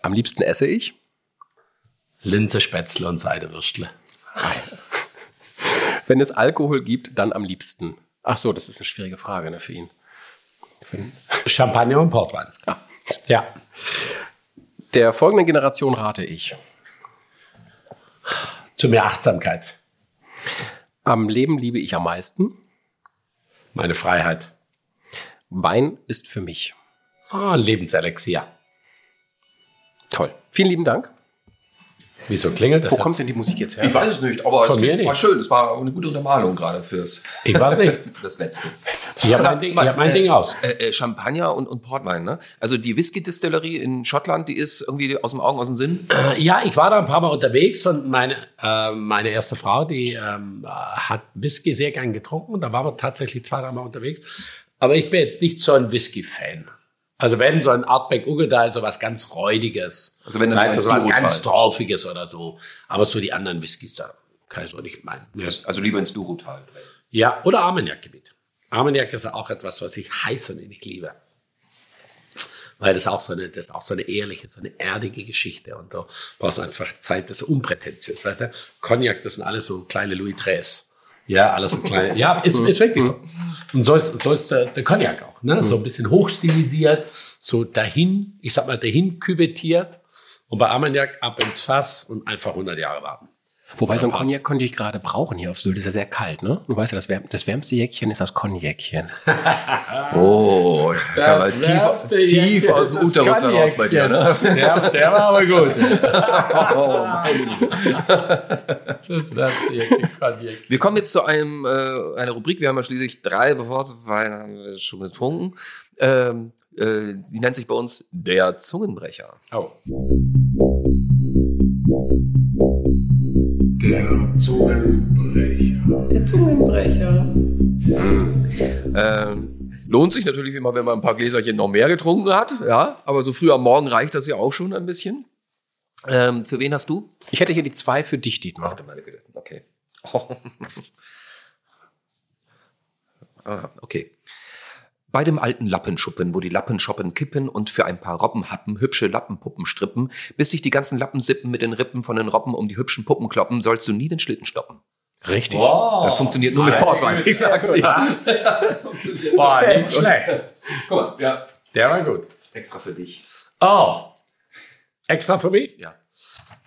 Am liebsten esse ich.
Linse, Spätzle und Seidewürstle.
Wenn es Alkohol gibt, dann am liebsten. Ach so, das ist eine schwierige Frage ne, für ihn. Für-
Champagner und Portwein.
Ah.
Ja.
Der folgenden Generation rate ich.
Zu mehr Achtsamkeit.
Am Leben liebe ich am meisten.
Meine Freiheit.
Wein ist für mich.
Ah, Lebenselixier.
Toll. Vielen lieben Dank.
Wieso klingelt das?
Wo
jetzt?
kommt denn die Musik jetzt her?
Ich weiß es nicht, aber
Von
es
mir nicht.
war schön. Es war eine gute Untermalung gerade fürs,
Ich weiß nicht.
für das Letzte.
Ich habe mein, Ding, ich hab mein Ding aus.
Äh, äh, Champagner und, und Portwein, ne? Also die Whisky-Distillerie in Schottland, die ist irgendwie aus dem Augen, aus dem Sinn.
Ja, ich war da ein paar Mal unterwegs und meine, äh, meine erste Frau, die ähm, hat Whisky sehr gern getrunken. Da waren wir tatsächlich zwei, drei Mal unterwegs. Aber ich bin jetzt nicht so ein Whisky-Fan. Also wenn so ein Artback Uggedal, so was ganz Räudiges.
Also wenn dann
so was ganz
halt.
Torfiges oder so. Aber so die anderen Whiskys, da kann ich so nicht meinen. Ja.
Also lieber ins Durutal.
Ja, oder Armagnac-Gebiet. Armagnac ist ja auch etwas, was ich heiß und innig liebe. Weil das auch so eine, das ist auch so eine ehrliche, so eine erdige Geschichte. Und da brauchst du einfach Zeit, das ist unprätentiös. Weißt du? Cognac, das sind alles so kleine Louis XIII. Ja, alles so kleine. Ja, ist, ist wirklich so. Und so ist, so ist der, der Cognac auch. Ne? So ein bisschen hochstilisiert, so dahin, ich sag mal, dahin küvettiert. Und bei Armagnac ab ins Fass und einfach 100 Jahre warten.
Wobei so ein Cognac konnte ich gerade brauchen hier auf Sylt. Ist ja sehr kalt, ne? Du weißt ja, das, wärm das wärmste Jäckchen ist das Cognacchen.
Oh, da war tief, tief aus dem
das
Uterus heraus bei dir, ne?
Der, der war aber gut.
Oh,
Das wärmste Jäckchen, Cognac.
Wir kommen jetzt zu einem, äh, einer Rubrik. Wir haben ja schließlich drei Wortwein haben wir schon getrunken. Ähm, äh, die nennt sich bei uns der Zungenbrecher.
Oh. Der Zungenbrecher.
Der Zungenbrecher.
Ähm, lohnt sich natürlich immer, wenn man ein paar Gläserchen noch mehr getrunken hat. Ja, aber so früh am Morgen reicht das ja auch schon ein bisschen. Ähm, für wen hast du?
Ich hätte hier die zwei für dich, Dietmar.
Meine Güte. Okay. Oh. ah, okay. Bei dem alten Lappenschuppen, wo die Lappenschoppen kippen und für ein paar Robbenhappen hübsche Lappenpuppen strippen, bis sich die ganzen Lappensippen mit den Rippen von den Robben um die hübschen Puppen kloppen, sollst du nie den Schlitten stoppen.
Richtig.
Das funktioniert nur mit Portwein. Ich sag's dir. Das funktioniert
Boah, nicht schlecht.
Guck mal, ja.
Der war gut.
Extra für dich.
Oh. Extra für mich?
Ja.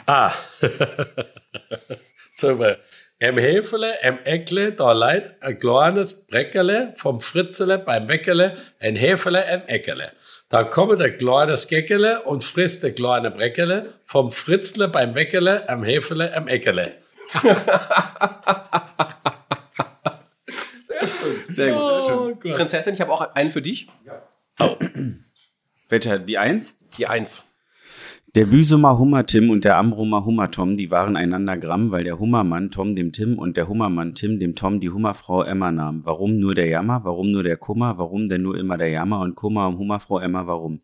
Ah. Super. Em Hefele, em Eckle, da leid ein kleines Breckerle vom Fritzele beim Bäckerle, ein Hefele, ein Eckerle. Da kommt ein kleines Geckele und frisst ein kleine Breckerle vom Fritzle beim Bäckerle, am Hefele, am Eckerle.
Sehr gut.
Oh.
Prinzessin, ich habe auch einen für dich.
Welcher? Die Eins?
Die Eins.
Der Büsumer Hummer Tim und der Amrumer Hummer Tom, die waren einander Gramm, weil der Hummermann Tom dem Tim und der Hummermann Tim dem Tom die Hummerfrau Emma nahm. Warum nur der Jammer? Warum nur der Kummer? Warum denn nur immer der Jammer und Kummer um Hummerfrau Emma? Warum?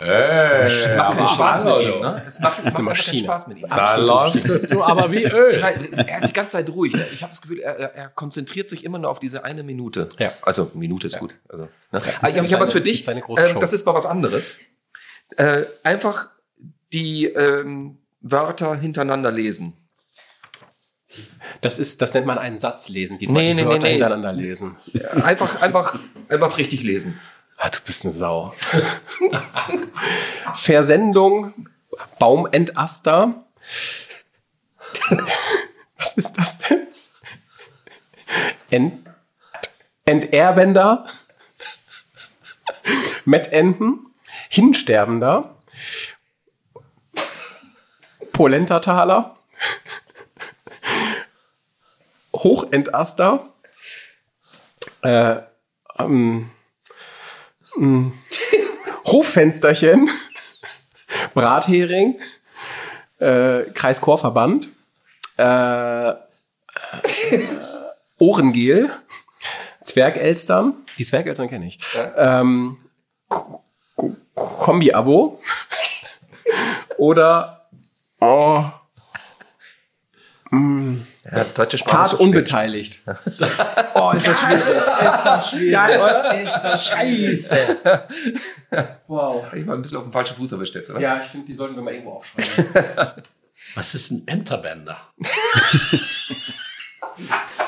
Äh,
Es macht keinen Spaß mit ihm, ne? Es macht, es macht keinen. Spaß mit ihm.
Da läufst du aber wie Öl.
Nein, er hat die ganze Zeit ruhig. Ne? Ich habe das Gefühl, er, er, er konzentriert sich immer nur auf diese eine Minute.
Ja.
Also Minute ist gut. Also, ne? Ah, ich habe hab was für dich. Ähm, das ist mal was anderes. Äh, einfach die ähm, Wörter hintereinander lesen.
Das ist, das nennt man einen Satz lesen, die,
Nee,
die
nee,
Wörter
nee,
hintereinander lesen.
Einfach, einfach, einfach richtig lesen.
Ah, du bist eine Sau. Versendung, Baumentaster. Was ist das denn? Ent, Enterbender. Mettenten. Hinsterbender. Polentataler. Hochentaster. Äh, ähm, mh, Hoffensterchen. Brathering. Äh, Kreischorverband. Äh, äh, Ohrengel. Zwergelstern. Die Zwergelstern kenne ich. Ähm, Ko- Ko- Kombi-Abo. Oder oh,
Ja, deutsche Sprache.
Part unbeteiligt. oh, ist das schwierig. Ist das schwierig.
Geil, oder? Ist das scheiße.
Wow.
Ich war ein bisschen auf dem falschen Fuß erwischt jetzt, oder?
Ja, ich finde, die sollten wir mal irgendwo aufschreiben.
Was ist ein Enterbänder?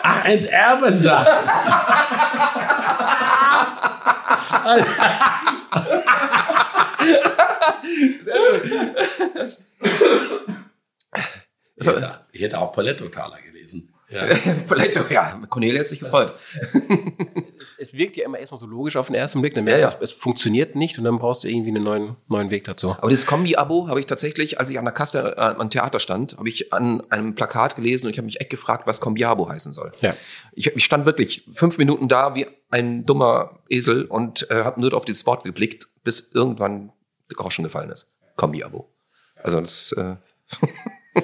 Ach, Enterbender. Ich hätte, ich hätte auch Paletto-Taler gelesen. Ja.
Paletto, ja. Cornelia hat sich gefreut.
es wirkt ja immer erstmal so logisch auf den ersten Blick, dann merkst
Ja,
du, es, es funktioniert nicht und dann brauchst du irgendwie einen neuen, neuen Weg dazu.
Aber das Kombi-Abo habe ich tatsächlich, als ich an der Kasse äh, am Theater stand, habe ich an einem Plakat gelesen und ich habe mich echt gefragt, was Kombi-Abo heißen soll.
Ja.
Ich, ich stand wirklich fünf Minuten da wie ein dummer Esel und äh, habe nur auf dieses Wort geblickt, bis irgendwann der Groschen gefallen ist. Kombi-Abo. Also das, äh,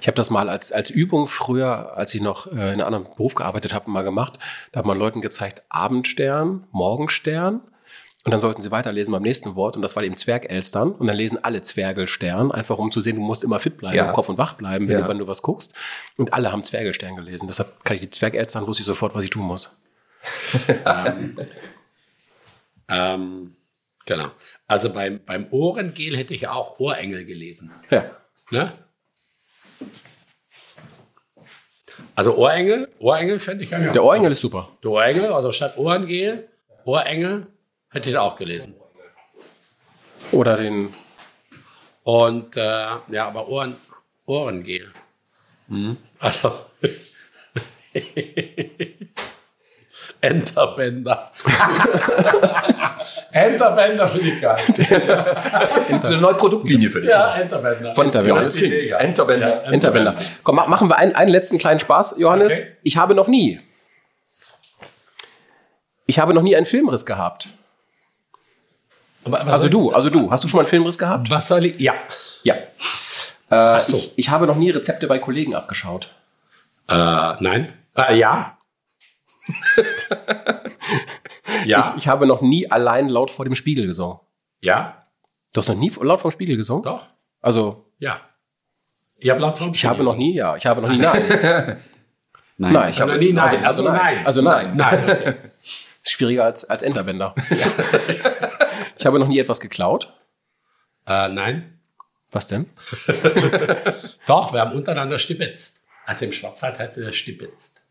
Ich habe das mal als, als Übung früher, als ich noch äh, in einem anderen Beruf gearbeitet habe, mal gemacht. Da hat man Leuten gezeigt, Abendstern, Morgenstern. Und dann sollten sie weiterlesen beim nächsten Wort. Und das war eben Zwergelstern. Und dann lesen alle Zwergelstern, einfach um zu sehen, du musst immer fit bleiben,
Ja.
im Kopf und wach bleiben, wenn,
Ja.
du, wenn du was guckst. Und alle haben Zwergelstern gelesen. Deshalb kann ich die Zwergelstern, wusste ich sofort, was ich tun muss.
Ähm, genau. Also beim, beim Ohrengel hätte ich auch Ohrengel gelesen.
Ja.
Ne? Also Ohrengel, Ohrengel fände ich ja
Der Ohrengel ist super.
Der Ohrengel, also statt Ohrengel, Ohrengel, hätte ich auch gelesen.
Oder den,
Und äh, ja, aber Ohren, Ohrengel. Hm. Also Enterbänder. Enterbänder finde ich geil.
so eine neue Produktlinie für dich.
Ja, Enterbänder.
Von Enterbänder.
Johannes King. Enterbänder.
Ja,
Enterbänder. Komm, ma- machen wir einen, einen letzten kleinen Spaß, Johannes.
Okay.
Ich habe noch nie. Ich habe noch nie einen Filmriss gehabt. Also du, also du. Hast du schon mal einen Filmriss gehabt?
Was soll ich? Ja.
Ja. Äh,
so.
ich, ich habe noch nie Rezepte bei Kollegen abgeschaut.
Äh, nein. Äh, ja. ja.
Ich habe noch nie allein laut vor dem Spiegel gesungen.
ja.
Du hast noch nie laut vor dem Spiegel gesungen?
Doch.
Also,
Ja. Ich habe laut vom
ich habe noch nie, ja, ich habe noch nie nein.
Nein.
nein, ich
Ich habe noch nie nein. Also, nein.
Also nein.
Nein. Okay.
Ist schwieriger als, als Enterbänder. ich habe noch nie etwas geklaut.
äh, nein.
Was denn?
Doch, wir haben untereinander stibitzt. Also im Schwarzwald heißt es stibitzt.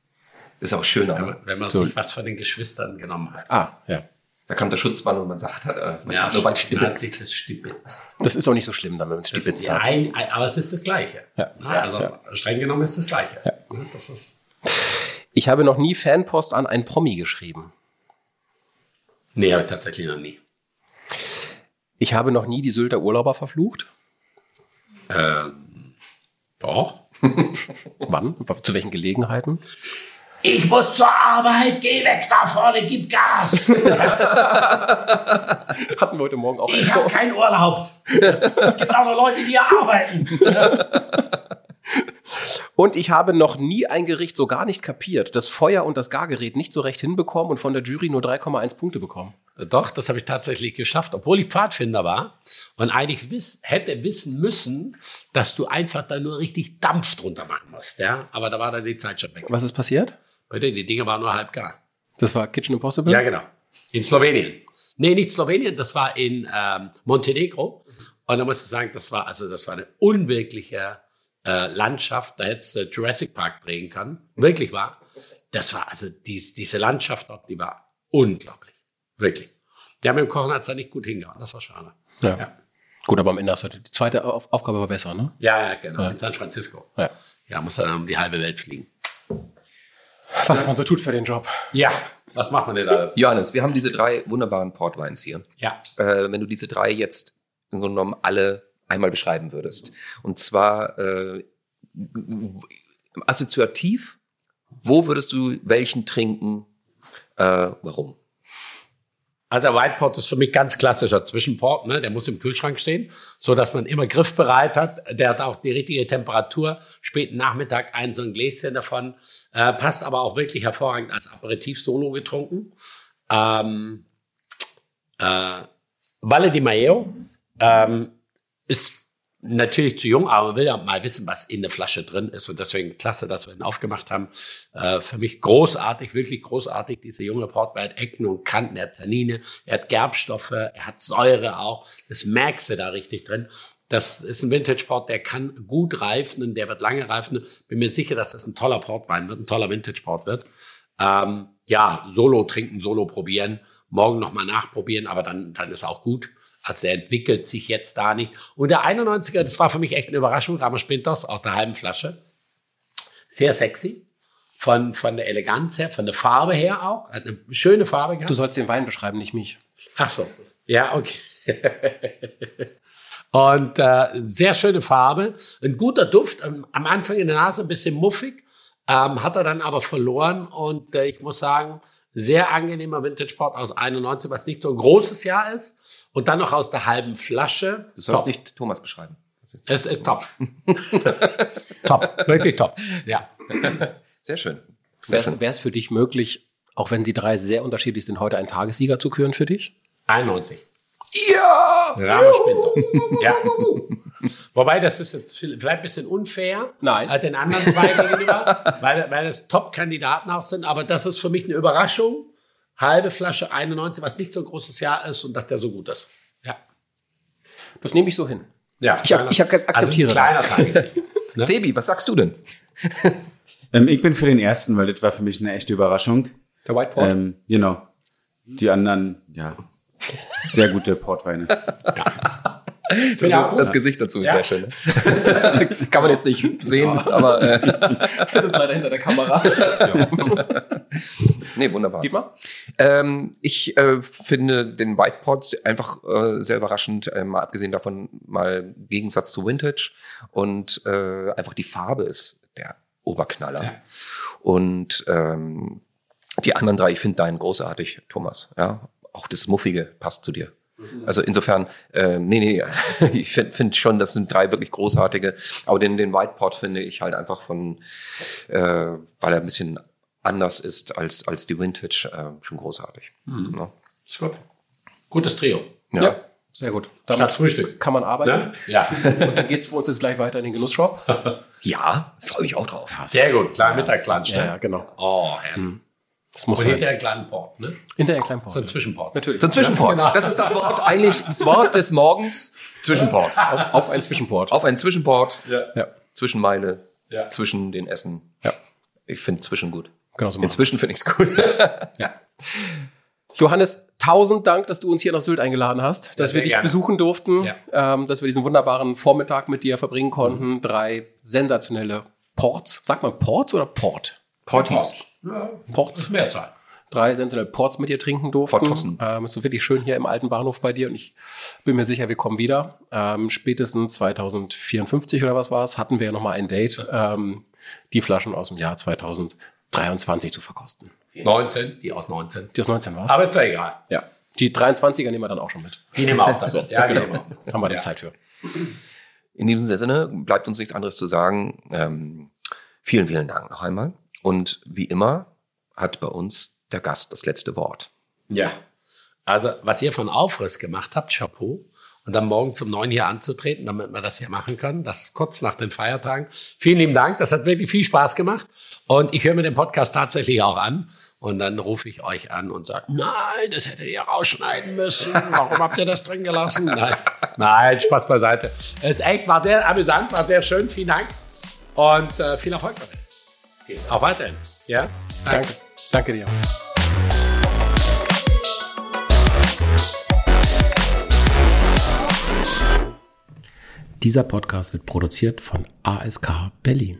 Ist auch schön,
Wenn
aber
man, wenn man
So.
sich was von den Geschwistern genommen hat.
Ah, ja.
da kam der Schutzmann und man sagt, hat, äh, man hat nur beim
man hat
Stibitz.
sich das stibitzt.
Das ist auch nicht so schlimm, dann, wenn man stibitzt
ja,
hat.
ein, ein, aber es ist das Gleiche.
Ja.
Na, also streng genommen ist das Gleiche. Ja. Das ist,
Ich habe noch nie Fanpost an einen Promi geschrieben.
nee, habe ich tatsächlich noch nie.
Ich habe noch nie die Sylter Urlauber verflucht.
Ähm, doch.
Wann? Zu welchen Gelegenheiten?
Ich muss zur Arbeit, geh weg da vorne, gib Gas.
Hatten wir heute Morgen auch
Ich habe keinen Urlaub. Es gibt auch noch Leute, die hier arbeiten.
Und ich habe noch nie ein Gericht so gar nicht kapiert, das Feuer und das Gargerät nicht so recht hinbekommen und von der Jury nur 3,1 Punkte bekommen.
Doch, das habe ich tatsächlich geschafft, obwohl ich Pfadfinder war und eigentlich wiss, hätte wissen müssen, dass du einfach da nur richtig Dampf drunter machen musst. Ja? Aber da war dann die Zeit schon weg.
Was ist passiert?
Bitte, die Dinge waren nur halb gar.
Das war Kitchen Impossible?
Ja, genau. In Slowenien. Nee, nicht Slowenien, das war in ähm, Montenegro. Und da muss ich sagen, das war also das war eine unwirkliche äh, Landschaft. Da hättest du Jurassic Park drehen können. Wirklich war. Das war also dies, diese Landschaft dort, die war unglaublich. Wirklich. Ja, mit dem Kochen hat es da nicht gut hingehauen. Das war schade.
Ja.
Ja,
Gut, aber am Ende hast du die zweite Auf Aufgabe war besser, ne?
ja, ja genau.
Ja.
In San Francisco.
Ja.
Ja, muss dann um die halbe Welt fliegen.
Was man so tut für den Job.
Ja, was macht man denn da?
Johannes, wir haben diese drei wunderbaren Portweins hier.
Ja,
Äh, wenn du diese drei jetzt im Grunde genommen alle einmal beschreiben würdest. Und zwar äh, assoziativ, wo würdest du welchen trinken? Äh, warum?
Also der White Pot ist für mich ganz klassischer Zwischenport. Ne? Der muss im Kühlschrank stehen, so dass man immer griffbereit hat. Der hat auch die richtige Temperatur. Späten Nachmittag ein so ein Gläschen davon. Äh, passt aber auch wirklich hervorragend als Aperitif Solo getrunken. Ähm, äh, Valle di Maio ähm, ist natürlich zu jung, aber man will ja mal wissen, was in der Flasche drin ist. Und deswegen klasse, dass wir ihn aufgemacht haben. Äh, für mich großartig, wirklich großartig, dieser junge Port. Hat Ecken und Kanten, er hat Tannine, er hat Gerbstoffe, er hat Säure auch. Das merkst du da richtig drin. Das ist ein Vintage-Port, der kann gut reifen und der wird lange reifen. Bin mir sicher, dass das ein toller Portwein wird, ein toller Vintage-Port wird. Ähm, ja, Solo trinken, Solo probieren, morgen nochmal nachprobieren, aber dann, dann ist auch gut. Also der entwickelt sich jetzt da nicht. Und der 91er, das war für mich echt eine Überraschung, Ramos Pintos aus der halben Flasche. Sehr sexy. Von, von der Eleganz her, von der Farbe her auch. Hat eine schöne Farbe gehabt.
Du sollst den Wein beschreiben, nicht mich.
Ach so. Ja, okay. Und äh, sehr schöne Farbe, ein guter Duft, ähm, am Anfang in der Nase ein bisschen muffig, ähm, hat er dann aber verloren und äh, ich muss sagen, sehr angenehmer Vintage Port aus 91, was nicht so ein großes Jahr ist und dann noch aus der halben Flasche.
Du sollst
Top.
nicht Thomas beschreiben.
Es ist top. top, wirklich top. Ja.
Sehr schön. Sehr schön.
Wäre es für dich möglich, auch wenn sie drei sehr unterschiedlich sind, heute einen Tagessieger zu küren für dich?
91.
Ja!
Ramos Pinto. ja. Wobei, das ist jetzt vielleicht ein bisschen unfair.
Nein.
äh, Den anderen zwei gegenüber, weil, weil das Top-Kandidaten auch sind. Aber das ist für mich eine Überraschung. Halbe Flasche 91, was nicht so ein großes Jahr ist und dass der so gut ist. Ja.
Das nehme ich so hin.
ja
Ich ak- ich ak- akzeptiere
also ein kleiner Tagessieger.
Ne?
Sebi, was sagst du denn?
Ähm, ich bin für den ersten, weil das war für mich eine echte Überraschung.
Der White Port.
Ähm, genau. Die anderen, ja, sehr gute Portweine.
Finde ich auch gut.
Das Gesicht dazu ist
Ja.
sehr schön. ne? Kann man jetzt nicht sehen, aber äh,
das ist leider hinter der Kamera.
nee, wunderbar.
Dietmar?
Ähm, ich äh, finde den Whitepot einfach äh, sehr überraschend, äh, mal abgesehen davon mal im Gegensatz zu Vintage und äh, einfach die Farbe ist der Oberknaller.
Ja.
Und ähm, die anderen drei, ich finde deinen großartig, Thomas. Ja, auch das Muffige passt zu dir. Also insofern, äh, nee, nee, ich finde find schon, das sind drei wirklich großartige. Aber den, den Whitepot finde ich halt einfach von, äh, weil er ein bisschen anders ist als, als die Vintage, äh, schon großartig. Ja.
Ist gut. Gutes Trio.
Ja.
Sehr gut.
Statt Frühstück.
kann man arbeiten.
Ne? Ja.
Und dann geht's für uns jetzt gleich weiter in den Genussshop.
Ja, freue mich auch drauf.
Sehr gut. Kleiner Mittagslunch. Ne?
Ja, ja, genau.
Oh, herrlich.
Das muss
Und
sein.
hinterher einen kleinen Port. Ne?
Hinterher kleinen Port.
So ein Zwischenport.
Natürlich.
So ein Zwischenport.
Ja, genau.
Das ist das Wort, eigentlich das Wort des Morgens. Zwischenport.
Auf, auf ein Zwischenport.
Auf einen Zwischenport,
Ja,
Zwischenmeile,
Ja.
zwischen den Essen.
Ja.
Ich finde zwischen gut.
genau so machen.
Inzwischen finde ich es gut.
Johannes, tausend Dank, dass du uns hier nach Sylt eingeladen hast, dass
sehr
wir dich
gerne.
besuchen durften,
Ja.
ähm, dass wir diesen wunderbaren Vormittag mit dir verbringen konnten. Drei sensationelle Ports. Sagt man Ports oder Port?
Portis. Ja,
Ports.
ist Mehrzahl.
Drei sensationelle Ports mit dir trinken durften.
Portossen.
Ähm, ist so wirklich schön hier im alten Bahnhof bei dir und ich bin mir sicher, wir kommen wieder. Ähm, spätestens 2054 oder was war es, hatten wir ja nochmal ein Date, ähm, die Flaschen aus dem Jahr 2023 zu verkosten.
19, die aus 19.
Die aus 19 war
Aber ist doch egal.
Ja. Die 23er nehmen wir dann auch schon mit.
Die nehmen wir auch damit. Ja, die
genau.
nehmen wir auch.
Haben wir dann
Ja.
Zeit für.
In diesem Sinne bleibt uns nichts anderes zu sagen. Ähm, vielen, vielen Dank noch einmal. Und wie immer hat bei uns der Gast das letzte Wort.
Ja. Also, was ihr von Aufriss gemacht habt, Chapeau. Und dann morgen zum Neuen hier anzutreten, damit wir das hier machen können. Das kurz nach den Feiertagen. Vielen lieben Dank. Das hat wirklich viel Spaß gemacht. Und ich höre mir den Podcast tatsächlich auch an. Und dann rufe ich euch an und sage, nein, das hättet ihr rausschneiden müssen. Warum habt ihr das drin gelassen? Nein, nein Spaß beiseite. Es echt, war sehr amüsant, war sehr schön. Vielen Dank. Und äh, viel Erfolg damit. Auch weiterhin. Ja?
Danke. Danke dir. Dieser Podcast wird produziert von ASK Berlin.